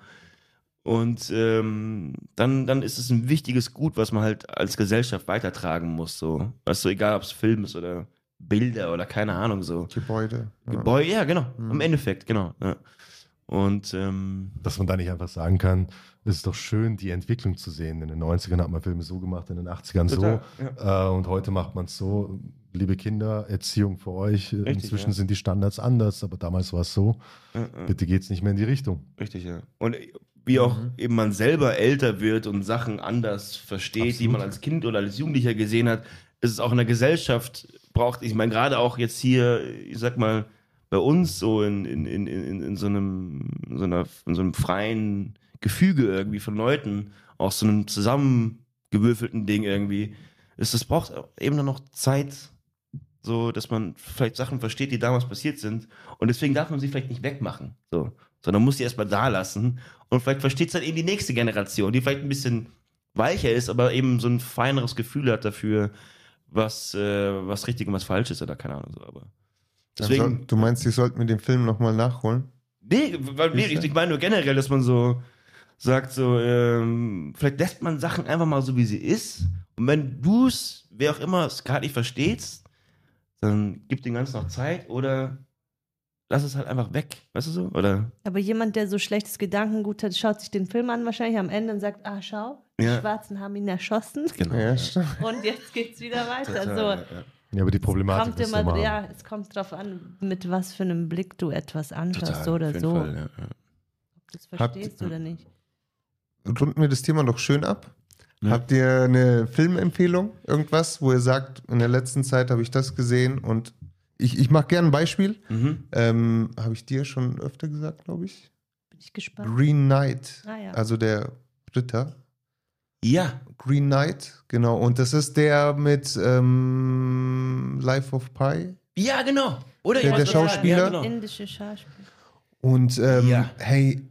und ähm, dann, dann ist es ein wichtiges Gut, was man halt als Gesellschaft weitertragen muss, so. Weißt du, egal ob es Film ist oder Bilder oder keine Ahnung, so. Gebäude. Ja. Gebäude, ja, genau. Mhm. Im Endeffekt, genau. Ja. Und ähm, Dass man da nicht einfach sagen kann, es ist doch schön, die Entwicklung zu sehen. In den 90ern hat man Filme so gemacht, in den 80ern Total, so. Äh, und heute macht man es so. Liebe Kinder, Erziehung für euch. Richtig, Inzwischen ja. sind die Standards anders, aber damals war es so. ja, ja. Bitte geht's nicht mehr in die Richtung. Richtig, ja. Und wie auch Mhm. eben man selber älter wird und Sachen anders versteht, die Absolut. man als Kind oder als Jugendlicher gesehen hat, ist es auch in der Gesellschaft braucht, ich meine, gerade auch jetzt hier, ich sag mal, bei uns so in, in, in, in, in, so, einem, in, so, einer, in so einem freien Gefüge irgendwie von Leuten, auch so einem zusammengewürfelten Ding irgendwie, ist das braucht eben dann noch Zeit, so, dass man vielleicht Sachen versteht, die damals passiert sind. Und deswegen darf man sie vielleicht nicht wegmachen. So. Sondern muss sie erstmal da lassen. Und vielleicht versteht es dann eben die nächste Generation, die vielleicht ein bisschen weicher ist, aber eben so ein feineres Gefühl hat dafür, was, äh, was richtig und was falsch ist oder keine Ahnung. So. Aber deswegen, soll, du meinst, ich sollte mir den Film nochmal nachholen? nee, weil, nee, ich, ich meine nur generell, dass man so sagt, so, ähm, vielleicht lässt man Sachen einfach mal so, wie sie ist. Und wenn du es, wer auch immer, es gerade nicht verstehst, dann gib dem Ganzen noch Zeit oder lass es halt einfach weg. Weißt du so? Oder? Aber jemand, der so schlechtes Gedankengut hat, schaut sich den Film an wahrscheinlich am Ende und sagt, ah, schau, die Ja. Schwarzen haben ihn erschossen Genau. Ja, und jetzt geht's wieder weiter. Total, Also, ja, ja. Ja, aber die Problematik kommt ist immer, immer, ja, es kommt drauf an, mit was für einem Blick du etwas anschaust, Total, so oder auf jeden so. Fall, ja, ja. Ob du es Habt- verstehst oder nicht. Runden wir das Thema doch schön ab. Ja. Habt ihr eine Filmempfehlung? Irgendwas, wo ihr sagt, in der letzten Zeit habe ich das gesehen und ich, ich mache gerne ein Beispiel. Mhm. Ähm, habe ich dir schon öfter gesagt, glaube ich? Bin ich gespannt. Green Knight. Ah, ja. Also der Ritter. Ja, Green Knight, genau. Und das ist der mit ähm, Life of Pi. ja, genau. Oder Der- der Schauspieler? Ja, genau. Indische Schauspiel. Und ähm, Ja. hey,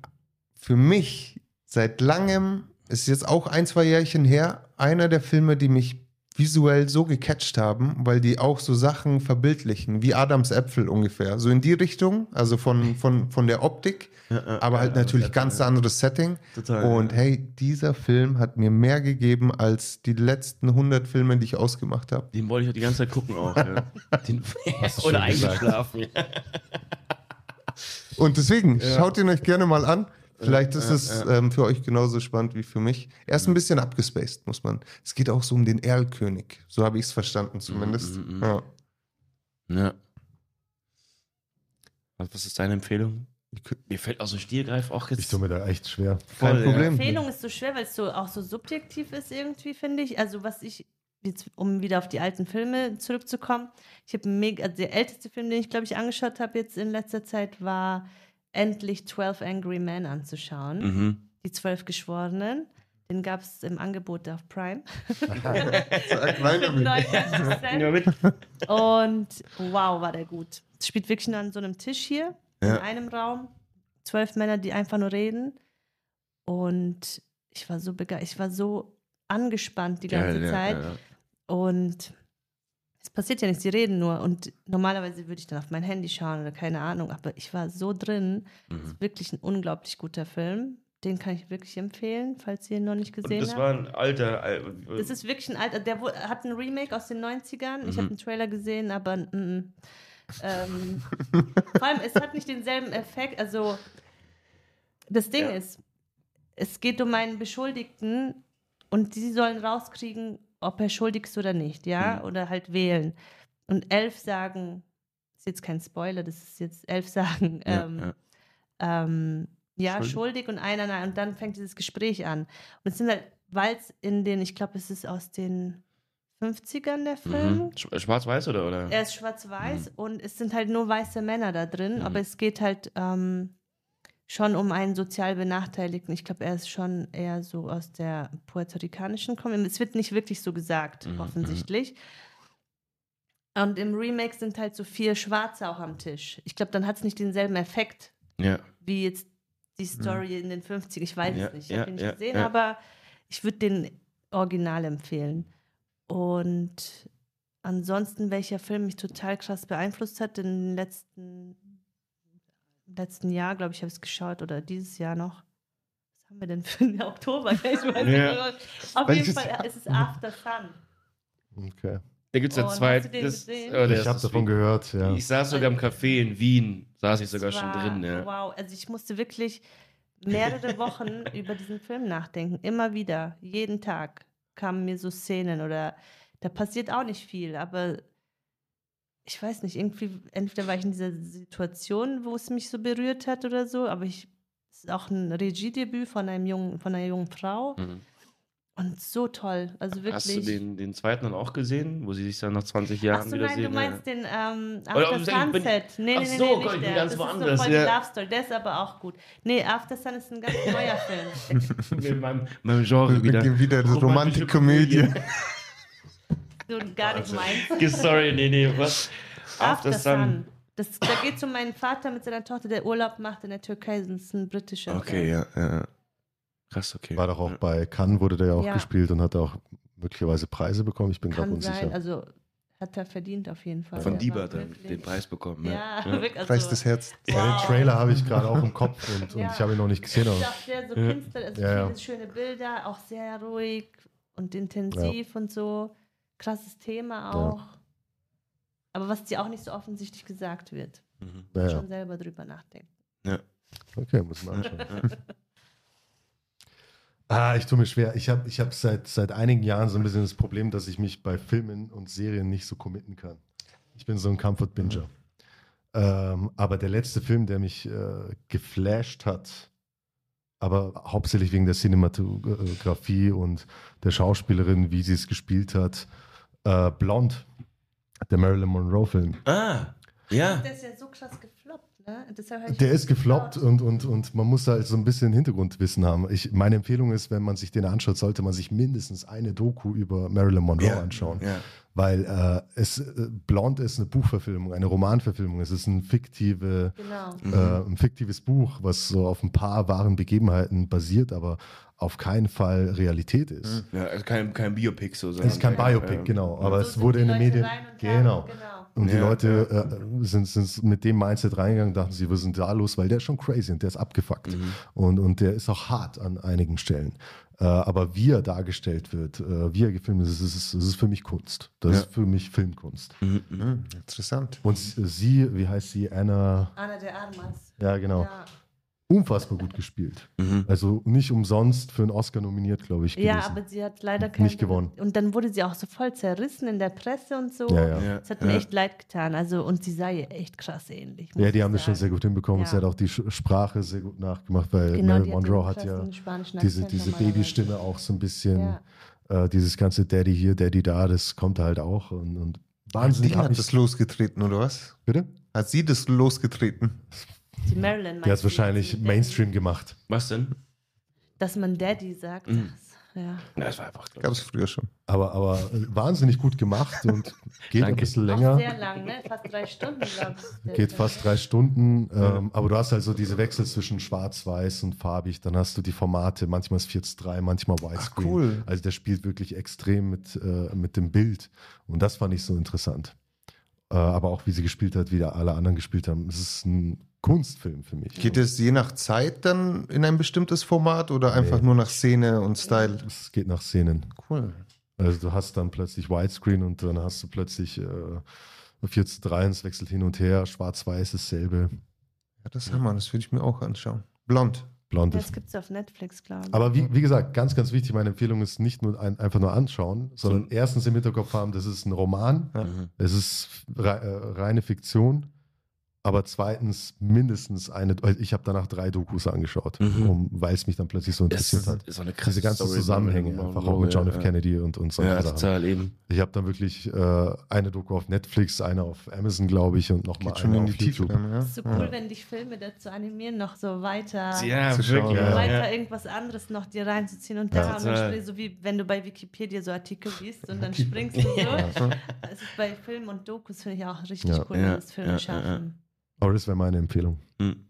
für mich seit langem, ist jetzt auch ein, zwei Jährchen her, einer der Filme, die mich visuell so gecatcht haben, weil die auch so Sachen verbildlichen, wie Adams Äpfel ungefähr. So in die Richtung, also von, von, von der Optik, Ja, ja, aber halt ja, natürlich ganz ja. anderes Setting. Total. Und hey, dieser Film hat mir mehr gegeben als die letzten 100 Filme, die ich ausgemacht habe. Den wollte ich die ganze Zeit gucken auch. Ja. Den, Hast du oder eingeschlafen. Und deswegen, schaut ihn euch gerne mal an. Vielleicht ist es. Ähm, für euch genauso spannend wie für mich. Er ist ein bisschen abgespaced, muss man. Es geht auch so um den Erlkönig. So habe ich es verstanden zumindest. Mhm, mhm. Ja. Ja. Was was ist deine Empfehlung? Mir fällt auch so Stiergreif auch jetzt. Ich tue mir da echt schwer. Kein Voll. Problem. Empfehlung ist so schwer, weil es so auch so subjektiv ist irgendwie, finde ich. Also was ich, jetzt, um wieder auf die alten Filme zurückzukommen, ich habe mega, also der älteste Film, den ich glaube ich angeschaut habe jetzt in letzter Zeit, war endlich 12 Angry Men anzuschauen. Mhm. Die zwölf Geschworenen. Den gab es im Angebot auf Prime. Sag rein Für damit. 99 Cent. Ja, mit. Und wow, war der gut. Es spielt wirklich nur an so einem Tisch hier, in Ja. einem Raum. Zwölf Männer, die einfach nur reden. Und ich war so begeistert. Ich war so angespannt die ganze ja, Zeit. ja, ja. Und es passiert ja nichts, sie reden nur. Und normalerweise würde ich dann auf mein Handy schauen oder keine Ahnung. Aber ich war so drin. Mhm. Es ist wirklich ein unglaublich guter Film. Den kann ich wirklich empfehlen, falls ihr ihn noch nicht gesehen das habt. war ein alter. äh, Das ist wirklich ein alter, der hat ein Remake aus den 90ern. Ich Mhm. habe einen Trailer gesehen, aber mm. ähm, vor allem, es hat nicht denselben Effekt. Also, das Ding Ja. ist, es geht um einen Beschuldigten und die sollen rauskriegen, ob er schuldig ist oder nicht, ja, Mhm. oder halt wählen. Und elf sagen, ist jetzt kein Spoiler, das ist jetzt elf sagen, ja, ähm, ja. ähm, ja, Schuldig. schuldig. und einer nein. Und dann fängt dieses Gespräch an. Und es sind halt, weil es in den, ich glaube, es ist aus den 50ern der Film. Mhm. Sch- Schwarz-Weiß oder? oder? Er ist schwarz-weiß und es sind halt nur weiße Männer da drin, Mhm. aber es geht halt ähm, schon um einen sozial Benachteiligten. Ich glaube, er ist schon eher so aus der puerto-ricanischen Community. Es wird nicht wirklich so gesagt, Mhm, offensichtlich. Und im Remake sind halt so vier Schwarze auch am Tisch. Ich glaube, dann hat es nicht denselben Effekt Ja. wie jetzt die Story in den 50 Ich weiß Ja, es nicht, ich ja, habe ihn nicht gesehen, aber ich würde den Original empfehlen. Und ansonsten, welcher Film mich total krass beeinflusst hat, in den letzten, letzten Jahr, glaube ich, habe ich es geschaut oder dieses Jahr noch. Was haben wir denn für einen Oktober? Ich weiß Ja. nicht. Auf Welches jeden Fall ist es After Sun. Okay. Da gibt es ja Und zwei. hast du den das, gesehen? oh, Ich habe davon gehört, ja. Ich saß sogar im Café in Wien, saß ich sogar Es schon war- drin. Ja. Wow, also ich musste wirklich mehrere Wochen über diesen Film nachdenken. Immer wieder, jeden Tag kamen mir so Szenen oder da passiert auch nicht viel, aber ich weiß nicht, irgendwie, entweder war ich in dieser Situation, wo es mich so berührt hat oder so, aber ich, es ist auch ein Regiedebüt von einem jungen, von einer jungen Frau Mhm. und so toll. Also wirklich. Hast du den, den zweiten dann auch gesehen, wo sie sich dann nach 20 Jahren Ach so, wiedersehen? nein, du meinst den ähm, Oder- After bin- Sunset. Nee, Ach nee, nee, so, nee, Gott, nicht ich bin der. ganz das woanders, ist so voll ja. Love Story. Der ist aber auch gut. Nee, After Sun ist ein ganz neuer Film. In meinem, meinem Genre wieder. Wieder, wieder Romantische Romantikkomödie. So gar nicht meins. Sorry, nee, nee, was? After, Sun. Das, da geht es um meinen Vater mit seiner Tochter, der Urlaub macht in der Türkei. Das ist ein britischer Okay, Film. ja, ja. Krass, okay. War doch auch bei Cannes wurde der ja auch Ja. gespielt und hat auch möglicherweise Preise bekommen. Ich bin gerade unsicher. sein. Also hat er verdient auf jeden Fall. Von Dieber hat er wirklich- den Preis bekommen. Ja, Ja. wirklich. Also, Preis des Herzens. Ja, den Wow. Trailer habe ich gerade auch im Kopf und, und Ja. ich habe ihn noch nicht gesehen. Das ist Aber auch sehr so Ja. Künstler, also Ja, ja. viele schöne Bilder, auch sehr ruhig und intensiv und so. Krasses Thema auch. Aber was dir auch nicht so offensichtlich gesagt wird. Mhm. naja, Schon selber drüber nachdenken. okay, muss man anschauen. Ah, ich tue mir schwer. Ich habe ich hab seit, seit einigen Jahren so ein bisschen das Problem, dass ich mich bei Filmen und Serien nicht so committen kann. Ich bin so ein Comfort-Binger. Ähm, aber der letzte Film, der mich äh, geflasht hat, aber hauptsächlich wegen der Cinematografie und der Schauspielerin, wie sie es gespielt hat, äh, Blonde, der Marilyn Monroe-Film. Ah, ja. Der ist ja so krass gefloppt, Der nicht ist gefloppt und, und, und man muss halt so ein bisschen Hintergrundwissen haben. Ich, meine Empfehlung ist, wenn man sich den anschaut, sollte man sich mindestens eine Doku über Marilyn Monroe Ja, anschauen. ja. Weil äh, es, äh, Blonde ist eine Buchverfilmung, eine Romanverfilmung. Es ist ein, fiktive, Genau. Mhm. äh, ein fiktives Buch, was so auf ein paar wahren Begebenheiten basiert, aber auf keinen Fall Realität ist. Ja, also kein, kein Biopic so. Es ist kein Biopic, genau. Aber So es wurde in den Medien. Genau. genau. Und die Ja, Leute äh, sind, sind mit dem Mindset reingegangen, dachten sie, was ist denn da los? Weil der ist schon crazy und der ist abgefuckt. Mhm. Und, und der ist auch hart an einigen Stellen. Äh, aber wie er dargestellt wird, äh, wie er gefilmt ist, das ist, das ist für mich Kunst. Das Ja. ist für mich Filmkunst. Mhm, mhm. Hm, interessant. Und sie, wie heißt sie? Anna, Anna de Armas. ja genau, Ja. Unfassbar gut gespielt. Mhm. Also nicht umsonst für einen Oscar nominiert, glaube ich. ja, gewesen. aber sie hat leider keinen Nicht gewonnen. Und dann wurde sie auch so voll zerrissen in der Presse und so. Ja, ja. Ja, Das hat mir ja. echt leid getan. Also, und sie sah ihr echt krass ähnlich. Ja, die haben das schon sehr gut hinbekommen. Ja. Sie hat auch die Sprache sehr gut nachgemacht, weil Genau, Marilyn Monroe hat, ja diese, diese. Babystimme auch so ein bisschen, Ja. äh, dieses ganze Daddy hier, Daddy da, das kommt halt auch. Und, und wahnsinnig Die hat das losgetreten, oder was? Bitte? Hat sie das losgetreten? Die Marilyn Der hat es wahrscheinlich Mainstream gemacht. Was denn? Dass man Daddy sagt. Mhm. das- Ja. Ja, das war einfach, Gab es früher schon. Aber, aber äh, wahnsinnig gut gemacht und geht ein bisschen Auch länger. sehr lang, ne? Fast drei Stunden, glaube ich. Geht fast drei Stunden, ähm, aber du hast also diese Wechsel zwischen schwarz-weiß und farbig. Dann hast du die Formate, manchmal ist 4 zu 3, manchmal Widescreen. Ach, cool. Also der spielt wirklich extrem mit, äh, mit dem Bild. Und das fand ich so interessant. Äh, aber auch wie sie gespielt hat, wie da alle anderen gespielt haben. Es ist ein Kunstfilm für mich. Geht es je nach Zeit dann in ein bestimmtes Format oder einfach Nee. nur nach Szene und Style? Es geht nach Szenen. Cool. Also du hast dann plötzlich Widescreen und dann hast du plötzlich äh, 4 zu 3 und es wechselt hin und her. Schwarz-weiß dasselbe. Ja, das haben wir, das würde ich mir auch anschauen. Blond. Blond Das gibt es auf Netflix, glaube ich. Aber wie, wie gesagt, ganz, ganz wichtig, meine Empfehlung ist nicht nur ein, einfach nur anschauen, sondern erstens im Hinterkopf haben, das ist ein Roman, Ja. Mhm. es ist rei- äh, reine Fiktion, aber zweitens mindestens eine, also ich habe danach drei Dokus angeschaut, Mhm. um, weil es mich dann plötzlich so interessiert hat. ist auch eine krasse Diese ganzen Story. Zusammenhänge, einfach auch mit John F. ja, Kennedy und, und solche Ja, total eben. Ich habe dann wirklich äh, eine Doku auf Netflix, eine auf Amazon, glaube ich, und nochmal eine in die auf Tiefe YouTube. dann, ja? ist so cool, wenn dich Filme dazu animieren, noch so weiter, Ja, Zu schauen, ja. weiter irgendwas anderes noch dir reinzuziehen und da Ja, du, so wie wenn du bei Wikipedia so Artikel liest und dann springst du so. Also bei Filmen und Dokus finde ich auch richtig Ja. cool, Ja, wenn das Filme ja, ja, schaffen. Aber das wäre meine Empfehlung. Mhm.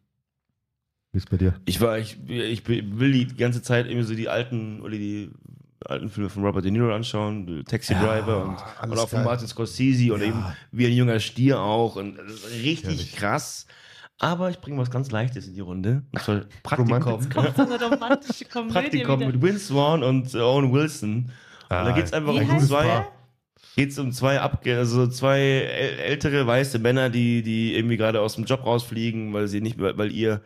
Wie ist bei dir? Ich war, ich, ich will die ganze Zeit irgendwie so die alten oder die alten Filme von Robert De Niro anschauen, Taxi Ja, Driver und, alles und auch von. Martin Scorsese und Ja. eben wie ein junger Stier auch und das ist richtig Herrlich. krass. Aber ich bringe was ganz Leichtes in die Runde. Und zwar Praktikum. Romantik. Kommt so eine romantische Komödie Praktikum wieder. mit Vince Swan und Owen Wilson. Ah, und da geht es einfach um zwei, der? geht's um zwei abge also zwei äl- ältere weiße Männer, die die irgendwie gerade aus dem Job rausfliegen, weil sie nicht weil ihr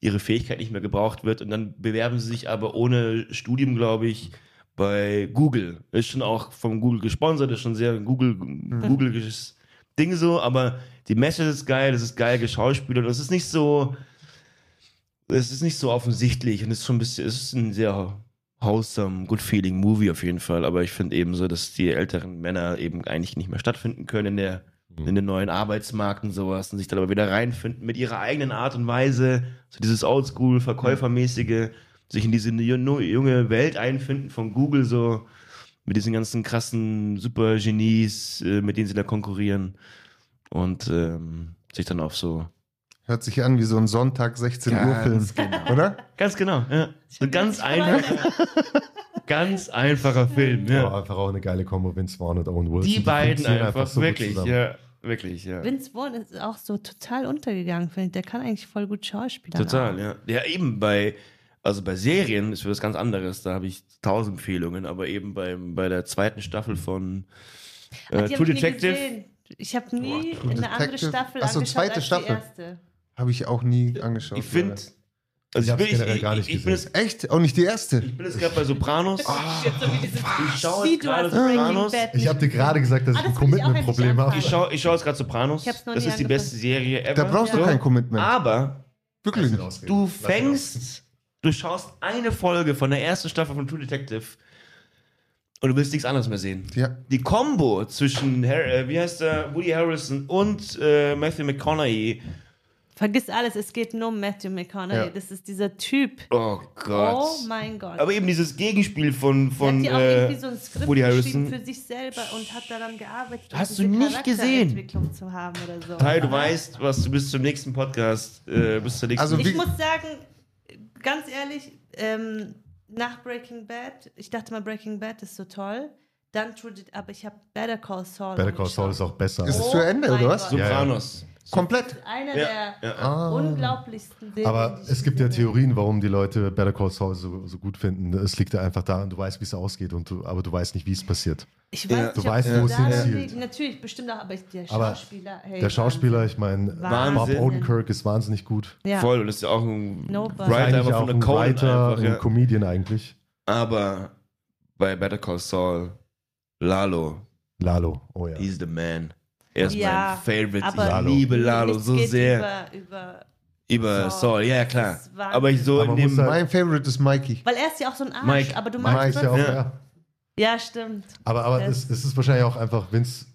ihre Fähigkeit nicht mehr gebraucht wird und dann bewerben sie sich aber ohne Studium, glaube ich, bei Google. Ist schon auch von Google gesponsert, ist schon sehr Google Googleisches Ding so, aber die Message ist geil, es ist geil geschauspielert, und es ist nicht so es ist nicht so offensichtlich und es ist schon ein bisschen es ist ein sehr wholesome, good feeling Movie auf jeden Fall, aber ich finde eben so, dass die älteren Männer eben eigentlich nicht mehr stattfinden können in der in den neuen Arbeitsmarkt und sowas und sich dann aber wieder reinfinden mit ihrer eigenen Art und Weise, so dieses Oldschool Verkäufermäßige, sich in diese ju- junge Welt einfinden von Google so mit diesen ganzen krassen Supergenies, äh, mit denen sie da konkurrieren. Und ähm, sich dann auf so Hört sich an wie so ein Sonntag 16 Uhr Film, genau. oder? ganz genau, ja, so bin ganz jetzt einfach, ganz einfacher Film, Aber ja. einfach auch eine geile Kombo, Vince Vaughn und Owen Wilson. Die beiden funktionieren einfach, so wirklich, ja, wirklich, ja. Vince Vaughn ist auch so total untergegangen, finde ich. Der kann eigentlich voll gut Schauspieler. Total, ja. Ja, eben bei, also bei Serien ist für was ganz anderes. Da habe ich tausend Empfehlungen, aber eben beim, bei der zweiten Staffel von äh, Die hab True Detective. Ich habe nie True eine andere Detective. Staffel Ach so, angeschaut zweite als Staffel. die erste. Habe ich auch nie angeschaut. Ich finde, Ich also ich, hab's bin, ich, generell ich, gar ich, nicht ich bin gesehen. jetzt, Echt? Auch nicht die erste? ich bin jetzt gerade bei Sopranos. Jetzt so wie diese- ich schaue jetzt du gerade Sopranos. Ich habe dir gerade gesagt, dass Ah, ich ein das ich auch Commitment-Problem habe. Ich schaue ich schau jetzt gerade Sopranos. Ich hab's noch das ist die beste Serie ever. Da brauchst du So. kein Commitment. Aber Wirklich nicht. du fängst, du schaust eine Folge von der ersten Staffel von True Detective und du willst nichts anderes mehr sehen. Ja. Die Combo zwischen, Har äh, wie heißt der, Woody Harrison und äh, Matthew McConaughey. Vergiss alles, es geht nur um Matthew McConaughey. Ja. Das ist dieser Typ. Oh Gott. Oh mein Gott. Aber eben dieses Gegenspiel von, von hat ja auch äh, irgendwie so ein Skript Woody geschrieben Harrison. für sich selber und hat daran gearbeitet, um Hast diese du nicht gesehen? Charakterentwicklung zu haben oder so. Teil, du weißt, was du bis zum nächsten Podcast, äh, bis zur nächsten Also Ich muss sagen, ganz ehrlich, ähm, nach Breaking Bad, ich dachte mal, Breaking Bad ist so toll. Dann True aber ich habe Better Call Saul. Better Call Saul ist auch besser. Ist es Oh zu Ende, oder was? Sopranos. Komplett. Einer Ja, der ja. Ah. unglaublichsten Serien. Aber es gibt ja. Theorien, warum die Leute Better Call Saul so, so gut finden. Es liegt ja einfach daran, du weißt, wie es ausgeht, und du, aber du weißt nicht, wie es passiert. Ich Ja. weiß Du nicht, ob weißt, wo es hinzielt. liegt. Natürlich, bestimmt auch, aber ich- der Aber Schauspieler. Hey, Der Schauspieler, ich meine, Bob. Odenkirk ist wahnsinnig gut. Ja. Voll, und das ist ja auch ein Nobody. Writer einfach auch von der ein Cohen Writer, einfach, ein ja. Comedian eigentlich. Aber bei Better Call Saul, Lalo, Lalo, oh ja. he's the man. Er ist Ja, mein Favorite. aber ich liebe Lalo so geht sehr. Über, über, Über Saul. Saul, ja klar. Aber ich so Aber in dem. halt- Mein Favorite ist Mikey. weil er ist ja auch so ein Arsch, Mike. aber du Mike magst ist ja auch, ja. Ja, stimmt. Aber, aber es, es ist wahrscheinlich auch einfach Vince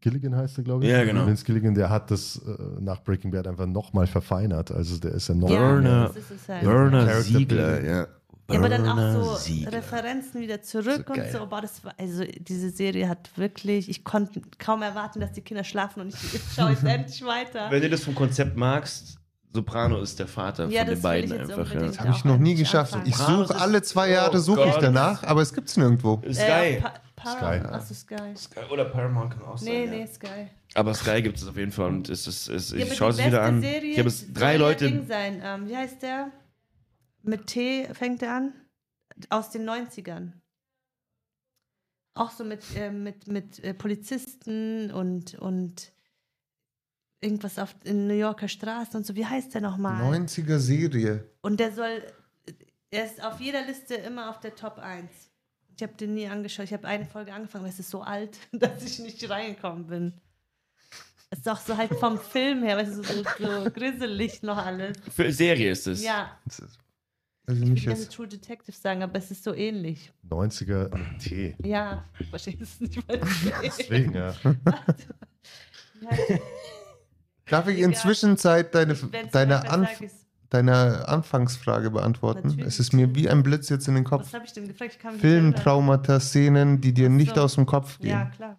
Gilligan heißt er, glaube ich. Ja, genau. Vince Gilligan, der hat das äh, nach Breaking Bad einfach nochmal verfeinert. Also der ist ja noch Werner- das ist es halt. Werner Siegler, ja. Ja, aber dann auch so. Referenzen wieder zurück So und geil. so. Boah, das war, also diese Serie hat wirklich, ich konnte kaum erwarten, dass die Kinder schlafen und ich schaue jetzt endlich weiter. Wenn du das vom Konzept magst, Soprano ist der Vater Ja, von den beiden ich einfach. Ja. Das habe ich noch nie geschafft. anfangen. Ich suche alle zwei Jahre Oh suche ich danach, aber es gibt's nirgendwo. Sky. Äh, pa pa Sky. Achso, Sky. Sky. Oder Paramount kann auch sein. Nee, ja. nee, Sky. Aber Sky gibt es auf jeden Fall und es ist, es, Ja, ich aber schaue es wieder an. Serie ich habe es drei Leute. Ja sein. Ähm, wie heißt der? Mit T fängt er an. Aus den 90ern. Auch so mit, äh, mit, mit äh, Polizisten und, und irgendwas auf in New Yorker Straßen und so. Wie heißt der nochmal? 90er Serie. Und der soll, er ist auf jeder Liste immer auf der Top 1. Ich habe den nie angeschaut. Ich habe eine Folge angefangen, aber es ist so alt, dass ich nicht reingekommen bin. Es ist auch so halt vom Film her, weißt du, so, so grisselig noch alles. Für Serie ist es. Ja, Also ich nicht will gerne jetzt. True Detective sagen, aber es ist so ähnlich. 90er mit T. Ja, ich verstehe es nicht mal. Deswegen, ja. Ja, Darf ich Egal. inzwischen Zeit deine, deine, Anf deine Anfangsfrage beantworten? Natürlich. Es ist mir wie ein Blitz jetzt in den Kopf. Was habe ich denn gefragt? Ich. Filmtraumata, Szenen, die dir Ach nicht so. aus dem Kopf gehen. Ja, klar.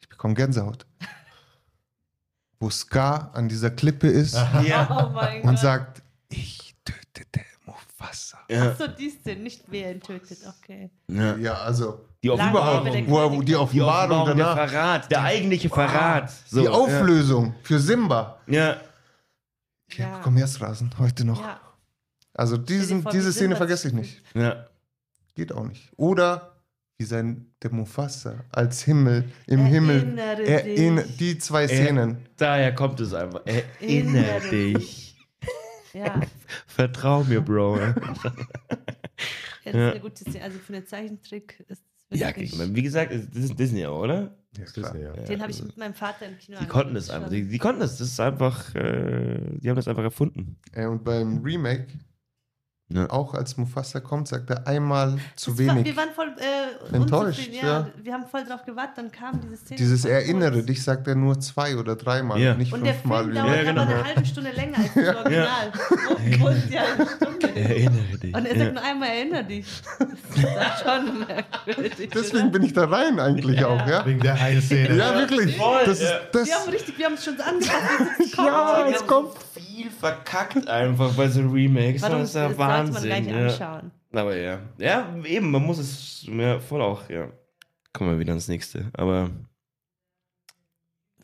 Ich bekomme Gänsehaut. Wo Scar an dieser Klippe ist Ja. Oh und Gott. sagt, ich tötete Mufasa. Ja. Achso, die Szene, nicht wer ihn tötet, okay. ja. Ja, also Die Offenbarung. Wo er, die Die Offenbarung Offenbarung, der danach, Verrat, der eigentliche Verrat. So, die Auflösung für Simba. Ja. Ich Ja. bekomme Herzrasen heute noch. Ja. Also diesen, vor, diese Szene vergesse ich nicht. ja. Geht auch nicht. Oder wie sein der Mufasa als Himmel im Himmel. Erinnere Erinn- dich. die zwei Szenen. Daher kommt es einfach. Erinnere dich. Ja, Vertrau mir, Bro. ja, das ist Ja. eine gute Szene. Also für einen Zeichentrick ist es Ja, wirklich. ich meine, wie gesagt, das ist Disney oder? Ja, Das ist ja. den habe ich mit meinem Vater im Kino Die konnten es angeschaut. einfach. Die, die konnten es. Das ist einfach, äh, die haben das einfach erfunden. Äh, Und beim Remake, Ja. auch als Mufasa kommt, sagt er einmal zu Das war, wenig. wir waren voll äh, Enttäuscht, unzufrieden, ja. Wir haben voll drauf gewartet, dann kam diese Szene. Dieses Erinnere kurz. dich sagt er nur zwei oder dreimal, Ja. nicht Und der fünfmal. Film wie- dauert Ja, genau. aber eine halbe Stunde länger als das Original. Wo, wo ist die halbe Stunde? Erinnere dich. Und er sagt nur einmal, erinnere dich. Das ist schon merkwürdig. Deswegen oder? bin ich da rein eigentlich Ja. auch, ja? Wegen der einen Szene. Ja, wirklich. Voll, das ist ja. das. Wir haben richtig, wir haben es schon angepasst. Ja, es es kommt. Viel verkackt einfach bei so Remakes. Warum das das ist ja man Wahnsinn. gleich ja. anschauen? Aber ja. Ja, eben, man muss es ja, voll auch, ja. Kommen wir wieder ans nächste. Aber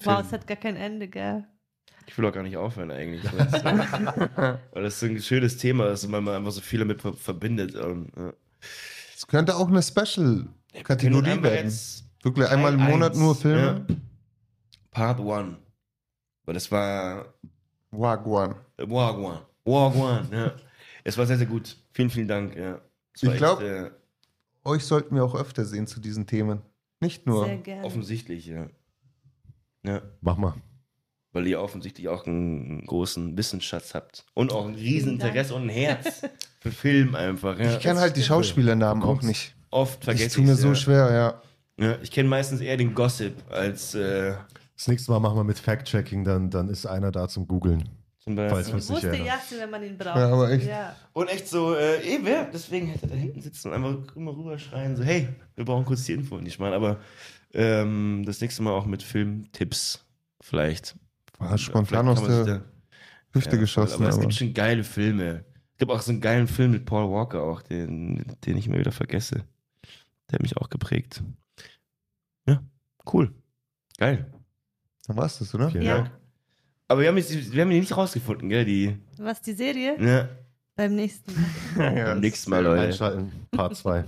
Wow, Film. es hat gar kein Ende, gell? ich will auch gar nicht aufhören eigentlich. Weil das, das so ein schönes Thema ist und man einfach so viel damit ver- verbindet. Es könnte auch eine Special-Kategorie werden. Wirklich einmal im Teil Monat eins, nur Filme. Ja. Part 1. Weil das war Wagwan. Wagwan. Wagwan, ja. Es war sehr, sehr gut. Vielen, vielen Dank. Ja. Ich glaub- echt, äh, Euch sollten wir auch öfter sehen zu diesen Themen. Nicht nur. Sehr gerne. offensichtlich, ja. Ja. Mach mal. Weil ihr offensichtlich auch einen großen Wissensschatz habt. Und auch ein Rieseninteresse und ein Herz für Film einfach. Ja. Ich kenne halt die Schauspielernamen auch nicht. Oft vergesse Ich tue mir so schwer, ja. Ja, ich kenne meistens eher den Gossip als äh, Das nächste Mal machen wir mit Fact-Checking, dann, dann ist einer da zum Googeln. zum Beispiel. Ich wusste Jassen, wenn man ihn braucht. Ja, aber echt. Ja. Und echt so, äh, eh, wer? Deswegen hätte er da hinten sitzen und einfach immer rüberschreien, so, hey, wir brauchen kurz die Info. Nicht mal, aber ähm, das nächste Mal auch mit Filmtipps vielleicht. War spontan Vielleicht aus der da- Hüfte Ja, geschossen. Aber es aber- gibt schon geile Filme. Es gibt auch so einen geilen Film mit Paul Walker auch, den, den ich immer wieder vergesse. Der hat mich auch geprägt. Ja, cool. Geil. Dann war's das, oder? Vielen Ja. Dank. Aber wir haben, jetzt, wir haben die nicht rausgefunden, gell? Die, Was, die Serie? ja, Beim nächsten Mal. Ja, beim nächsten Mal, Leute. Einschalten, Part 2.